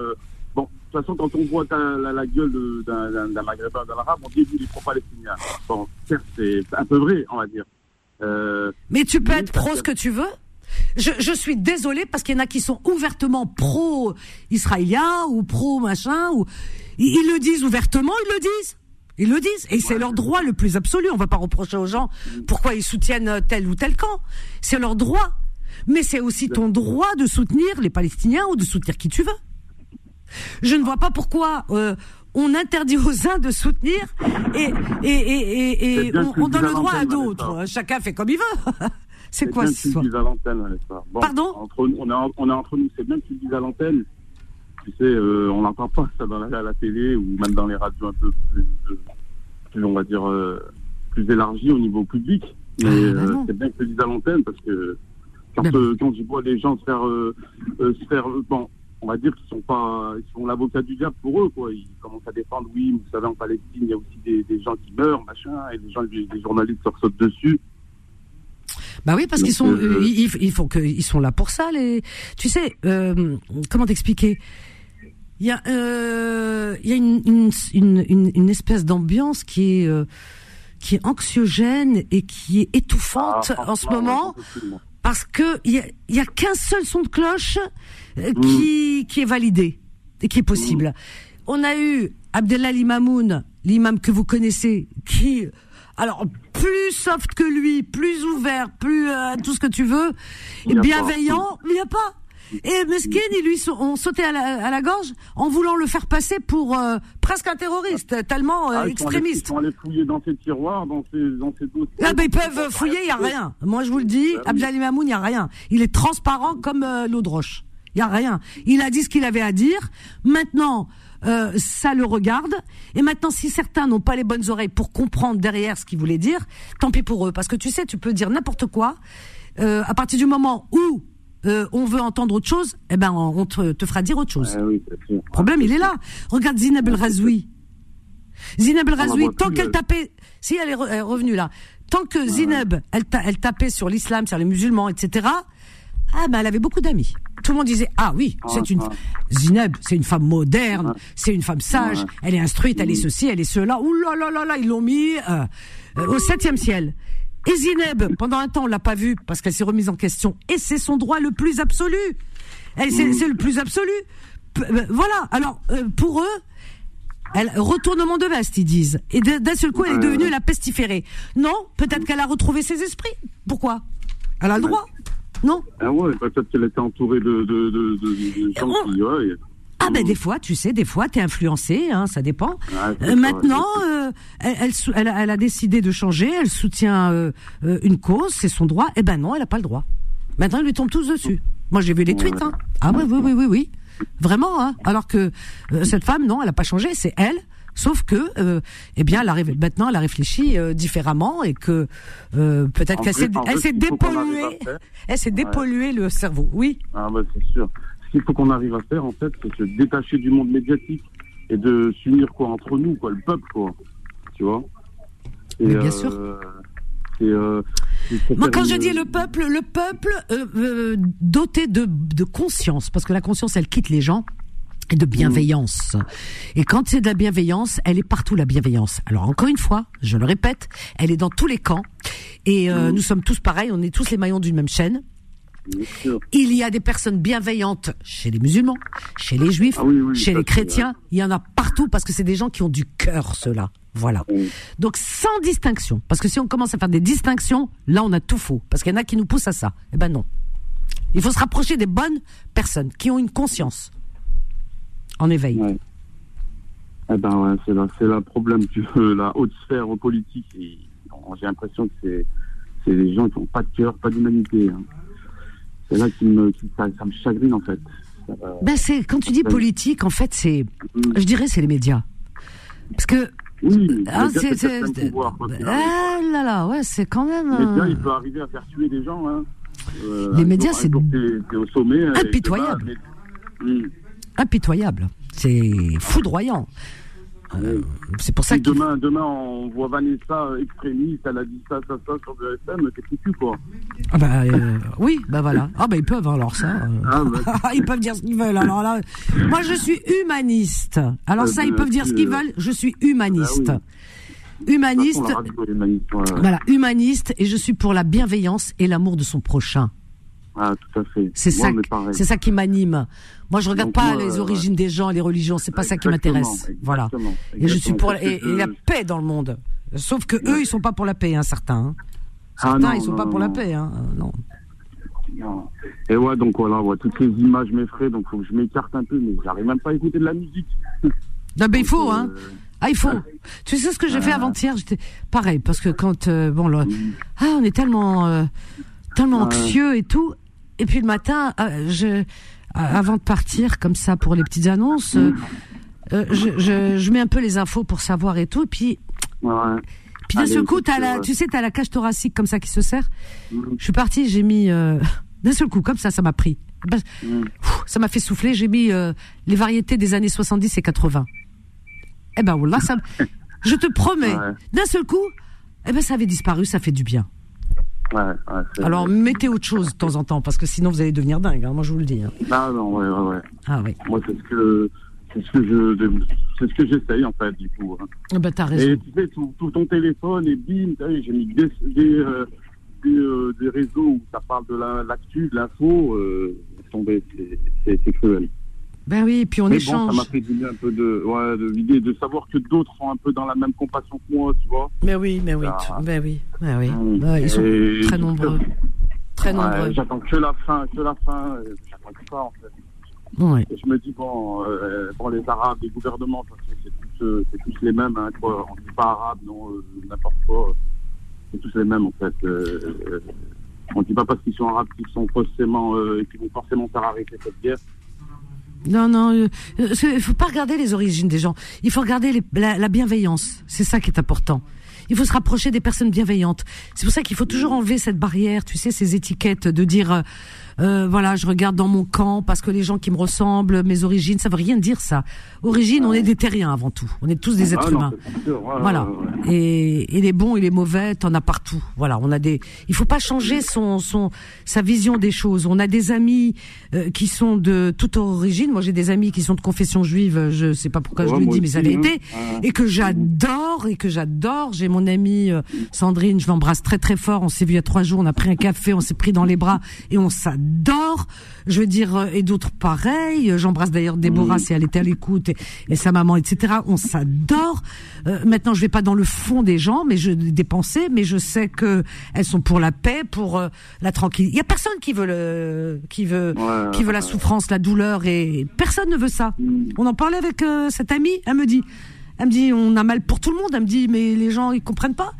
bon, toute façon, quand on voit la, la, gueule d'un maghrébin, d'un arabe, on dit qu'il est pro-palestinien. Bon, certes, c'est un peu vrai, on va dire. Euh, mais tu peux être pro ce que tu veux je, je suis désolée parce qu'il y en a qui sont ouvertement pro-israéliens ou pro-machin. ou ils, le disent ouvertement, ils le disent. Ils le disent. Et c'est leur droit le plus absolu. On va pas reprocher aux gens pourquoi ils soutiennent tel ou tel camp. C'est leur droit. Mais c'est aussi ton droit de soutenir les Palestiniens ou de soutenir qui tu veux. Je ne vois pas pourquoi euh, on interdit aux uns de soutenir et, et, et, et on, donne le droit à d'autres. Chacun fait comme il veut. c'est quoi ce histoire? Pardon? entre, on, est, on est entre nous, c'est bien que tu dises à l'antenne. Tu sais, euh, on n'entend pas ça dans la, à la télé ou même dans les radios un peu plus, on va dire, euh, plus élargies au niveau public. Mais ah, bah c'est bien que tu le dises à l'antenne parce que quand, ben quand je vois les gens se faire, se faire bon, on va dire qu'ils sont pas, ils sont l'avocat du diable pour eux, quoi. Ils commencent à défendre, oui, vous savez, en Palestine, il y a aussi des, des gens qui meurent, machin, et les gens, les, journalistes leur sautent dessus. Bah oui, parce qu'ils sont, euh, ils, ils, font que, ils sont là pour ça, les. Tu sais, euh, comment t'expliquer? Il y a, euh, il y a une, une, une, une espèce d'ambiance qui est, euh, qui est anxiogène et qui est étouffante ah, en ce moment parce que il y a, qu'un seul son de cloche euh, mm. qui, qui est validé et qui est possible. Mm. On a eu Abdelali Mamoun, l'imam que vous connaissez, qui alors plus soft que lui, plus ouvert, plus euh, tout ce que tu veux, bienveillant, il n'y a pas. Et Meskin, ils lui ont sauté à la, gorge en voulant le faire passer pour euh, presque un terroriste, tellement euh, extrémiste. ils sont allés fouiller dans ses tiroirs, dans ses, dans ses dossiers. Ah ben ils peuvent fouiller, il n'y a rien. Moi je vous le dis, bah Abdel Mamoun, il n'y a rien. Il est transparent comme euh, l'eau de roche. Il n'y a rien. Il a dit ce qu'il avait à dire. Maintenant, euh, ça le regarde. Et maintenant, si certains n'ont pas les bonnes oreilles pour comprendre derrière ce qu'il voulait dire, tant pis pour eux. Parce que tu sais, tu peux dire n'importe quoi. Euh, à partir du moment où euh, on veut entendre autre chose, eh ben on te, fera dire autre chose. Le problème, il est là. Regarde Zineb El Razoui. Zineb El Razoui, tant qu'elle tapait, si elle est, revenue là, tant que Zineb, elle, elle tapait sur l'islam, sur les musulmans, etc. Ah ben elle avait beaucoup d'amis. Tout le monde disait ah oui, c'est une Zineb, c'est une femme moderne, c'est une femme sage, elle est instruite, elle est ceci, elle est cela. Ouh là là là là, ils l'ont mis euh, euh, au septième ciel. Et Zineb, pendant un temps, on l'a pas vue parce qu'elle s'est remise en question. Et c'est son droit le plus absolu. C'est, le plus absolu. Euh, voilà. Alors, euh, pour eux, elle, retournement de veste, ils disent. Et d'un seul coup, elle est devenue la pestiférée. Non, peut-être qu'elle a retrouvé ses esprits. Pourquoi? Elle a le droit. Non Ah ouais, peut-être qu'elle était entourée de, de, de, de gens qui... Ouais, ah ben des fois, tu sais, des fois t'es influencé, hein, ça dépend. Euh, maintenant, euh, elle, elle, elle, a décidé de changer, elle soutient euh, une cause, c'est son droit. Eh ben non, elle a pas le droit. Maintenant, ils lui tombent tous dessus. Moi, j'ai vu les tweets. Hein. Ah oui, oui, oui, oui, oui, vraiment. Hein. Alors que cette femme, non, elle a pas changé, c'est elle. Sauf que, eh bien, elle a, maintenant, elle a réfléchi différemment et que peut-être qu'elle s'est, elle s'est dépolluée, elle s'est dépolluée le cerveau. Oui. Ah ben c'est sûr ce qu'il faut qu'on arrive à faire, en fait, c'est se détacher du monde médiatique et de s'unir quoi entre nous, quoi, le peuple, quoi. Tu vois? Et, bien euh, sûr. Euh, Moi, quand je dis le peuple, le peuple euh, doté de, de conscience, parce que la conscience, elle quitte les gens de bienveillance. Et quand c'est de la bienveillance, elle est partout la bienveillance. Alors encore une fois, je le répète, elle est dans tous les camps. Et mmh. nous sommes tous pareils, on est tous les maillons d'une même chaîne. Il y a des personnes bienveillantes chez les musulmans, chez les juifs, ah chez les chrétiens. Il y en a partout parce que c'est des gens qui ont du cœur, ceux-là. Voilà. Donc sans distinction. Parce que si on commence à faire des distinctions, là on a tout faux. Parce qu'il y en a qui nous poussent à ça. Eh ben non. Il faut se rapprocher des bonnes personnes qui ont une conscience en éveil. Eh ben ouais, c'est là, c'est le problème de la haute sphère politique. J'ai l'impression que c'est, c'est des gens qui n'ont pas de cœur, pas d'humanité. Hein c'est là qui me, ça, me chagrine en fait. ben c'est quand tu dis politique, en fait, c'est, je dirais, c'est les médias, parce que. Oui, ah, c'est, c'est, ah là là, ouais, c'est quand même. Les médias, il peut arriver à faire tuer des gens. Hein. Euh, les médias, c'est au sommet. Impitoyable. Mm. Impitoyable. C'est foudroyant. c'est pour ça que. Demain, demain, on voit Vanessa extrémiste, elle a dit ça, ça, ça sur le FM, qu'est-ce que tu quoi ah bah, Oui, bah voilà. Ah bah ils peuvent alors ça. Ah, bah. ils peuvent dire ce qu'ils veulent. Alors là, moi je suis humaniste. Alors ça, ils peuvent dire ce qu'ils veulent. Je suis humaniste. Ah humaniste, voilà, humaniste, et je suis pour la bienveillance et l'amour de son prochain. Ah, tout à fait. C'est ça, c'est ça qui m'anime. Moi, je regarde pas les origines des gens, les religions. C'est pas ça qui m'intéresse. Voilà. Et je suis pour et, la paix dans le monde. Sauf que eux, ils sont pas pour la paix, hein, certains. Hein. Ah, certains, ils sont pas pour la paix, hein. Non. Et ouais, donc voilà, ouais, toutes ces images m'effraient, donc faut que je m'écarte un peu, mais j'arrive même pas à écouter de la musique. Non, mais il faut, hein. Euh, ah, il faut. Tu sais ce que j'ai fait avant-hier? J'étais pareil parce que quand euh, bon là, ah, on est tellement euh, tellement anxieux et tout. Et puis le matin, euh, je avant de partir comme ça pour les petites annonces, je, je, je, mets un peu les infos pour savoir et tout. Et puis puis d'un seul coup, as la, tu sais, t'as la cage thoracique comme ça qui se serre. Mm. Je suis partie, j'ai mis d'un seul coup comme ça, ça m'a pris. Mm. Ça m'a fait souffler. J'ai mis les variétés des années 70 et 80. Eh ben voilà, ça, je te promets, d'un seul coup, eh ben ça avait disparu, ça fait du bien. Ouais, Alors mettez autre chose de temps en temps, parce que sinon vous allez devenir dingue. Hein, moi je vous le dis. Hein. Ah non, ouais, ouais, ouais. Ah oui. Moi c'est ce que c'est ce que je c'est ce que j'essaye en fait du coup. Hein. Ah ben t'as raison. Et tu sais tout, ton téléphone et bim, j'ai mis des des, euh, euh, des, réseaux où ça parle de l'actu, de l'info, euh, c'est cruel. Ben oui, puis on échange. ça m'a fait du un peu de, ouais, de, de savoir que d'autres sont un peu dans la même compassion que moi, tu vois. Mais oui, mais oui, ben oui, ben oui. Mmh. ils sont très nombreux. Très nombreux. J'attends que la fin, que la fin, j'attends que ça, en fait. Ouais. Et je me dis, bon, euh, pour les Arabes, les gouvernements, c'est tous, euh, tous les mêmes, hein, quoi. On ne dit pas arabe, non, euh, n'importe quoi. C'est tous les mêmes, en fait. Euh, on ne dit pas parce qu'ils sont arabes qu'ils sont forcément, qu'ils vont forcément faire arrêter cette guerre. Non, non, il euh, faut pas regarder les origines des gens. Il faut regarder la, bienveillance. C'est ça qui est important. Il faut se rapprocher des personnes bienveillantes. C'est pour ça qu'il faut toujours enlever cette barrière, tu sais, ces étiquettes de dire euh, euh, voilà, je regarde dans mon camp parce que les gens qui me ressemblent, mes origines, ça veut rien dire ça. Origine, on est des terriens avant tout. On est tous des ah êtres humains. voilà. Et, et, les bons et les mauvais, t'en as partout. Voilà, on a des. Il faut pas changer son son sa vision des choses. On a des amis euh, qui sont de toute origine. Moi, j'ai des amis qui sont de confession juive. Je sais pas pourquoi je le dis, mais ça l'était. Hein. Et que j'adore et que j'adore. J'ai mon amie euh, Sandrine, je l'embrasse très très fort. On s'est vu il y a trois jours. On a pris un café, on s'est pris dans les bras et on s'adore d'or, je veux dire, euh, et d'autres pareils. J'embrasse d'ailleurs Déborah si elle était à l'écoute et, sa maman, etc. On s'adore. Euh, maintenant, je vais pas dans le fond des gens, mais je des pensées, mais je sais que elles sont pour la paix, pour euh, la tranquillité. Il y a personne qui veut le, qui veut, qui veut la souffrance, la douleur, et personne ne veut ça. Mm. On en parlait avec cette amie. Elle me dit, elle me dit, on a mal pour tout le monde. Elle me dit, mais les gens ils comprennent pas.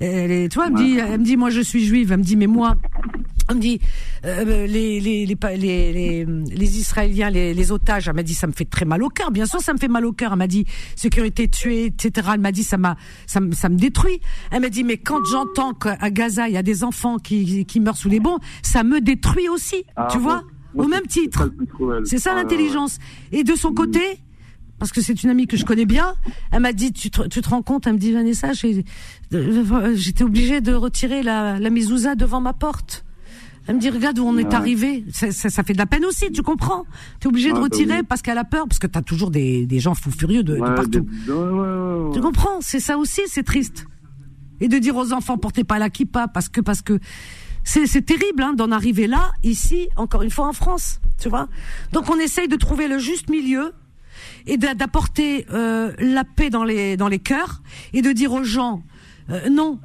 Elle tu vois, elle me dit, elle me dit, moi je suis juive. Elle me dit, mais moi, on me dit euh, les, les, les, les, les Israéliens, les, les otages. Elle m'a dit ça me fait très mal au cœur. Bien sûr, ça me fait mal au cœur. Elle m'a dit ceux qui ont été tués, etc. Elle m'a dit ça m'a ça, ça, me détruit. Elle m'a dit mais quand j'entends qu'à Gaza il y a des enfants qui, qui meurent sous les bombes, ça me détruit aussi. Ah, tu vois, au même titre. C'est ça l'intelligence. Et de son côté. Parce que c'est une amie que je connais bien. Elle m'a dit, tu te, tu te rends compte? Elle me dit, Vanessa, j'étais obligée de retirer la, la mezouza devant ma porte. Elle me dit, regarde où on est arrivé. Ça, ça, fait de la peine aussi, tu comprends Tu es obligé de retirer parce qu'elle a peur, parce que tu as toujours des, des gens fous furieux de, de partout. tu comprends? C'est ça aussi, c'est triste. Et de dire aux enfants, portez pas la kippa, parce que, parce que, c'est terrible hein, d'en arriver là, ici, encore une fois en France, tu vois. Donc on essaye de trouver le juste milieu et d'apporter euh, la paix dans les dans les cœurs et de dire aux gens euh, non,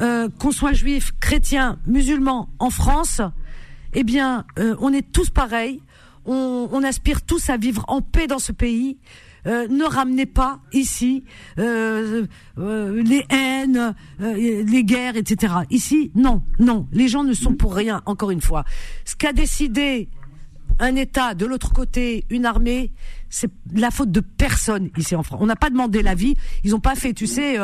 euh, qu'on soit juif, chrétien, musulman en France, eh bien, euh, on est tous pareils. On, aspire tous à vivre en paix dans ce pays. Euh, ne ramenez pas ici les haines, les guerres, etc. Ici, non, non. Les gens ne sont pour rien. Encore une fois, ce qu'a décidé un État de l'autre côté, une armée, c'est la faute de personne ici en France. On n'a pas demandé l'avis. Ils n'ont pas fait, tu sais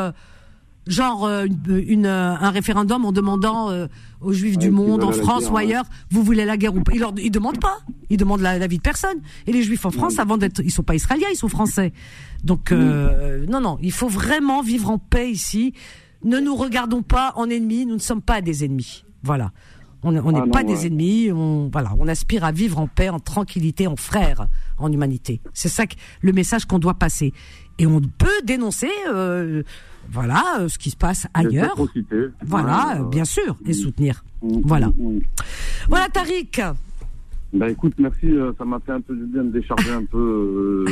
genre euh, une, euh, un référendum en demandant euh, aux juifs du monde, en France ou ailleurs, vous voulez la guerre ou pas? Ils, leur, ils demandent pas. Ils demandent la, vie de personne. Et les juifs en France, avant d'être, ils sont pas israéliens, ils sont français. Donc non, non, il faut vraiment vivre en paix ici. Ne nous regardons pas en ennemis. Nous ne sommes pas des ennemis. Voilà. On n'est ah pas des ennemis. On voilà, on aspire à vivre en paix, en tranquillité, en frères, en humanité. C'est ça que, le message qu'on doit passer. Et on peut dénoncer voilà euh, ce qui se passe ailleurs. Voilà, euh, bien sûr, et soutenir. Mm, mm, voilà. Mm, voilà, Tariq. Bah écoute, merci, euh, ça m'a fait un peu du bien de décharger un peu,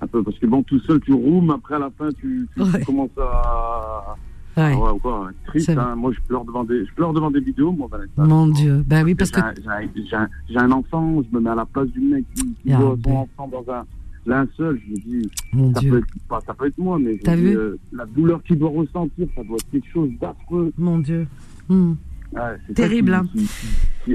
un peu, parce que bon, tout seul, tu roumes, après à la fin, tu, commences à. Ouais. ouais quoi, triste, hein. Moi, je pleure devant des, je pleure devant des vidéos, moi, Mon Dieu, ben oui, parce que. J'ai un, enfant, je me mets à la place du mec qui, qui voit son enfant dans un, l'un seul, je me dis, ça peut, être, ça peut être moi, mais euh, la douleur qu'il doit ressentir, ça doit être quelque chose d'affreux. Mon Dieu. Hmm. Terrible. Hein.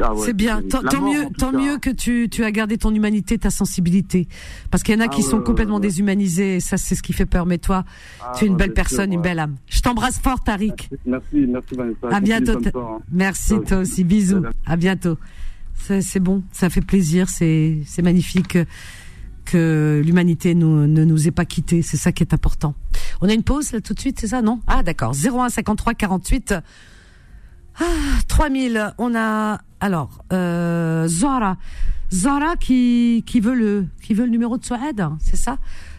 Ah c'est bien. Tant, mieux, tant mieux que tu, tu as gardé ton humanité, ta sensibilité. Parce qu'il y en a qui ah sont complètement déshumanisés. Et ça, c'est ce qui fait peur. Mais toi, ah tu es une belle personne, une belle âme. Je t'embrasse fort, Tariq. Merci, merci, Vanessa. À bientôt. Hein. Merci, toi aussi. Bisous. À bientôt. C'est bon. Ça fait plaisir. C'est magnifique que l'humanité ne nous ait pas quittés. C'est ça qui est important. On a une pause là tout de suite, c'est ça, non? Ah d'accord. 01 53 48 ah, 3000. On a alors euh, Zora, Zora qui qui veut le qui veut le numéro de Suède, c'est ça?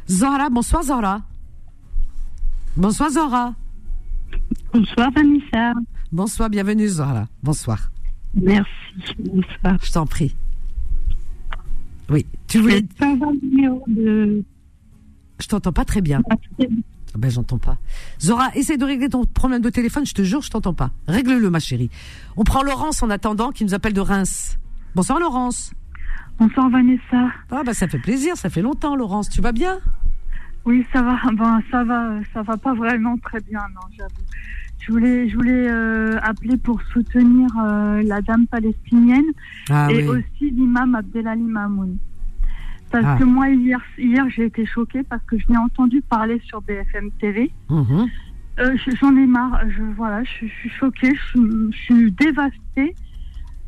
Zora, bonsoir Zora. Bonsoir Zora. Bonsoir Vanessa. Bonsoir, bienvenue Zora. Bonsoir. Merci. Bonsoir. Je t'en prie. Oui. Tu voulais. De... Je t'entends pas très bien. Ah, ben, j'entends pas. Zora, essaye de régler ton problème de téléphone, je te jure, je t'entends pas. Règle-le, ma chérie. On prend Laurence en attendant, qui nous appelle de Reims. Bonsoir, Laurence. Bonsoir, Vanessa. Ah, bah, ça fait plaisir, ça fait longtemps, Laurence. Tu vas bien? Oui, ça va. Ben, ça va, ça va pas vraiment très bien, non, j'avoue. Je voulais, je voulais euh, appeler pour soutenir euh, la dame palestinienne ah et aussi l'imam Abdelali Mamoun. Parce ah. que moi, hier, hier j'ai été choquée parce que je l'ai entendu parler sur BFM TV. Mhm. Euh, j'en ai marre. Je, voilà, je, suis choquée, je, suis dévastée.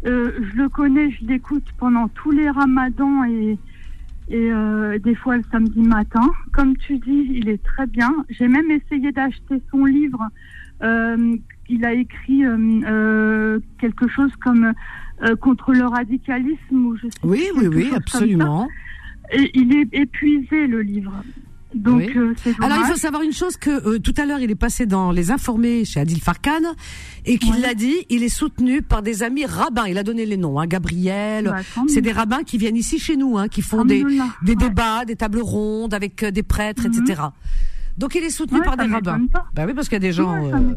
je le connais, je l'écoute pendant tous les ramadans et, et des fois le samedi matin. Comme tu dis, il est très bien. J'ai même essayé d'acheter son livre euh, il a écrit euh, euh, quelque chose comme contre le radicalisme ou je sais Oui, oui, oui, absolument. Et il est épuisé le livre. Donc, Alors il faut savoir une chose que tout à l'heure il est passé dans les informés chez Adil Farkan et qu'il l'a dit, il est soutenu par des amis rabbins. Il a donné les noms, hein, Gabriel. Bah, c'est des rabbins qui viennent ici chez nous, hein, qui font des, des débats, des tables rondes avec des prêtres, etc. Donc il est soutenu par des rabbins. Bah oui, parce qu'il y a des gens. Euh,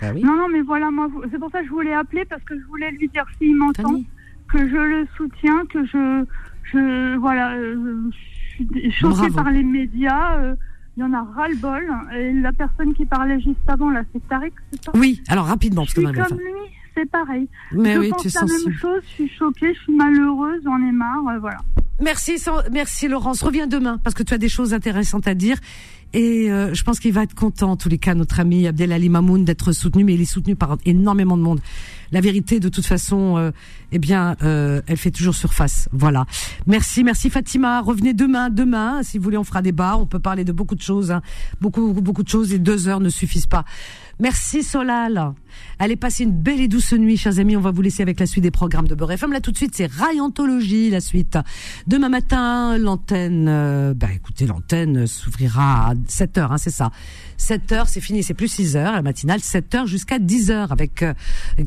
bah non, non, mais voilà, moi, c'est pour ça que je voulais appeler parce que je voulais lui dire s'il m'entend que je le soutiens, que je, je, voilà, euh, je suis choquée par les médias. Euh, il y en a ras-le-bol. Et la personne qui parlait juste avant, là, c'est Tariq, c'est ça? Oui, alors rapidement, je suis comme lui, c'est pareil. Mais je oui, pense tu la même chose, je suis choquée, je suis malheureuse, j'en ai marre, voilà. Merci, merci Laurence. Reviens demain parce que tu as des choses intéressantes à dire. Et euh, je pense qu'il va être content, en tous les cas, notre ami Abdelali Mamoun, d'être soutenu, mais il est soutenu par énormément de monde. La vérité, de toute façon, euh, eh bien, euh, elle fait toujours surface. Voilà. Merci, merci Fatima. Revenez demain, demain, si vous voulez, on fera des bars. On peut parler de beaucoup de choses, hein. beaucoup, beaucoup, beaucoup de choses. Et deux heures ne suffisent pas. Merci Solal. Allez passer une belle et douce nuit, chers amis. On va vous laisser avec la suite des programmes de Beurre FM. Là, tout de suite, c'est Rayantologie, la suite. Demain matin, l'antenne, euh, bah, écoutez, l'antenne s'ouvrira à 7 heures, hein, c'est ça. 7 heures, c'est fini, c'est plus 6 heures, la matinale, 7 heures jusqu'à 10 heures avec euh,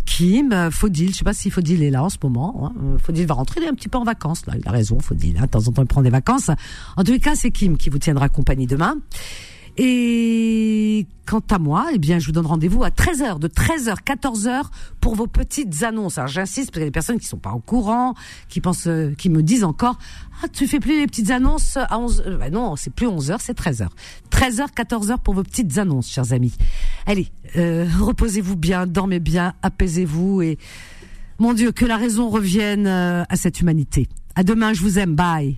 Kim, euh, Faudil. Je sais pas si Faudil est là en ce moment. Hein. Faudil va rentrer un petit peu en vacances, là. Il a raison, Faudil. Hein. De temps en temps, il prend des vacances. En tous les cas, c'est Kim qui vous tiendra compagnie demain. Et quant à moi, eh bien, je vous donne rendez-vous à 13h, de 13h, 14h pour vos petites annonces. Alors, j'insiste parce qu'il y a des personnes qui sont pas au courant, qui pensent, euh, qui me disent encore, ah, tu fais plus les petites annonces à 11 h bah non, c'est plus 11h, c'est 13h. 13h, 14h pour vos petites annonces, chers amis. Allez, euh, reposez-vous bien, dormez bien, apaisez-vous et, mon Dieu, que la raison revienne euh, à cette humanité. À demain, je vous aime, bye.